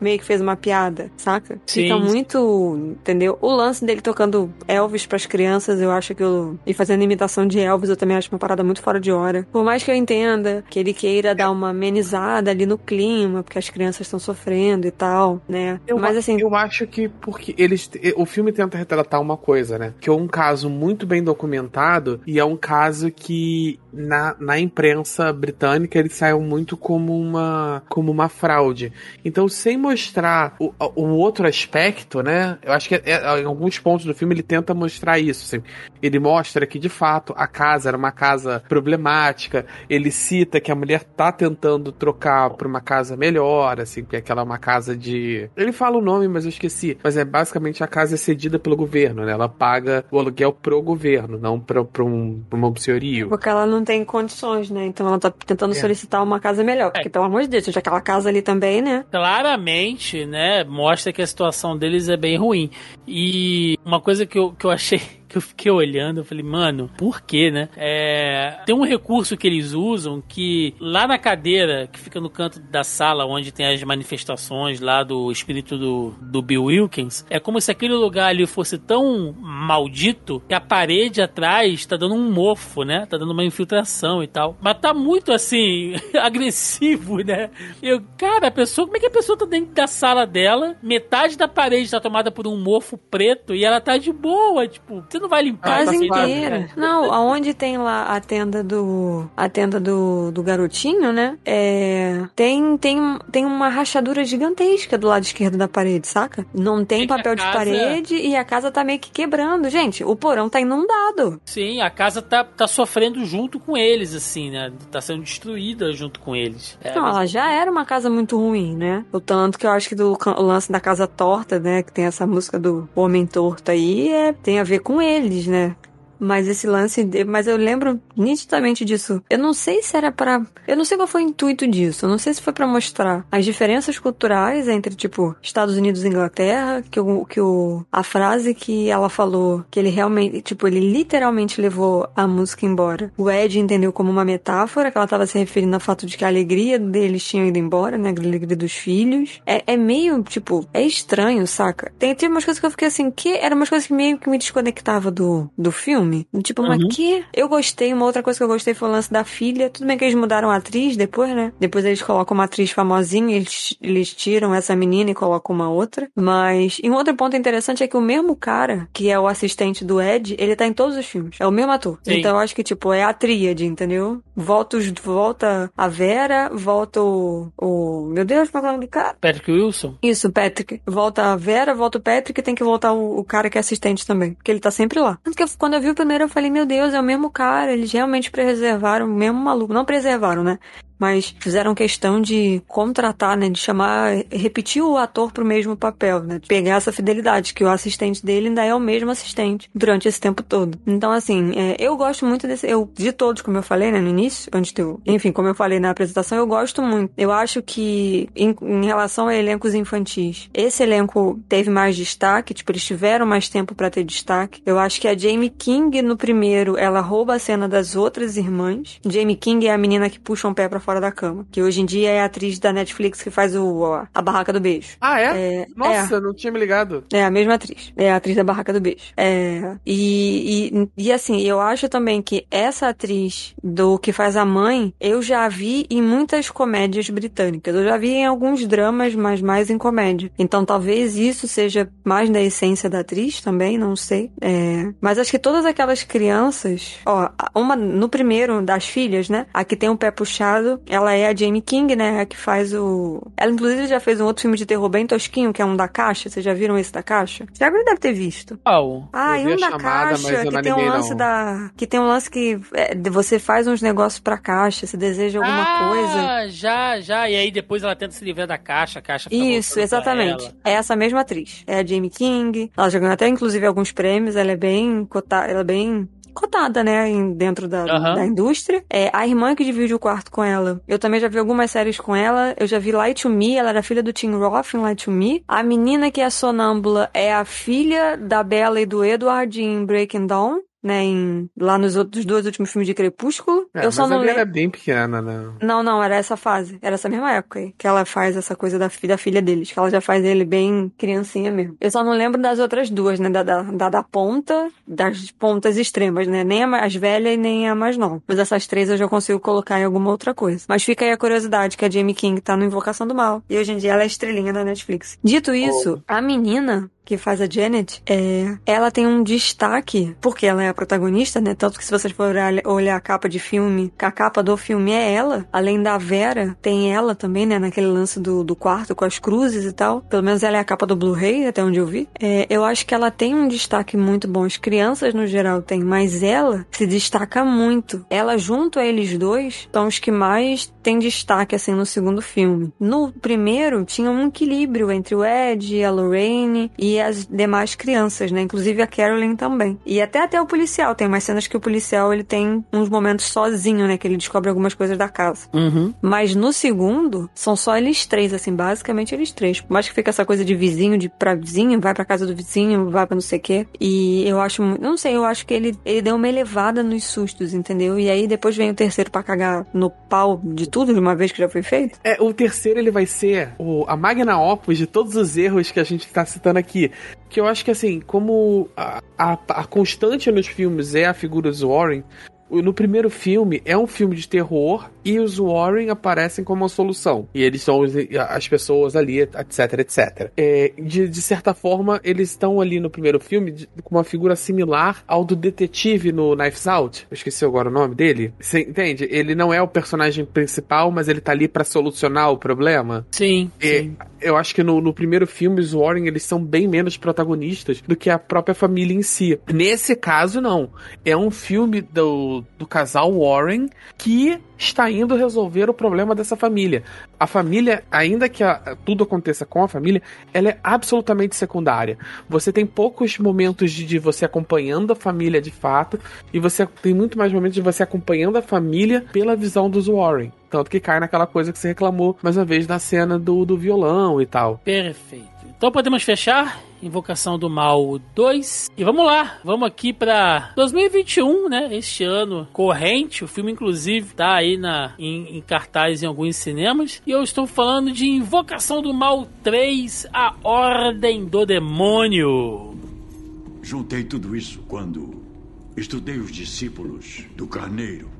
meio que fez uma piada, saca? Sim. Fica muito. Entendeu? O lance dele tocando Elvis pras crianças, eu acho que eu. E fazendo imitação de Elvis, eu também acho uma parada muito fora de hora. Por mais que eu entenda que ele queira dar uma amenizada ali no clima, porque as crianças estão sofrendo e tal, né? Eu, Mas assim. eu acho que porque eles. O filme tenta retratar uma coisa, né? Que é um caso muito bem documentado e é um caso que na, na imprensa britânica ele saiu muito como uma, como uma fraude. Então, sem mostrar o, o outro aspecto, né? Eu acho que é- é- em alguns pontos do filme ele tenta mostrar isso. assim. Ele mostra que, de fato, a casa era uma casa problemática. Ele cita que a mulher tá tentando trocar pra uma casa melhor, assim, porque aquela é uma casa de. Ele fala o nome, mas eu esqueci. Mas é basicamente a casa é cedida pelo governo, né? Ela paga o aluguel pro governo, não pra, pra um, pra um senhorio. Porque ela não tem condições, né? Então ela tá tentando É. solicitar uma casa melhor. Porque, pelo amor de Deus, já aquela casa ali também, né? Claramente, né, mostra que a situação deles é bem ruim. E uma coisa que eu, que eu achei, que eu fiquei olhando, eu falei, mano, por quê, né? É, tem um recurso que eles usam que lá na cadeira, que fica no canto da sala onde tem as manifestações lá do espírito do, do Bill Wilkins, é como se aquele lugar ali fosse tão maldito que a parede atrás tá dando um mofo, né? Tá dando uma infiltração e tal. Mas tá muito assim, agressivo, né? Eu, cara, a pessoa, como é que a pessoa tá dentro da sala dela, metade da parede tá tomada por um mofo preto e ela tá de boa, tipo, você não vai limpar Casa inteira. né? Não, aonde tem lá a tenda do. A tenda do, do garotinho, né? É. Tem, tem, tem uma rachadura gigantesca do lado esquerdo da parede, saca? Não tem papel de casa- parede e a casa tá meio que quebrando. Gente, o porão tá inundado. Sim, a casa tá, tá sofrendo junto com eles, assim, né? Tá sendo destruída junto com eles. É, Não, mas- ela já era uma casa muito ruim, né? O tanto que eu acho que do o lance da casa torta, né? Que tem essa música do Homem Torto aí, é, tem a ver com eles, né? Mas esse lance, de- mas eu lembro nitidamente disso. Eu não sei se era pra. eu não sei qual foi o intuito disso. Eu não sei se foi pra mostrar as diferenças culturais entre tipo Estados Unidos e Inglaterra, que o que o a frase que ela falou, que ele realmente, tipo, ele literalmente levou a música embora. O Ed entendeu como uma metáfora, que ela tava se referindo ao fato de que a alegria deles tinha ido embora, né, a alegria dos filhos. É, é meio, tipo, é estranho, saca? Tem, tem umas coisas que eu fiquei assim, que eram umas coisas que meio que me desconectava do, do filme. Tipo, mas Uhum. que? Eu gostei, uma outra coisa que eu gostei foi o lance da filha. Tudo bem que eles mudaram a atriz depois, né? Depois eles colocam uma atriz famosinha, eles, eles tiram essa menina e colocam uma outra. Mas, e um outro ponto interessante é que o mesmo cara, que é o assistente do Ed, ele tá em todos os filmes. É o mesmo ator. Sim. Então eu acho que, tipo, é a tríade, entendeu? Volta, os, volta a Vera, volta o, o. Meu Deus, qual é o nome do cara? Patrick Wilson? Isso, Patrick. Volta a Vera, volta o Patrick e tem que voltar o, o cara que é assistente também. Porque ele tá sempre lá. Tanto que eu- quando eu vi o primeiro, eu falei, meu Deus, é o mesmo cara. Eles realmente preservaram o mesmo maluco. Não preservaram, né? Mas fizeram questão de contratar, né? De chamar, repetir o ator pro mesmo papel, né? De pegar essa fidelidade, que o assistente dele ainda é o mesmo assistente durante esse tempo todo. Então, assim, é, eu gosto muito desse. Eu, de todos, como eu falei, né, no início, antes de eu. Enfim, como eu falei na apresentação, eu gosto muito. Eu acho que, em, em relação a elencos infantis, esse elenco teve mais destaque, tipo, eles tiveram mais tempo pra ter destaque. Eu acho que a Jamie King, no primeiro, ela rouba a cena das outras irmãs. Jamie King é a menina que puxa um pé pra fora da cama. Que hoje em dia é a atriz da Netflix que faz o, a Barraca do Beijo. Ah, é? é Nossa, é. não tinha me ligado. É a mesma atriz. É a atriz da Barraca do Beijo. É, e, e, e assim, eu acho também que essa atriz do que faz a mãe, eu já vi em muitas comédias britânicas. Eu já vi em alguns dramas, mas mais em comédia. Então talvez isso seja mais da essência da atriz também, não sei. É, mas acho que todas aquelas crianças, ó, uma no primeiro das filhas, né? A que tem o um pé puxado, ela é a Jamie King, né? A que faz o. Ela, inclusive, já fez um outro filme de terror bem tosquinho, que é um da caixa. Vocês já viram esse da caixa? Thiago deve ter visto. Qual? Ah, e um da chamada, caixa, que tem um lance não. da. Que tem um lance que é, você faz uns negócios pra caixa, você deseja alguma ah, coisa. Ah, já, já. E aí depois ela tenta se livrar da caixa, a caixa fica Isso, exatamente. É essa mesma atriz. É a Jamie King. Ela já ganhou até, inclusive, alguns prêmios. Ela é bem cotada, ela é bem cotada, né, dentro da, uhum. da indústria. É, a irmã que divide o quarto com ela. Eu também já vi algumas séries com ela. Eu já vi Light to Me, ela era filha do Tim Roth em Light to Me. A menina que é sonâmbula é a filha da Bella e do Edward em Breaking Dawn né, em, lá nos outros dois últimos filmes de Crepúsculo. É, eu só não lembro. era bem pequena, né? Não, não, era essa fase. Era essa mesma época aí, que ela faz essa coisa da, da filha deles, que ela já faz ele bem criancinha mesmo. Eu só não lembro das outras duas, né, da, da, da, da ponta, das pontas extremas, né, nem a mais velha e nem a mais nova. Mas essas três eu já consigo colocar em alguma outra coisa. Mas fica aí a curiosidade que a Jamie King tá no Invocação do Mal. E hoje em dia ela é estrelinha da Netflix. Dito isso, oh. a menina que faz a Janet, é, ela tem um destaque, porque ela é a protagonista, né? Tanto que se vocês forem olhar a capa de filme, a capa do filme é ela. Além da Vera, tem ela também, né? Naquele lance do, do quarto com as cruzes e tal. Pelo menos ela é a capa do Blu-ray, até onde eu vi. É, eu acho que ela tem um destaque muito bom. As crianças, no geral, têm, mas ela se destaca muito. Ela, junto a eles dois, são os que mais têm destaque, assim, no segundo filme. No primeiro, tinha um equilíbrio entre o Ed, a Lorraine e as demais crianças, né? Inclusive a Carolyn também. E até até o policial. Tem umas cenas que o policial ele tem uns momentos sozinho, né? Que ele descobre algumas coisas da casa. Uhum. Mas no segundo, são só eles três, assim, basicamente eles três. Por mais que fica essa coisa de vizinho, de pra vizinho, vai pra casa do vizinho, vai pra não sei o quê. E eu acho, não sei, eu acho que ele, ele deu uma elevada nos sustos, entendeu? E aí depois vem o terceiro pra cagar no pau de tudo de uma vez que já foi feito. É, o terceiro ele vai ser o, a magna opus de todos os erros que a gente tá citando aqui que eu acho que assim, como a, a, a constante nos filmes é a figura do Warren, no primeiro filme é um filme de terror e os Warren aparecem como uma solução. E eles são as pessoas ali, etc, etc. É, de, de, certa forma, eles estão ali no primeiro filme de, com uma figura similar ao do detetive no Knives Out. Eu esqueci agora o nome dele. Você entende? Ele não é o personagem principal, mas ele tá ali para solucionar o problema. Sim. E, sim. Eu acho que no, no, primeiro filme os Warren eles são bem menos protagonistas do que a própria família em si. Nesse caso, não. É um filme do, do casal Warren que está indo resolver o problema dessa família. A família, ainda que a, tudo aconteça com a família, ela é absolutamente secundária. Você tem poucos momentos de, de, você acompanhando a família de fato, e você tem muito mais momentos de você acompanhando a família pela visão dos Warren. Tanto que cai naquela coisa que você reclamou mais uma vez na cena do, do violão e tal. Perfeito. Então podemos fechar Invocação do Mal 2. E vamos lá, vamos aqui para 2021, né? Este ano corrente. O filme, inclusive, tá aí na, em, em, cartaz em alguns cinemas. E eu estou falando de Invocação do Mal 3, A Ordem do Demônio. Juntei tudo isso quando estudei os discípulos do Carneiro.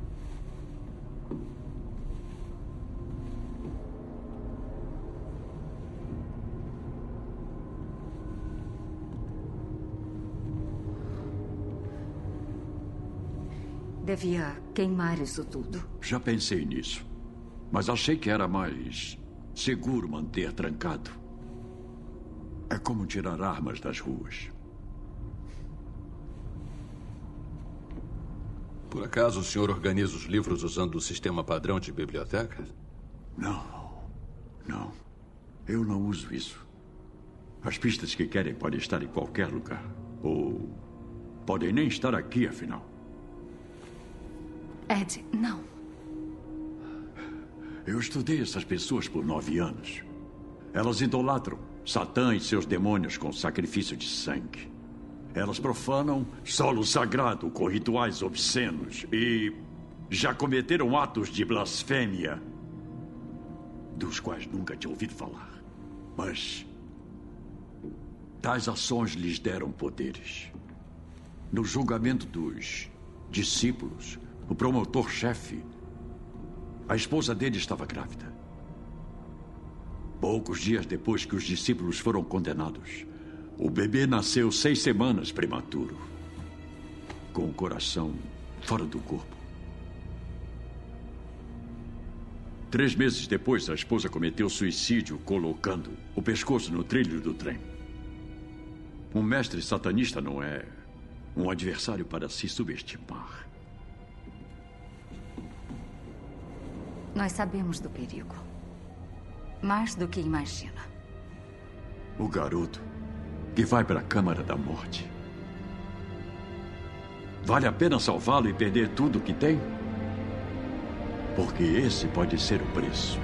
Devia queimar isso tudo. Já pensei nisso. Mas achei que era mais seguro manter trancado. É como tirar armas das ruas. Por acaso o senhor organiza os livros usando o sistema padrão de biblioteca? Não. Não. Eu não uso isso. As pistas que querem podem estar em qualquer lugar. Ou podem nem estar aqui, afinal. Ed, não. Eu estudei essas pessoas por nove anos. Elas idolatram Satã e seus demônios com sacrifício de sangue. Elas profanam solo sagrado com rituais obscenos e já cometeram atos de blasfêmia dos quais nunca tinha ouvido falar. Mas tais ações lhes deram poderes. No julgamento dos discípulos, o promotor-chefe, a esposa dele estava grávida. Poucos dias depois que os discípulos foram condenados, o bebê nasceu seis semanas prematuro, com o coração fora do corpo. Três meses depois, a esposa cometeu suicídio colocando o pescoço no trilho do trem. Um mestre satanista não é um adversário para se subestimar. Nós sabemos do perigo. Mais do que imagina. O garoto que vai para a Câmara da Morte. Vale a pena salvá-lo e perder tudo o que tem? Porque esse pode ser o preço.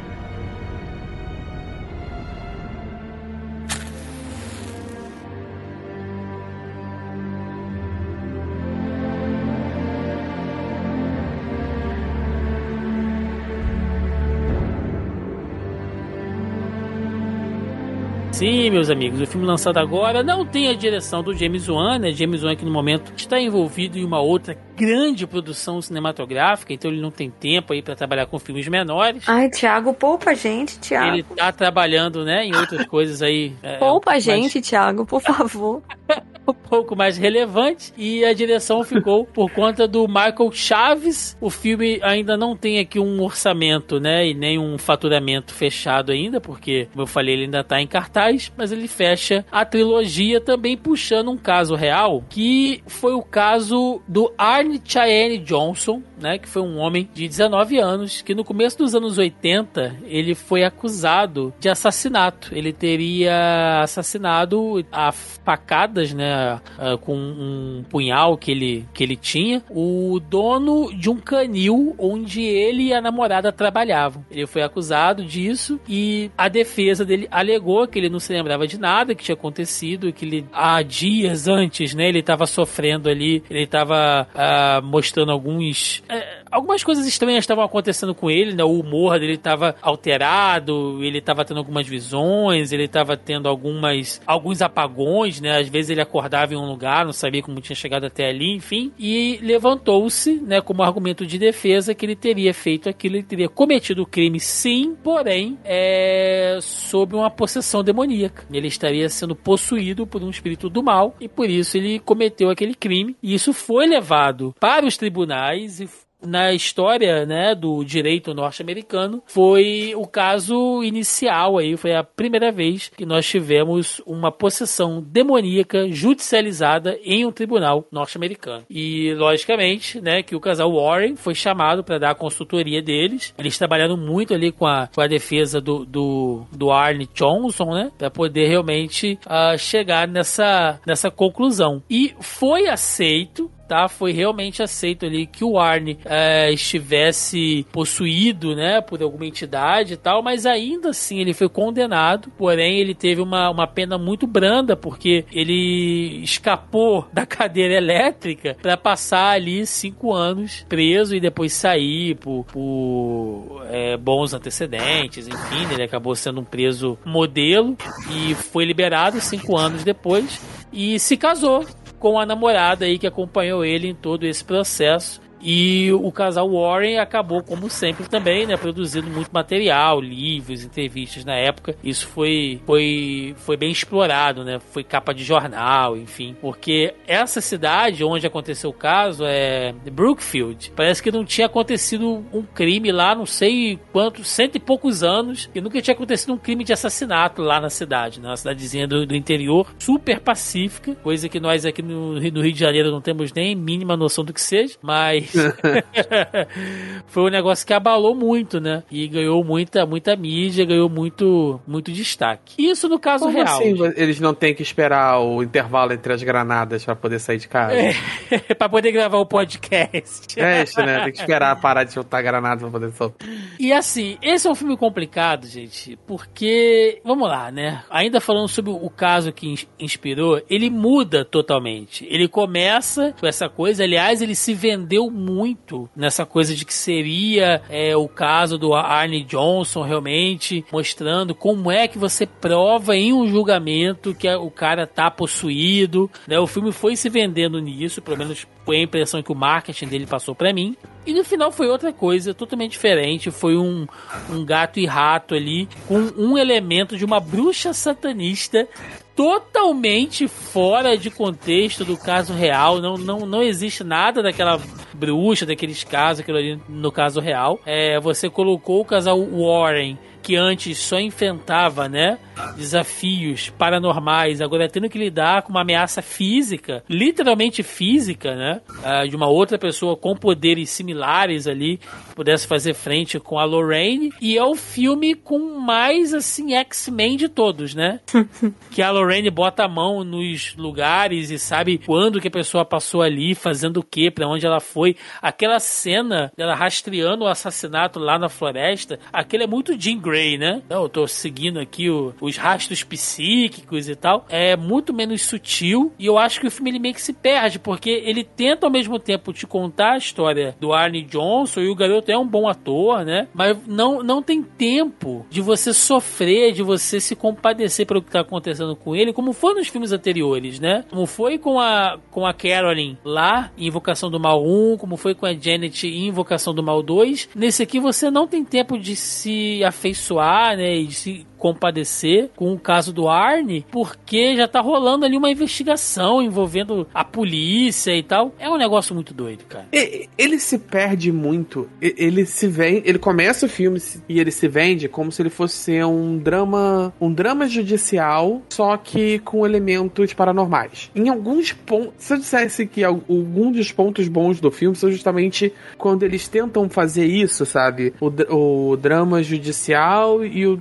Sim, meus amigos, o filme lançado agora não tem a direção do James Wan, né? James Wan que no momento está envolvido em uma outra grande produção cinematográfica, então ele não tem tempo aí para trabalhar com filmes menores. Ai, Thiago, poupa a gente, Thiago. Ele tá trabalhando, né, em outras coisas aí. É, poupa a gente, mais... Thiago, por favor. um pouco mais relevante e a direção ficou por conta do Michael Chaves. O filme ainda não tem aqui um orçamento, né, e nem um faturamento fechado ainda, porque, como eu falei, ele ainda tá em cartaz, mas ele fecha a trilogia também puxando um caso real, que foi o caso do Arne Cheyenne Johnson, né, que foi um homem de 19 anos, que no começo dos anos 80 ele foi acusado de assassinato. Ele teria assassinado a facadas, né, com um punhal que ele, que ele tinha, o dono de um canil onde ele e a namorada trabalhavam. Ele foi acusado disso e a defesa dele alegou que ele não se lembrava de nada que tinha acontecido, que ele há dias antes, né, ele estava sofrendo ali, ele estava ah, mostrando alguns é, algumas coisas estranhas estavam acontecendo com ele, né? O humor dele estava alterado, ele estava tendo algumas visões, ele estava tendo algumas alguns apagões, né? Às vezes ele acordava em um lugar, não sabia como tinha chegado até ali, enfim, e levantou-se, né, como argumento de defesa que ele teria feito aquilo, ele teria cometido o crime sim, porém, é sob uma possessão demoníaca. Ele estaria sendo possuído por um espírito do mal e por isso ele cometeu aquele crime. E isso foi levado para os tribunais e na história né, do direito norte-americano foi o caso inicial aí foi a primeira vez que nós tivemos uma possessão demoníaca judicializada em um tribunal norte-americano. E logicamente né que o casal Warren foi chamado para dar a consultoria deles. Eles trabalhando muito ali com a, com a defesa do, do, do Arne Johnson né para poder realmente uh, chegar nessa nessa conclusão. E foi aceito tá? Foi realmente aceito ali que o Arne é, estivesse possuído, né, por alguma entidade e tal, mas ainda assim ele foi condenado, porém ele teve uma, uma pena muito branda, porque ele escapou da cadeira elétrica para passar ali cinco anos preso e depois sair por, por é, bons antecedentes, enfim, ele acabou sendo um preso modelo e foi liberado cinco anos depois e se casou com a namorada aí que acompanhou ele em todo esse processo. E o casal Warren acabou, como sempre, também, né, produzindo muito material, livros, entrevistas na época. Isso foi, foi, foi bem explorado, né? Foi capa de jornal, enfim. Porque essa cidade onde aconteceu o caso é Brookfield. Parece que não tinha acontecido um crime lá, não sei quantos, cento e poucos anos, e nunca tinha acontecido um crime de assassinato lá na cidade, né? Cidadezinha do, do interior, super pacífica, coisa que nós aqui no, no Rio de Janeiro não temos nem mínima noção do que seja, mas foi um negócio que abalou muito, né? E ganhou muita, muita mídia, ganhou muito, muito destaque. Isso no caso Como real. Assim, eles não têm que esperar o intervalo entre as granadas para poder sair de casa? É, para poder gravar o podcast. É isso, né? Tem que esperar parar de soltar granada pra poder soltar. E assim, esse é um filme complicado, gente, porque, vamos lá, né? Ainda falando sobre o caso que inspirou, ele muda totalmente. Ele começa com essa coisa, aliás, ele se vendeu muito nessa coisa de que seria é, o caso do Arne Johnson realmente, mostrando como é que você prova em um julgamento que o cara tá possuído. Né? O filme foi se vendendo nisso, pelo menos foi a impressão que o marketing dele passou para mim. E no final foi outra coisa, totalmente diferente. Foi um, um gato e rato ali, com um elemento de uma bruxa satanista totalmente fora de contexto do caso real. Não, não, não existe nada daquela bruxa, daqueles casos, aquilo ali no caso real. É, você colocou o casal Warren que antes só enfrentava, né, desafios paranormais, agora tendo que lidar com uma ameaça física, literalmente física, né, ah, de uma outra pessoa com poderes similares ali, pudesse fazer frente com a Lorraine, e é o filme com mais, assim, X-Men de todos, né, que a Lorraine bota a mão nos lugares e sabe quando que a pessoa passou ali, fazendo o que, para onde ela foi, aquela cena dela rastreando o assassinato lá na floresta, aquele é muito Jean Grey Né? Então, eu tô seguindo aqui o, os rastros psíquicos e tal. É muito menos sutil e eu acho que o filme ele meio que se perde, porque ele tenta ao mesmo tempo te contar a história do Arne Johnson e o garoto é um bom ator, né? Mas não, não tem tempo de você sofrer, de você se compadecer pelo que tá acontecendo com ele, como foi nos filmes anteriores, né? Como foi com a, com a Carolyn lá em Invocação do Mal 1, como foi com a Janet em Invocação do Mal 2. Nesse aqui você não tem tempo de se afeiçoar afeiçoar, né, e se compadecer com o caso do Arne, porque já tá rolando ali uma investigação envolvendo a polícia e tal. É um negócio muito doido, cara. Ele se perde muito. Ele se vem, ele começa o filme e ele se vende como se ele fosse um drama, um drama judicial, só que com elementos paranormais. Em alguns pontos, se eu dissesse que algum dos pontos bons do filme são justamente quando eles tentam fazer isso, sabe? O, o drama judicial e o,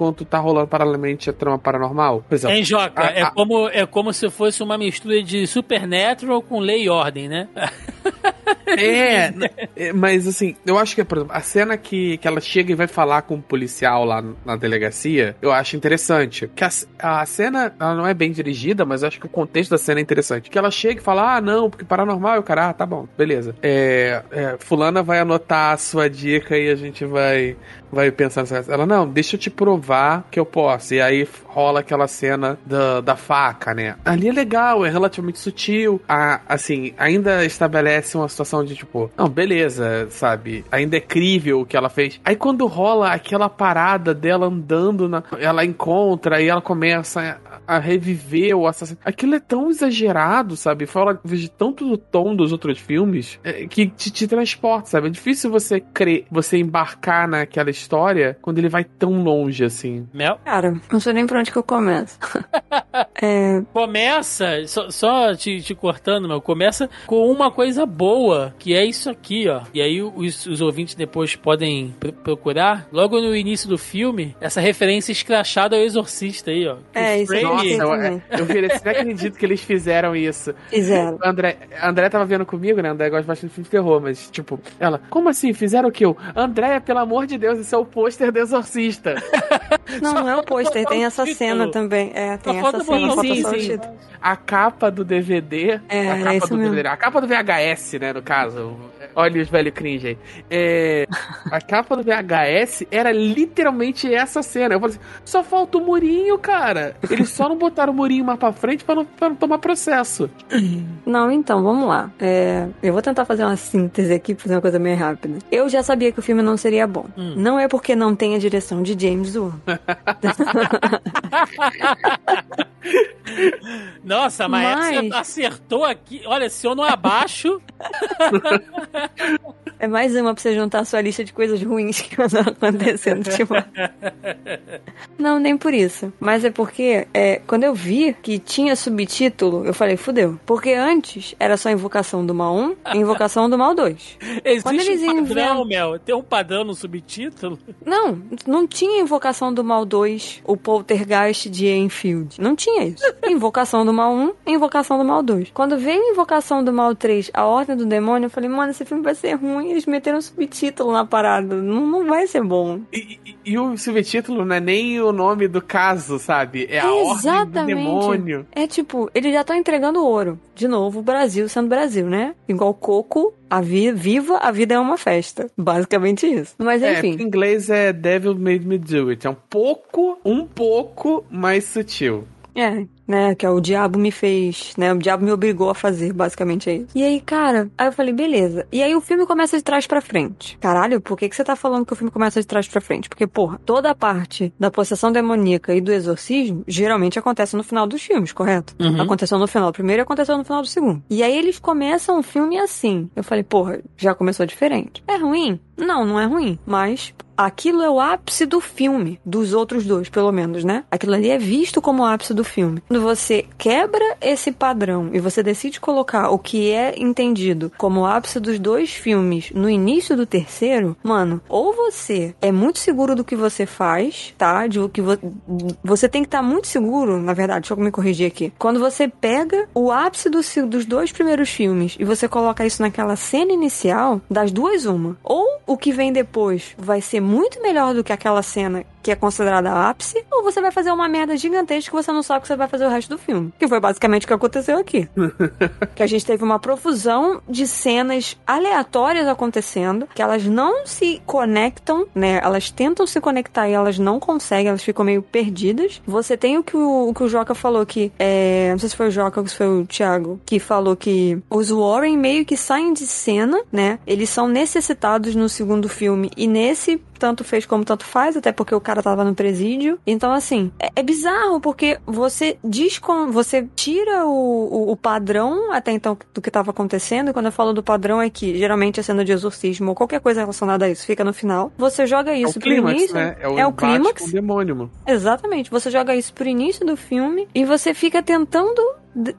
enquanto tá rolando paralelamente a trama paranormal. Por exemplo, Joca, a, é, como, é como se fosse uma mistura de Supernatural com Lei e Ordem, né? É, é, mas assim, eu acho que, por exemplo, a cena que, que ela chega e vai falar com o um policial lá na delegacia, eu acho interessante. Que a, a cena, ela não é bem dirigida, mas eu acho que o contexto da cena é interessante. Que ela chega e fala, ah, não, porque paranormal, o cara, ah, tá bom, beleza. É, é, fulana vai anotar a sua dica e a gente vai vai pensar nessa Ela, não, deixa eu te provar que eu posso. E aí rola aquela cena da, da faca, né? Ali é legal, é relativamente sutil. A, assim, ainda estabelece uma situação de tipo, não, beleza, sabe? Ainda é crível o que ela fez. Aí quando rola aquela parada dela andando, na, ela encontra e ela começa a reviver o assassinato. Aquilo é tão exagerado, sabe? Fala de tanto do tom dos outros filmes é, que te, te transporta, sabe? É difícil você crer, você embarcar naquela história quando ele vai tão longe assim. Mel? Cara, não sei nem por onde que eu começo. é... Começa, só, só te, te, cortando, meu, começa com uma coisa boa, que é isso aqui, ó. E aí os, os ouvintes depois podem pr procurar. Logo no início do filme, essa referência escrachada ao exorcista aí, ó. É, isso Nossa, eu, eu, vi, não acredito que eles fizeram isso. Fizeram. André, André tava vendo comigo, né? André gosta bastante de filme de terror, mas, tipo, ela, como assim? Fizeram o quê? André, pelo amor de Deus, isso é o pôster do exorcista. Não, não é o pôster, tem essa cena também. É, tem essa cena, sim, sim. A capa do DVD. É, a capa é do mesmo. DVD. A capa do VHS, né, no caso. Olha os velhos cringe aí. É, a capa do VHS era literalmente essa cena. Eu falei assim, só falta o murinho, cara. Eles só não botaram o murinho mais pra frente pra não, pra não tomar processo. Não, então, vamos lá. É, eu vou tentar fazer uma síntese aqui, fazer uma coisa meio rápida. Eu já sabia que o filme não seria bom. Hum. Não é porque não tem a direção de James Wan. Nossa, mas, mas... você acertou aqui. Olha, se eu não abaixo. É mais uma pra você juntar a sua lista de coisas ruins que andam acontecendo. Tipo... Não, nem por isso. Mas é porque é, quando eu vi que tinha subtítulo, eu falei, fudeu. Porque antes era só Invocação do Mal 1 e Invocação do Mal 2. Existe quando eles um padrão, Mel? Tem um padrão no subtítulo? Não, não tinha Invocação do Mal 2, o Poltergeist de Enfield. Não tinha isso. Invocação do Mal 1 e Invocação do Mal 2. Quando veio Invocação do Mal 3, a Ordem do Demônio, eu falei, mano, esse filme vai ser ruim Eles meteram subtítulo na parada. Não, não vai ser bom. E, e, e o subtítulo não é nem o nome do caso, sabe? É a ordem do demônio. É tipo, eles já estão entregando ouro. De novo, o Brasil sendo Brasil, né? Igual Coco, a vi viva, a vida é uma festa. Basicamente isso. Mas enfim. É, em inglês é Devil Made Me Do It. É um pouco, um pouco mais sutil. É, né? Que é o diabo me fez, né? O diabo me obrigou a fazer, basicamente é isso. E aí, cara, aí eu falei, beleza. E aí o filme começa de trás pra frente. Caralho, por que, que você tá falando que o filme começa de trás pra frente? Porque, porra, toda a parte da possessão demoníaca e do exorcismo geralmente acontece no final dos filmes, correto? Uhum. Aconteceu no final do primeiro e aconteceu no final do segundo. E aí eles começam o filme assim. Eu falei, porra, já começou diferente. É ruim? Não, não é ruim. Mas aquilo é o ápice do filme, dos outros dois, pelo menos, né? Aquilo ali é visto como o ápice do filme. Quando você quebra esse padrão e você decide colocar o que é entendido como o ápice dos dois filmes no início do terceiro, mano, ou você é muito seguro do que você faz, tá? De o que vo você tem que estar tá muito seguro, na verdade, deixa eu me corrigir aqui. Quando você pega o ápice do, dos dois primeiros filmes e você coloca isso naquela cena inicial, das duas uma. Ou o que vem depois vai ser muito melhor do que aquela cena que é considerada ápice, ou você vai fazer uma merda gigantesca que você não sabe o que você vai fazer o resto do filme. Que foi basicamente o que aconteceu aqui. que a gente teve uma profusão de cenas aleatórias acontecendo, que elas não se conectam, né? Elas tentam se conectar e elas não conseguem, elas ficam meio perdidas. Você tem o que o, o que o Joca falou que, é, não sei se foi o Joca ou se foi o Thiago, que falou que os Warren meio que saem de cena, né? Eles são necessitados no segundo filme e nesse tanto fez como tanto faz, até porque o cara tava no presídio. Então, assim, é, é bizarro, porque você diz com, você tira o, o, o, padrão até então do que tava acontecendo. E quando eu falo do padrão é que geralmente a cena de exorcismo ou qualquer coisa relacionada a isso fica no final. Você joga isso é o pro clímax, início. Né? É o, é o clímax. Com o demônio, mano. Exatamente. Você joga isso pro início do filme e você fica tentando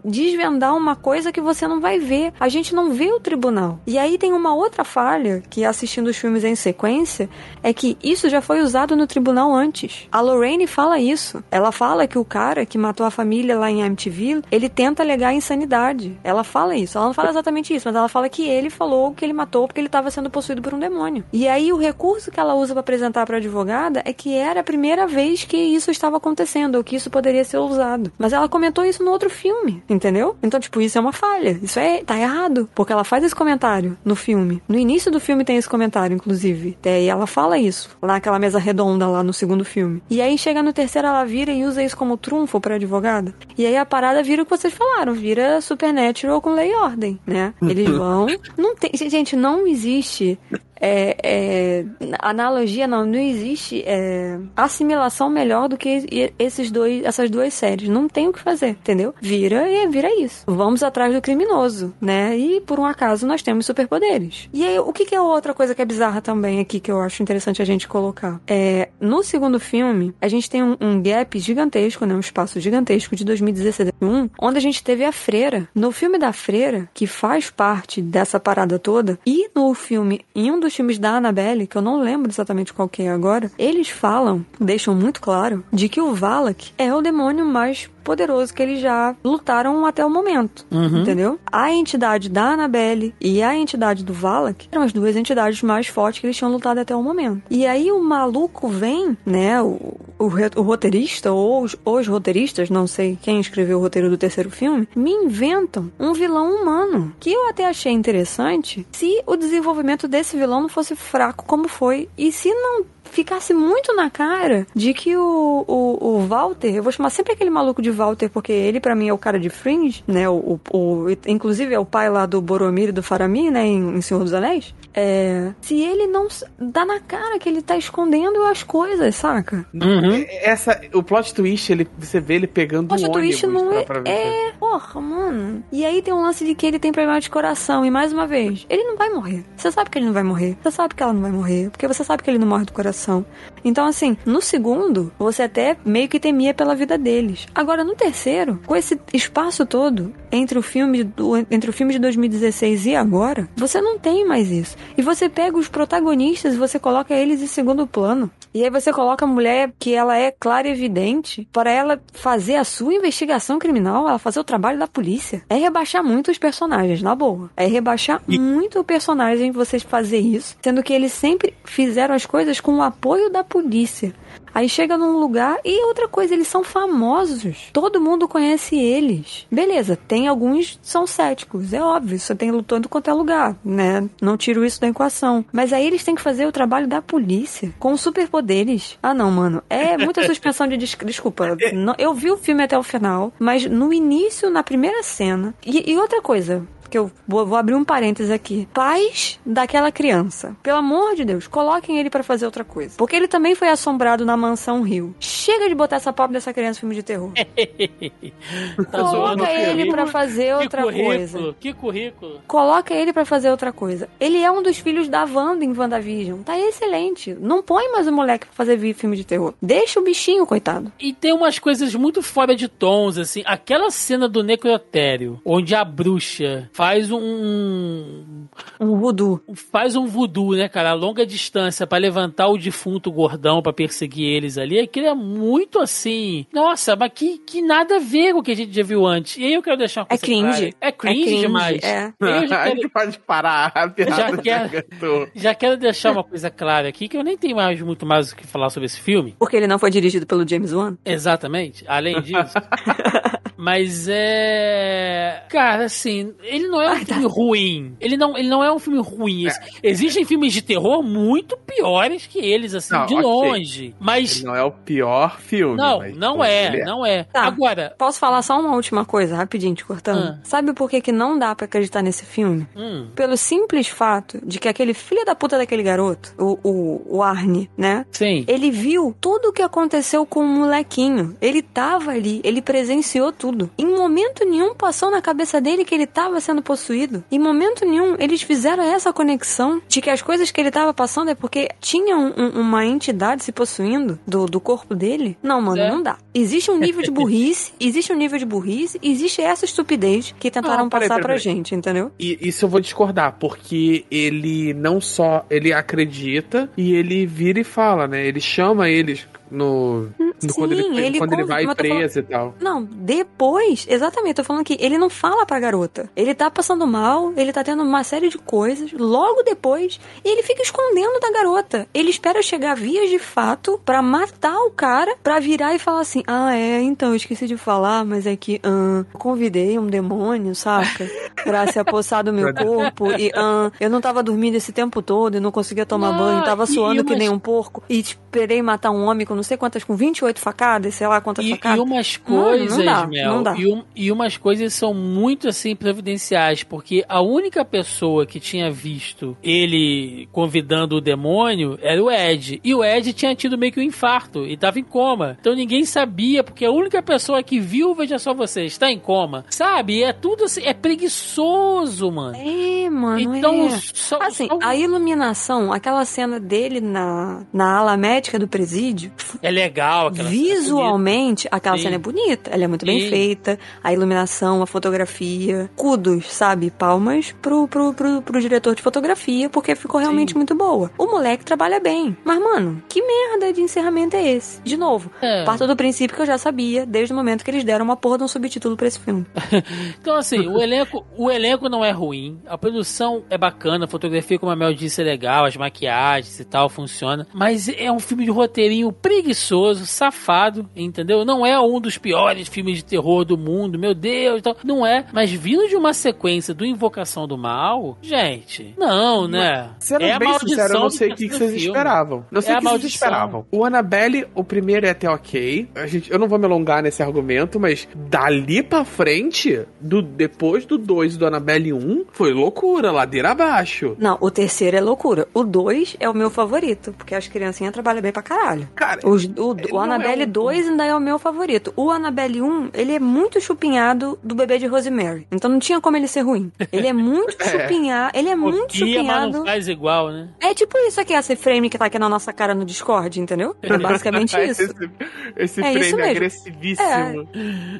desvendar uma coisa que você não vai ver. A gente não vê o tribunal. E aí tem uma outra falha, que assistindo os filmes em sequência, é que isso já foi usado no tribunal antes. A Lorraine fala isso. Ela fala que o cara que matou a família lá em Amityville, ele tenta alegar insanidade. Ela fala isso. Ela não fala exatamente isso, mas ela fala que ele falou que ele matou porque ele estava sendo possuído por um demônio. E aí o recurso que ela usa para apresentar para advogada é que era a primeira vez que isso estava acontecendo, ou que isso poderia ser usado. Mas ela comentou isso no outro filme, entendeu? Então, tipo, isso é uma falha. Isso é tá errado, porque ela faz esse comentário no filme. No início do filme tem esse comentário, inclusive. E ela fala isso naquela mesa redonda lá no segundo filme. E aí chega no terceiro, ela vira e usa isso como trunfo pra advogada. E aí a parada vira o que vocês falaram, vira Supernatural com lei e ordem, né? Eles vão. Não tem. Gente, não existe é, é, analogia não, não existe é, assimilação melhor do que esses dois, essas duas séries. Não tem o que fazer, entendeu? Vira e vira isso. Vamos atrás do criminoso, né? E por um acaso nós temos superpoderes. E aí, o que, que é outra coisa que é bizarra também aqui que eu acho interessante a gente colocar? É, no segundo filme, a gente tem um, um gap gigantesco, né? Um espaço gigantesco de 2016 onde a gente teve a freira. No filme da freira, que faz parte dessa parada toda, e no filme, em um dos dos filmes da Annabelle, que eu não lembro exatamente qual que é agora, eles falam, deixam muito claro, de que o Valak é o demônio mais poderoso que eles já lutaram até o momento. Uhum. Entendeu? A entidade da Annabelle e a entidade do Valak eram as duas entidades mais fortes que eles tinham lutado até o momento. E aí o maluco vem, né? O, o, o roteirista ou os, os, roteiristas, não sei quem escreveu o roteiro do terceiro filme, me inventam um vilão humano. Que eu até achei interessante se o desenvolvimento desse vilão não fosse fraco como foi. E se não ficasse muito na cara de que o, o, o Walter, eu vou chamar sempre aquele maluco de Walter, porque ele para mim é o cara de Fringe, né? O, o, inclusive é o pai lá do Boromir e do Faramir, né? Em, em Senhor dos Anéis. É, se ele não dá na cara que ele tá escondendo as coisas, saca? Uhum. Essa, o plot twist, ele, você vê ele pegando plot um twist ônibus não é, pra, pra é, porra, mano. E aí tem um lance de que ele tem problema de coração. E mais uma vez, ele não vai morrer. Você sabe que ele não vai morrer. Você sabe que ela não vai morrer. Porque você sabe que ele não morre do coração. Então, assim, no segundo, você até meio que temia pela vida deles. Agora, no terceiro, com esse espaço todo entre o filme do, entre o filme de 2016 e agora, você não tem mais isso. E você pega os protagonistas e você coloca eles em segundo plano. E aí você coloca a mulher que ela é clara e evidente para ela fazer a sua investigação criminal, ela fazer o trabalho da polícia. É rebaixar muito os personagens, na boa. É rebaixar e... muito o personagem vocês fazer isso, sendo que eles sempre fizeram as coisas com o apoio da polícia. Aí chega num lugar e outra coisa, eles são famosos. Todo mundo conhece eles. Beleza, tem alguns são céticos, é óbvio, só tem lutando quanto é lugar, né? Não tiro isso da equação. Mas aí eles têm que fazer o trabalho da polícia com superpoderes. Ah, não, mano. É muita suspensão de des desculpa. eu vi o filme até o final, mas no início, na primeira cena. e, e outra coisa, que eu vou, vou, abrir um parênteses aqui. Pais daquela criança. Pelo amor de Deus, coloquem ele para fazer outra coisa. Porque ele também foi assombrado na mansão Rio. Chega de botar essa pobre dessa criança em filme de terror. tá Coloca ele para fazer outra que coisa. Que currículo. Coloca ele para fazer outra coisa. Ele é um dos filhos da Wanda em WandaVision. Tá excelente. Não põe mais o moleque pra fazer filme de terror. Deixa o bichinho, coitado. E tem umas coisas muito fora de tons, assim. Aquela cena do necrotério, onde a bruxa faz um. Um voodoo. Faz um voodoo, né, cara? A longa distância para levantar o defunto gordão para perseguir eles ali. Aquilo é muito assim. Nossa, mas que, que nada a ver com o que a gente já viu antes. E aí eu quero deixar uma é coisa É cringe. Clara. É cringe, é cringe demais. É. Eu já quero... pode parar a já quero, já quero deixar uma coisa clara aqui, que eu nem tenho mais muito mais o que falar sobre esse filme. Porque ele não foi dirigido pelo James Wan? Exatamente. Além disso. Mas é. Cara, assim, ele não é um Ai, filme tá. ruim. Ele não, ele não é um filme ruim. É. Existem filmes de terror muito piores que eles, assim, não, de okay. longe. Mas. Ele não é o pior filme. Não, mas, não, pô, é, é, não é. Tá, Agora. Posso falar só uma última coisa, rapidinho, te cortando? Ah. Sabe por que, que não dá para acreditar nesse filme? Hum. Pelo simples fato de que aquele filho da puta daquele garoto, o, o, o Arne, né? Sim. Ele viu tudo o que aconteceu com o molequinho. Ele tava ali, ele presenciou tudo tudo. Em momento nenhum passou na cabeça dele que ele estava sendo possuído. Em momento nenhum eles fizeram essa conexão de que as coisas que ele estava passando é porque tinha um, um, uma entidade se possuindo do, do corpo dele. Não, mano, é. não dá. Existe um nível de burrice, existe um nível de burrice, existe essa estupidez que tentaram ah, passar peraí, pra gente, entendeu? E isso eu vou discordar, porque ele não só ele acredita e ele vira e fala, né? Ele chama eles no, no Sim, quando ele, ele, quando ele vai preso falando... e tal. Não, depois, exatamente, tô falando que ele não fala pra garota. Ele tá passando mal, ele tá tendo uma série de coisas, logo depois, e ele fica escondendo da garota. Ele espera chegar vias de fato para matar o cara, para virar e falar assim: "Ah, é, então eu esqueci de falar, mas é que uh, convidei um demônio, saca? Pra se apossar do meu corpo e uh, eu não tava dormindo esse tempo todo, eu não conseguia tomar banho, tava suando que nem um porco e esperei matar um homem com não sei quantas, com 28 facadas, sei lá quantas e, facadas. E umas coisas, não, não dá, Mel, não dá. E, um, e umas coisas são muito assim providenciais, porque a única pessoa que tinha visto ele convidando o demônio era o Ed. E o Ed tinha tido meio que um infarto e tava em coma. Então ninguém sabia, porque a única pessoa que viu, veja só você, está em coma. Sabe? É tudo assim, é preguiçoso, mano. É, mano. Então, é. Só, assim, só... a iluminação, aquela cena dele na, na ala médica do presídio, é legal aquela Visualmente, cena aquela Sim. cena é bonita. Ela é muito bem feita. A iluminação, a fotografia. Kudos, sabe? Palmas pro, pro, pro, pro diretor de fotografia, porque ficou realmente Sim. muito boa. O moleque trabalha bem. Mas, mano, que merda de encerramento é esse? De novo, é. parto do princípio que eu já sabia, desde o momento que eles deram uma porra de um subtítulo pra esse filme. então, assim, o elenco, o elenco não é ruim. A produção é bacana, a fotografia, como a Mel disse, é legal, as maquiagens e tal, funciona. Mas é um filme de roteirinho preguiçoso, safado, entendeu? Não é um dos piores filmes de terror do mundo, meu Deus, então, não é. Mas vindo de uma sequência do Invocação do Mal, gente, não, né? Sendo é bem sincero, eu não sei o que, que vocês esperavam. Não sei é o que vocês esperavam. O Annabelle, o primeiro é até ok. A gente, eu não vou me alongar nesse argumento, mas dali pra frente, do, depois do 2 do Annabelle 1, foi loucura, ladeira abaixo. Não, o terceiro é loucura. O 2 é o meu favorito, porque as criancinhas trabalham bem pra caralho. Cara, Os, o, o Annabelle Annabelle é um- 2 ainda é o meu favorito. O Annabelle 1, ele é muito chupinhado do bebê de Rosemary. Então não tinha como ele ser ruim. Ele é muito É. chupinhado. Ele é muito Copia, mas chupinhado. não faz igual, né? É tipo isso aqui, esse frame que tá aqui na nossa cara no Discord, entendeu? É basicamente isso. esse esse É isso frame mesmo. agressivíssimo.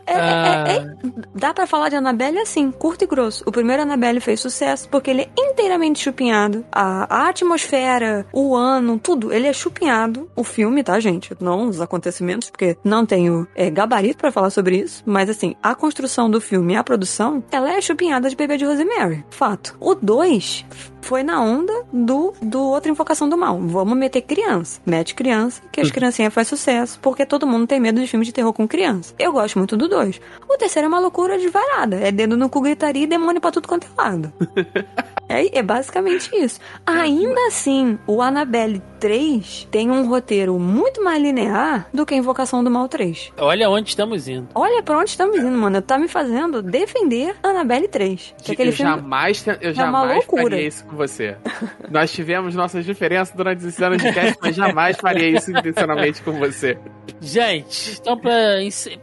É, Ah. é, é, dá pra falar de Annabelle assim, curto e grosso. O primeiro Annabelle fez sucesso porque ele é inteiramente chupinhado. A, a atmosfera, o ano, tudo, ele é chupinhado. O filme, tá, gente? Não os acontecimentos, porque não tenho é, gabarito pra falar sobre isso. Mas assim, a construção do filme e a produção, ela é chupinhada de Bebê de Rosemary. Fato. O 2 foi na onda do, do outra invocação do mal. Vamos meter criança. Mete criança, que as criancinhas faz sucesso, porque todo mundo tem medo de filme de terror com criança. Eu gosto muito do 2. O terceiro é uma loucura desvarada. É dedo no cu, gritaria e demônio pra tudo quanto é lado. É, é basicamente isso. Ainda assim, o Annabelle 3 tem um roteiro muito mais linear do que a Invocação do Mal 3. Olha onde estamos indo. Olha pra onde estamos indo, mano. Tá me fazendo defender Annabelle 3. Que aquele eu filme jamais, eu é jamais faria isso com você. Nós tivemos nossas diferenças durante esses anos de cast, mas jamais faria isso intencionalmente com você. Gente, então pra,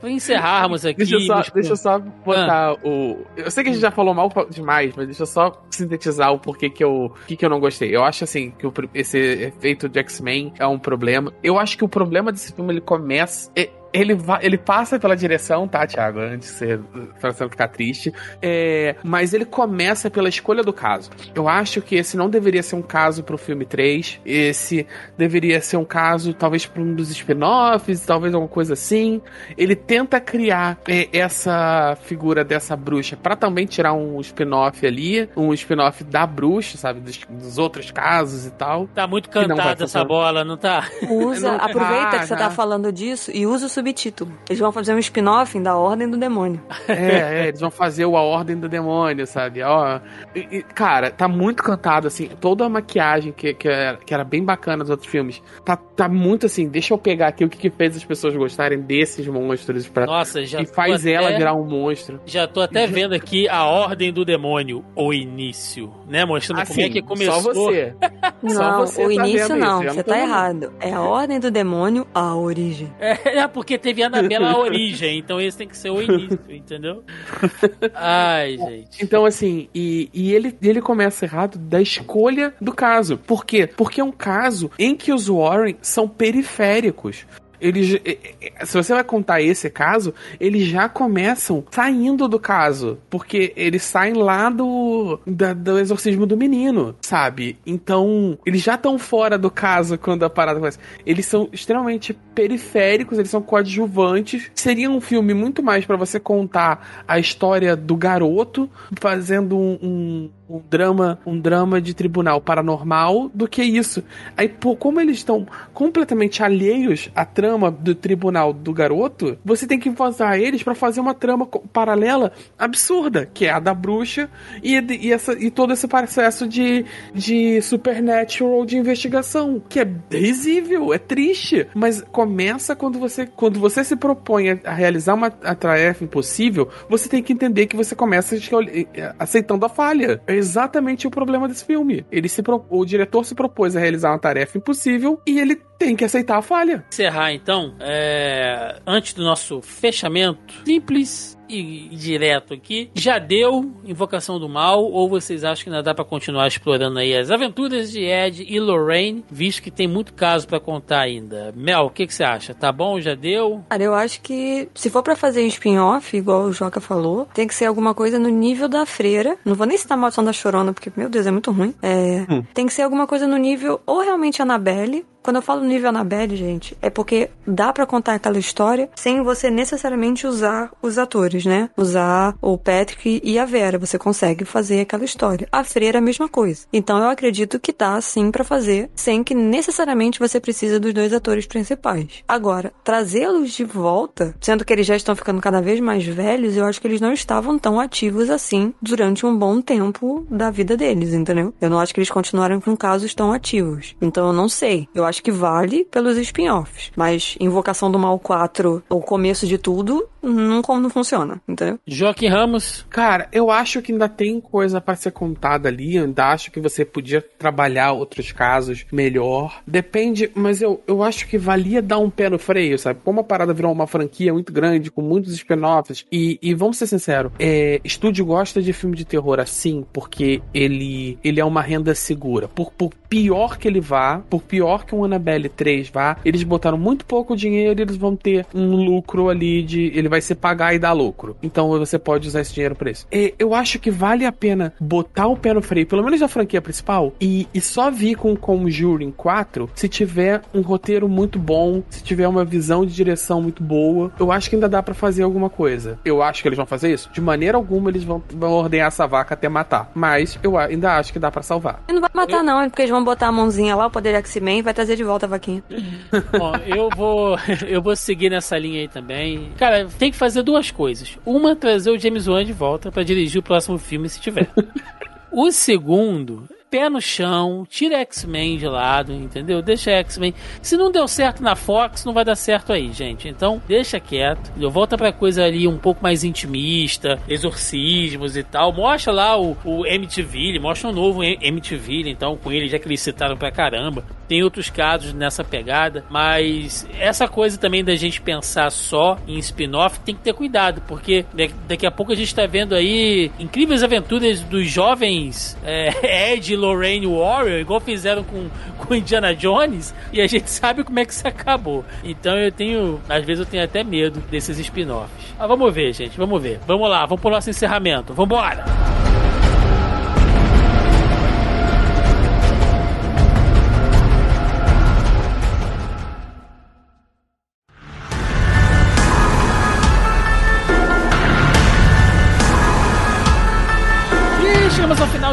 pra encerrarmos aqui. Deixa eu só, meus- deixa eu só botar Ah. o. Eu sei que a gente já falou mal demais, mas deixa eu só sintetizar o porquê que eu. Que, que eu não gostei. Eu acho assim que esse efeito de X-Men é um problema. Eu acho que o problema desse filme ele começa. e- Ele, va- ele passa pela direção, tá, Thiago? Antes de você, pra você ficar triste. É, mas ele começa pela escolha do caso. Eu acho que esse não deveria ser um caso pro filme 3. Esse deveria ser um caso, talvez, pra um dos spin-offs, talvez alguma coisa assim. Ele tenta criar é, essa figura dessa bruxa pra também tirar um spin-off ali, um spin-off da bruxa, sabe? Dos, dos outros casos e tal. Tá muito cantada essa bola, não tá? Usa, Não, aproveita ah, que você ah. tá falando disso e usa o subtítulo. Eles vão fazer um spin-off da Ordem do Demônio. É, é, eles vão fazer o A Ordem do Demônio, sabe? Ó, e- e, cara, tá muito cantado, assim, toda a maquiagem que, que, era, que era bem bacana dos outros filmes, tá, tá muito assim, deixa eu pegar aqui o que, que fez as pessoas gostarem desses monstros pra, Nossa, já e faz até- ela virar um monstro. Já tô até vendo aqui a Ordem do Demônio, o início, né? Mostrando como é Assim, que começou. Só você. Só Não, você o tá início vendo não, isso, você tá vendo. errado. É a Ordem do Demônio, a origem. É, porque teve Anabela a origem, então esse tem que ser o início, entendeu? Ai, gente. Então, assim, e, e ele, ele começa errado da escolha do caso. Por quê? Porque é um caso em que os Warren são periféricos. Eles, se você vai contar esse caso, eles já começam saindo do caso, porque eles saem lá do, da- do exorcismo do menino, sabe? Então, eles já estão fora do caso quando a parada começa. Eles são extremamente periféricos, eles são coadjuvantes. Seria um filme muito mais pra você contar a história do garoto fazendo um, um- um drama, um drama de tribunal paranormal do que isso. Aí, pô, como eles estão completamente alheios à trama do tribunal do garoto, você tem que usar eles pra fazer uma trama paralela absurda, que é a da bruxa e, e, essa, e todo esse processo de, de supernatural de investigação, que é risível, é triste, mas começa quando você quando você se propõe a, realizar uma tarefa impossível, você tem que entender que você começa escolhe- aceitando a falha. É exatamente o problema desse filme. Ele se pro- o diretor se propôs a realizar uma tarefa impossível e ele tem que aceitar a falha. Encerrar então, é, antes do nosso fechamento, simples e direto aqui. Já deu Invocação do Mal ou vocês acham que ainda dá pra continuar explorando aí as aventuras de Ed e Lorraine, visto que tem muito caso pra contar ainda? Mel, o que, que você acha? Tá bom? Já deu? Cara, eu acho que se for pra fazer spin-off, igual o Joca falou, tem que ser alguma coisa no nível da freira. Não vou nem citar a Maldição da Chorona, porque, meu Deus, é muito ruim. É, Tem que ser alguma coisa no nível, ou realmente Annabelle. Quando eu falo nível Annabelle, gente, é porque dá pra contar aquela história sem você necessariamente usar os atores, né? Usar o Patrick e a Vera. Você consegue fazer aquela história. A freira, a mesma coisa. Então eu acredito que dá sim pra fazer, sem que necessariamente você precisa dos dois atores principais. Agora, trazê-los de volta, sendo que eles já estão ficando cada vez mais velhos, eu acho que eles não estavam tão ativos assim durante um bom tempo da vida deles, entendeu? Eu não acho que eles continuaram com casos tão ativos. Então eu não sei. Eu acho que vale pelos spin-offs. Mas Invocação do Mal 4, o começo de tudo, não, não funciona, entendeu? Joaquim Ramos. Cara, eu acho que ainda tem coisa para ser contada ali. Eu ainda acho que você podia trabalhar outros casos melhor. Depende, mas eu, eu acho que valia dar um pé no freio, sabe? Como a parada virou uma franquia muito grande, com muitos spin-offs. E, e vamos ser sinceros, é, estúdio gosta de filme de terror assim, porque ele, ele é uma renda segura. Por, por pior que ele vá, por pior que um Annabelle 3 vá, eles botaram muito pouco dinheiro e eles vão ter um lucro ali de. Ele vai se pagar e dar lucro. Então você pode usar esse dinheiro pra isso. E eu acho que vale a pena botar o pé no freio, pelo menos da franquia principal, e, e só vir com Conjuring 4 se tiver um roteiro muito bom, se tiver uma visão de direção muito boa. Eu acho que ainda dá para fazer alguma coisa. Eu acho que eles vão fazer isso? De maneira alguma eles vão, vão ordenhar essa vaca até matar. Mas eu ainda acho que dá para salvar. Ele não vai matar, eu... não, porque eles vão botar a mãozinha lá, o poder X-Men, e vai trazer de volta a vaquinha. Bom, eu vou. Eu vou seguir nessa linha aí também. Cara, tem que fazer duas coisas. Uma, trazer o James Wan de volta para dirigir o próximo filme, se tiver. o segundo pé no chão, tira X-Men de lado, entendeu? Deixa X-Men. Se não deu certo na Fox, não vai dar certo aí, gente. Então, deixa quieto. Volta pra coisa ali um pouco mais intimista, exorcismos e tal. Mostra lá o, o MTV, mostra um novo MTV, então, com ele, já que eles citaram pra caramba. Tem outros casos nessa pegada, mas essa coisa também da gente pensar só em spin-off tem que ter cuidado, porque daqui a pouco a gente tá vendo aí incríveis aventuras dos jovens é, Ed Lorraine Warrior, igual fizeram com, com Indiana Jones, e a gente sabe como é que isso acabou. Então eu tenho, às vezes eu tenho até medo desses spin-offs. Mas vamos ver, gente, vamos ver. Vamos lá, vamos pro nosso encerramento. Vambora!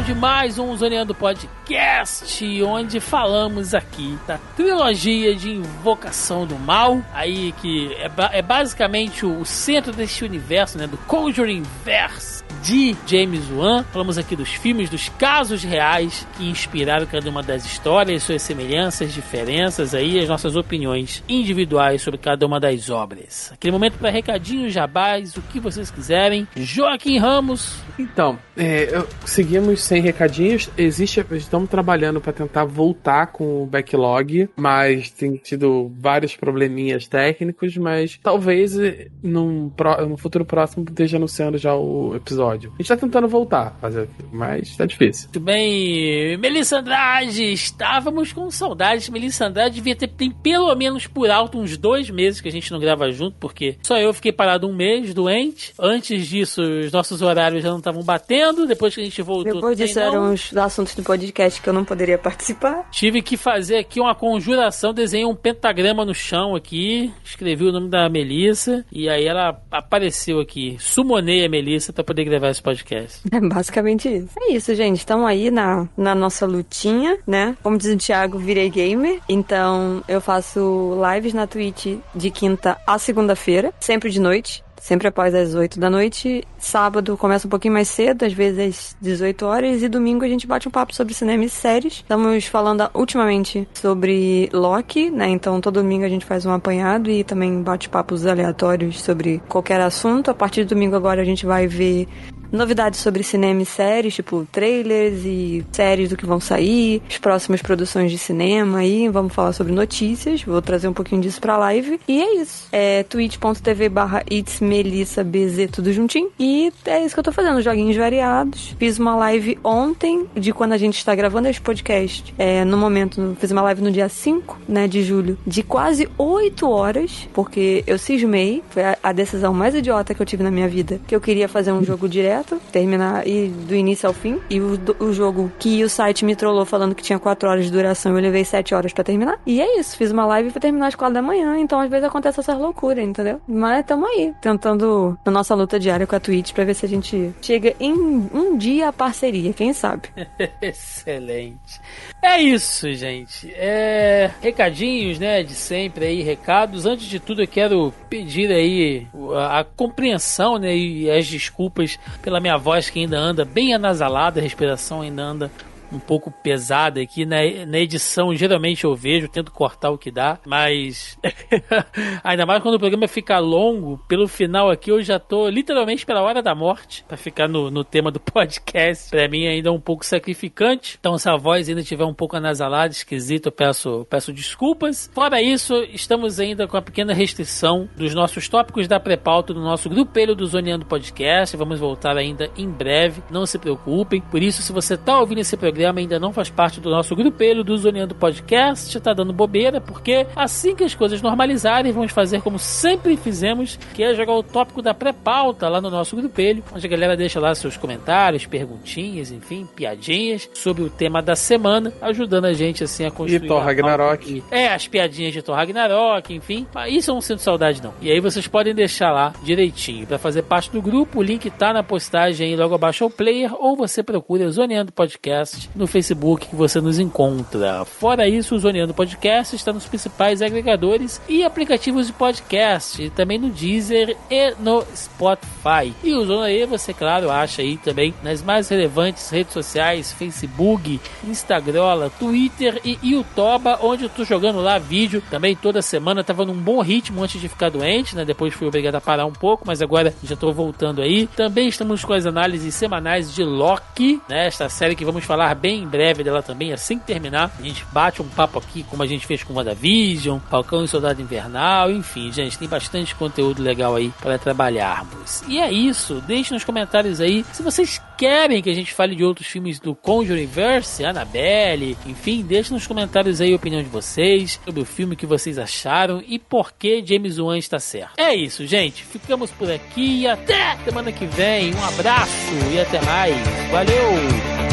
De mais um Zoneando Podcast, onde falamos aqui da trilogia de Invocação do Mal, aí que é, é basicamente o centro deste universo, né, do Conjuring Verse de James Wan. Falamos aqui dos filmes, dos casos reais que inspiraram cada uma das histórias, suas semelhanças, diferenças aí, as nossas opiniões individuais sobre cada uma das obras. Aquele momento para recadinhos, jabás, o que vocês quiserem. Joaquim Ramos. Então, é, seguimos sem recadinhos. Existe, estamos trabalhando para tentar voltar com o backlog, mas tem tido vários probleminhas técnicos, mas talvez eh, num, no futuro próximo esteja anunciando já o episódio episódio. A gente tá tentando voltar a fazer mas tá difícil. Muito bem. Melissa Andrade, estávamos com saudades. Melissa Andrade devia ter tem pelo menos por alto uns dois meses que a gente não grava junto, porque só eu fiquei parado um mês doente. Antes disso, os nossos horários já não estavam batendo. Depois que a gente voltou. Depois disso, eram os assuntos do podcast que eu não poderia participar. Tive que fazer aqui uma conjuração, desenhei um pentagrama no chão aqui, escrevi o nome da Melissa e aí ela apareceu aqui. Sumonei a Melissa para poder gravar esse podcast. É basicamente isso. É isso, gente. Estamos aí na, na nossa lutinha, né? Como diz o Thiago, virei gamer. Então eu faço lives na Twitch de quinta a segunda-feira, sempre de noite sempre após as 8 da noite. Sábado começa um pouquinho mais cedo, às vezes às 18 horas, e domingo a gente bate um papo sobre cinema e séries. Estamos falando ultimamente sobre Loki, né? Então todo domingo a gente faz um apanhado e também bate papos aleatórios sobre qualquer assunto. A partir do domingo agora a gente vai ver novidades sobre cinema e séries, tipo trailers e séries do que vão sair, as próximas produções de cinema aí, vamos falar sobre notícias, vou trazer um pouquinho disso pra live. E é isso. É twitch.tv barra itsmelissabz, tudo juntinho. E é isso que eu tô fazendo, joguinhos variados. Fiz uma live ontem, de quando a gente está gravando esse podcast. É, no momento, fiz uma live no dia 5, né, de julho, de quase 8 horas, porque eu cismei, foi a, a decisão mais idiota que eu tive na minha vida, que eu queria fazer um jogo direto terminar e do início ao fim. E o, o jogo que o site me trollou falando que tinha 4 horas de duração, eu levei 7 horas para terminar. E é isso, fiz uma live pra terminar às 4 da manhã, então às vezes acontece essas loucuras, entendeu? Mas tamo aí, tentando na nossa luta diária com a Twitch pra ver se a gente chega em um dia a parceria, quem sabe? Excelente. É isso, gente. É... Recadinhos, né, de sempre aí, recados. Antes de tudo, eu quero pedir aí a, a compreensão, né, e as desculpas pela minha voz que ainda anda bem anasalada, a respiração ainda anda um pouco pesada aqui. Na, na edição, geralmente eu vejo, tento cortar o que dá, mas ainda mais quando o programa fica longo, pelo final aqui eu já tô literalmente pela hora da morte, para ficar no, no tema do podcast. Pra mim ainda é um pouco sacrificante, então se a voz ainda tiver um pouco anasalada, esquisita, eu peço, peço desculpas. Fora isso, estamos ainda com a pequena restrição dos nossos tópicos da pré-pauta do nosso grupelho do Zoneando Podcast. Vamos voltar ainda em breve, não se preocupem. Por isso, se você tá ouvindo esse programa e ainda não faz parte do nosso grupelho do Zoneando Podcast, tá dando bobeira, porque assim que as coisas normalizarem, vamos fazer como sempre fizemos, que é jogar o tópico da pré-pauta lá no nosso grupelho, onde a galera deixa lá seus comentários, perguntinhas, enfim, piadinhas sobre o tema da semana, ajudando a gente assim a construir. E Thor Ragnarok. É, as piadinhas de Thor Ragnarok, enfim. Isso eu não sinto saudade, não. E aí vocês podem deixar lá direitinho. Para fazer parte do grupo, o link tá na postagem aí logo abaixo ao player, ou você procura Zoneando Podcast no Facebook que você nos encontra. Fora isso, o Zoneando Podcast está nos principais agregadores e aplicativos de podcast, também no Deezer e no Spotify. E o Zona E você, claro, acha aí também nas mais relevantes redes sociais, Facebook, Instagram, Twitter e YouTube, onde eu tô jogando lá vídeo também toda semana. Tava num bom ritmo antes de ficar doente, né? Depois fui obrigado a parar um pouco, mas agora já tô voltando aí. Também estamos com as análises semanais de Loki, né? Esta série que vamos falar bem em breve dela também, assim que terminar. A gente bate um papo aqui, como a gente fez com WandaVision, Falcão e Soldado Invernal, enfim, gente, tem bastante conteúdo legal aí para trabalharmos. E é isso, deixe nos comentários aí se vocês querem que a gente fale de outros filmes do Conjureverse, Annabelle, enfim, deixe nos comentários aí a opinião de vocês sobre o filme que vocês acharam e por que James Wan está certo. É isso, gente, ficamos por aqui e até semana que vem. Um abraço e até mais. Valeu!